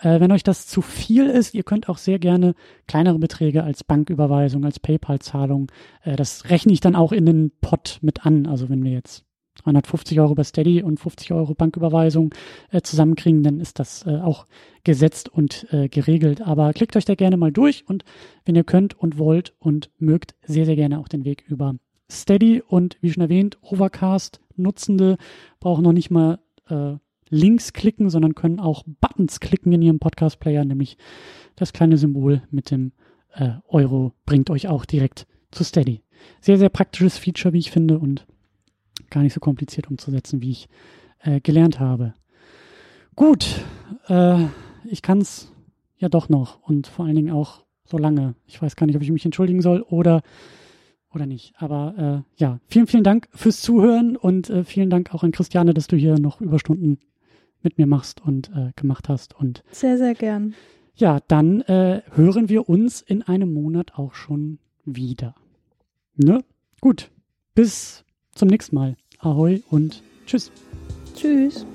Äh, wenn euch das zu viel ist, ihr könnt auch sehr gerne kleinere Beträge als Banküberweisung, als PayPal-Zahlung, äh, das rechne ich dann auch in den Pot mit an. Also wenn wir jetzt 250 Euro bei Steady und 50 Euro Banküberweisung äh, zusammenkriegen, dann ist das auch gesetzt und geregelt. Aber klickt euch da gerne mal durch und wenn ihr könnt und wollt und mögt, sehr, sehr gerne auch den Weg über Steady und wie schon erwähnt, Overcast Nutzende brauchen noch nicht mal äh, Links klicken, sondern können auch Buttons klicken in ihrem Podcast-Player, nämlich das kleine Symbol mit dem äh, Euro bringt euch auch direkt zu Steady. Sehr, sehr praktisches Feature, wie ich finde, und gar nicht so kompliziert umzusetzen, wie ich äh, gelernt habe. Gut, äh, ich kann es ja doch noch und vor allen Dingen auch so lange. Ich weiß gar nicht, ob ich mich entschuldigen soll oder oder nicht. Aber äh, ja, vielen, vielen Dank fürs Zuhören und äh, vielen Dank auch an Christiane, dass du hier noch Überstunden mit mir machst und äh, gemacht hast. Und sehr, sehr gern. Ja, dann äh, hören wir uns in einem Monat auch schon wieder. Ne? Gut. Bis zum nächsten Mal. Ahoi und tschüss. Tschüss.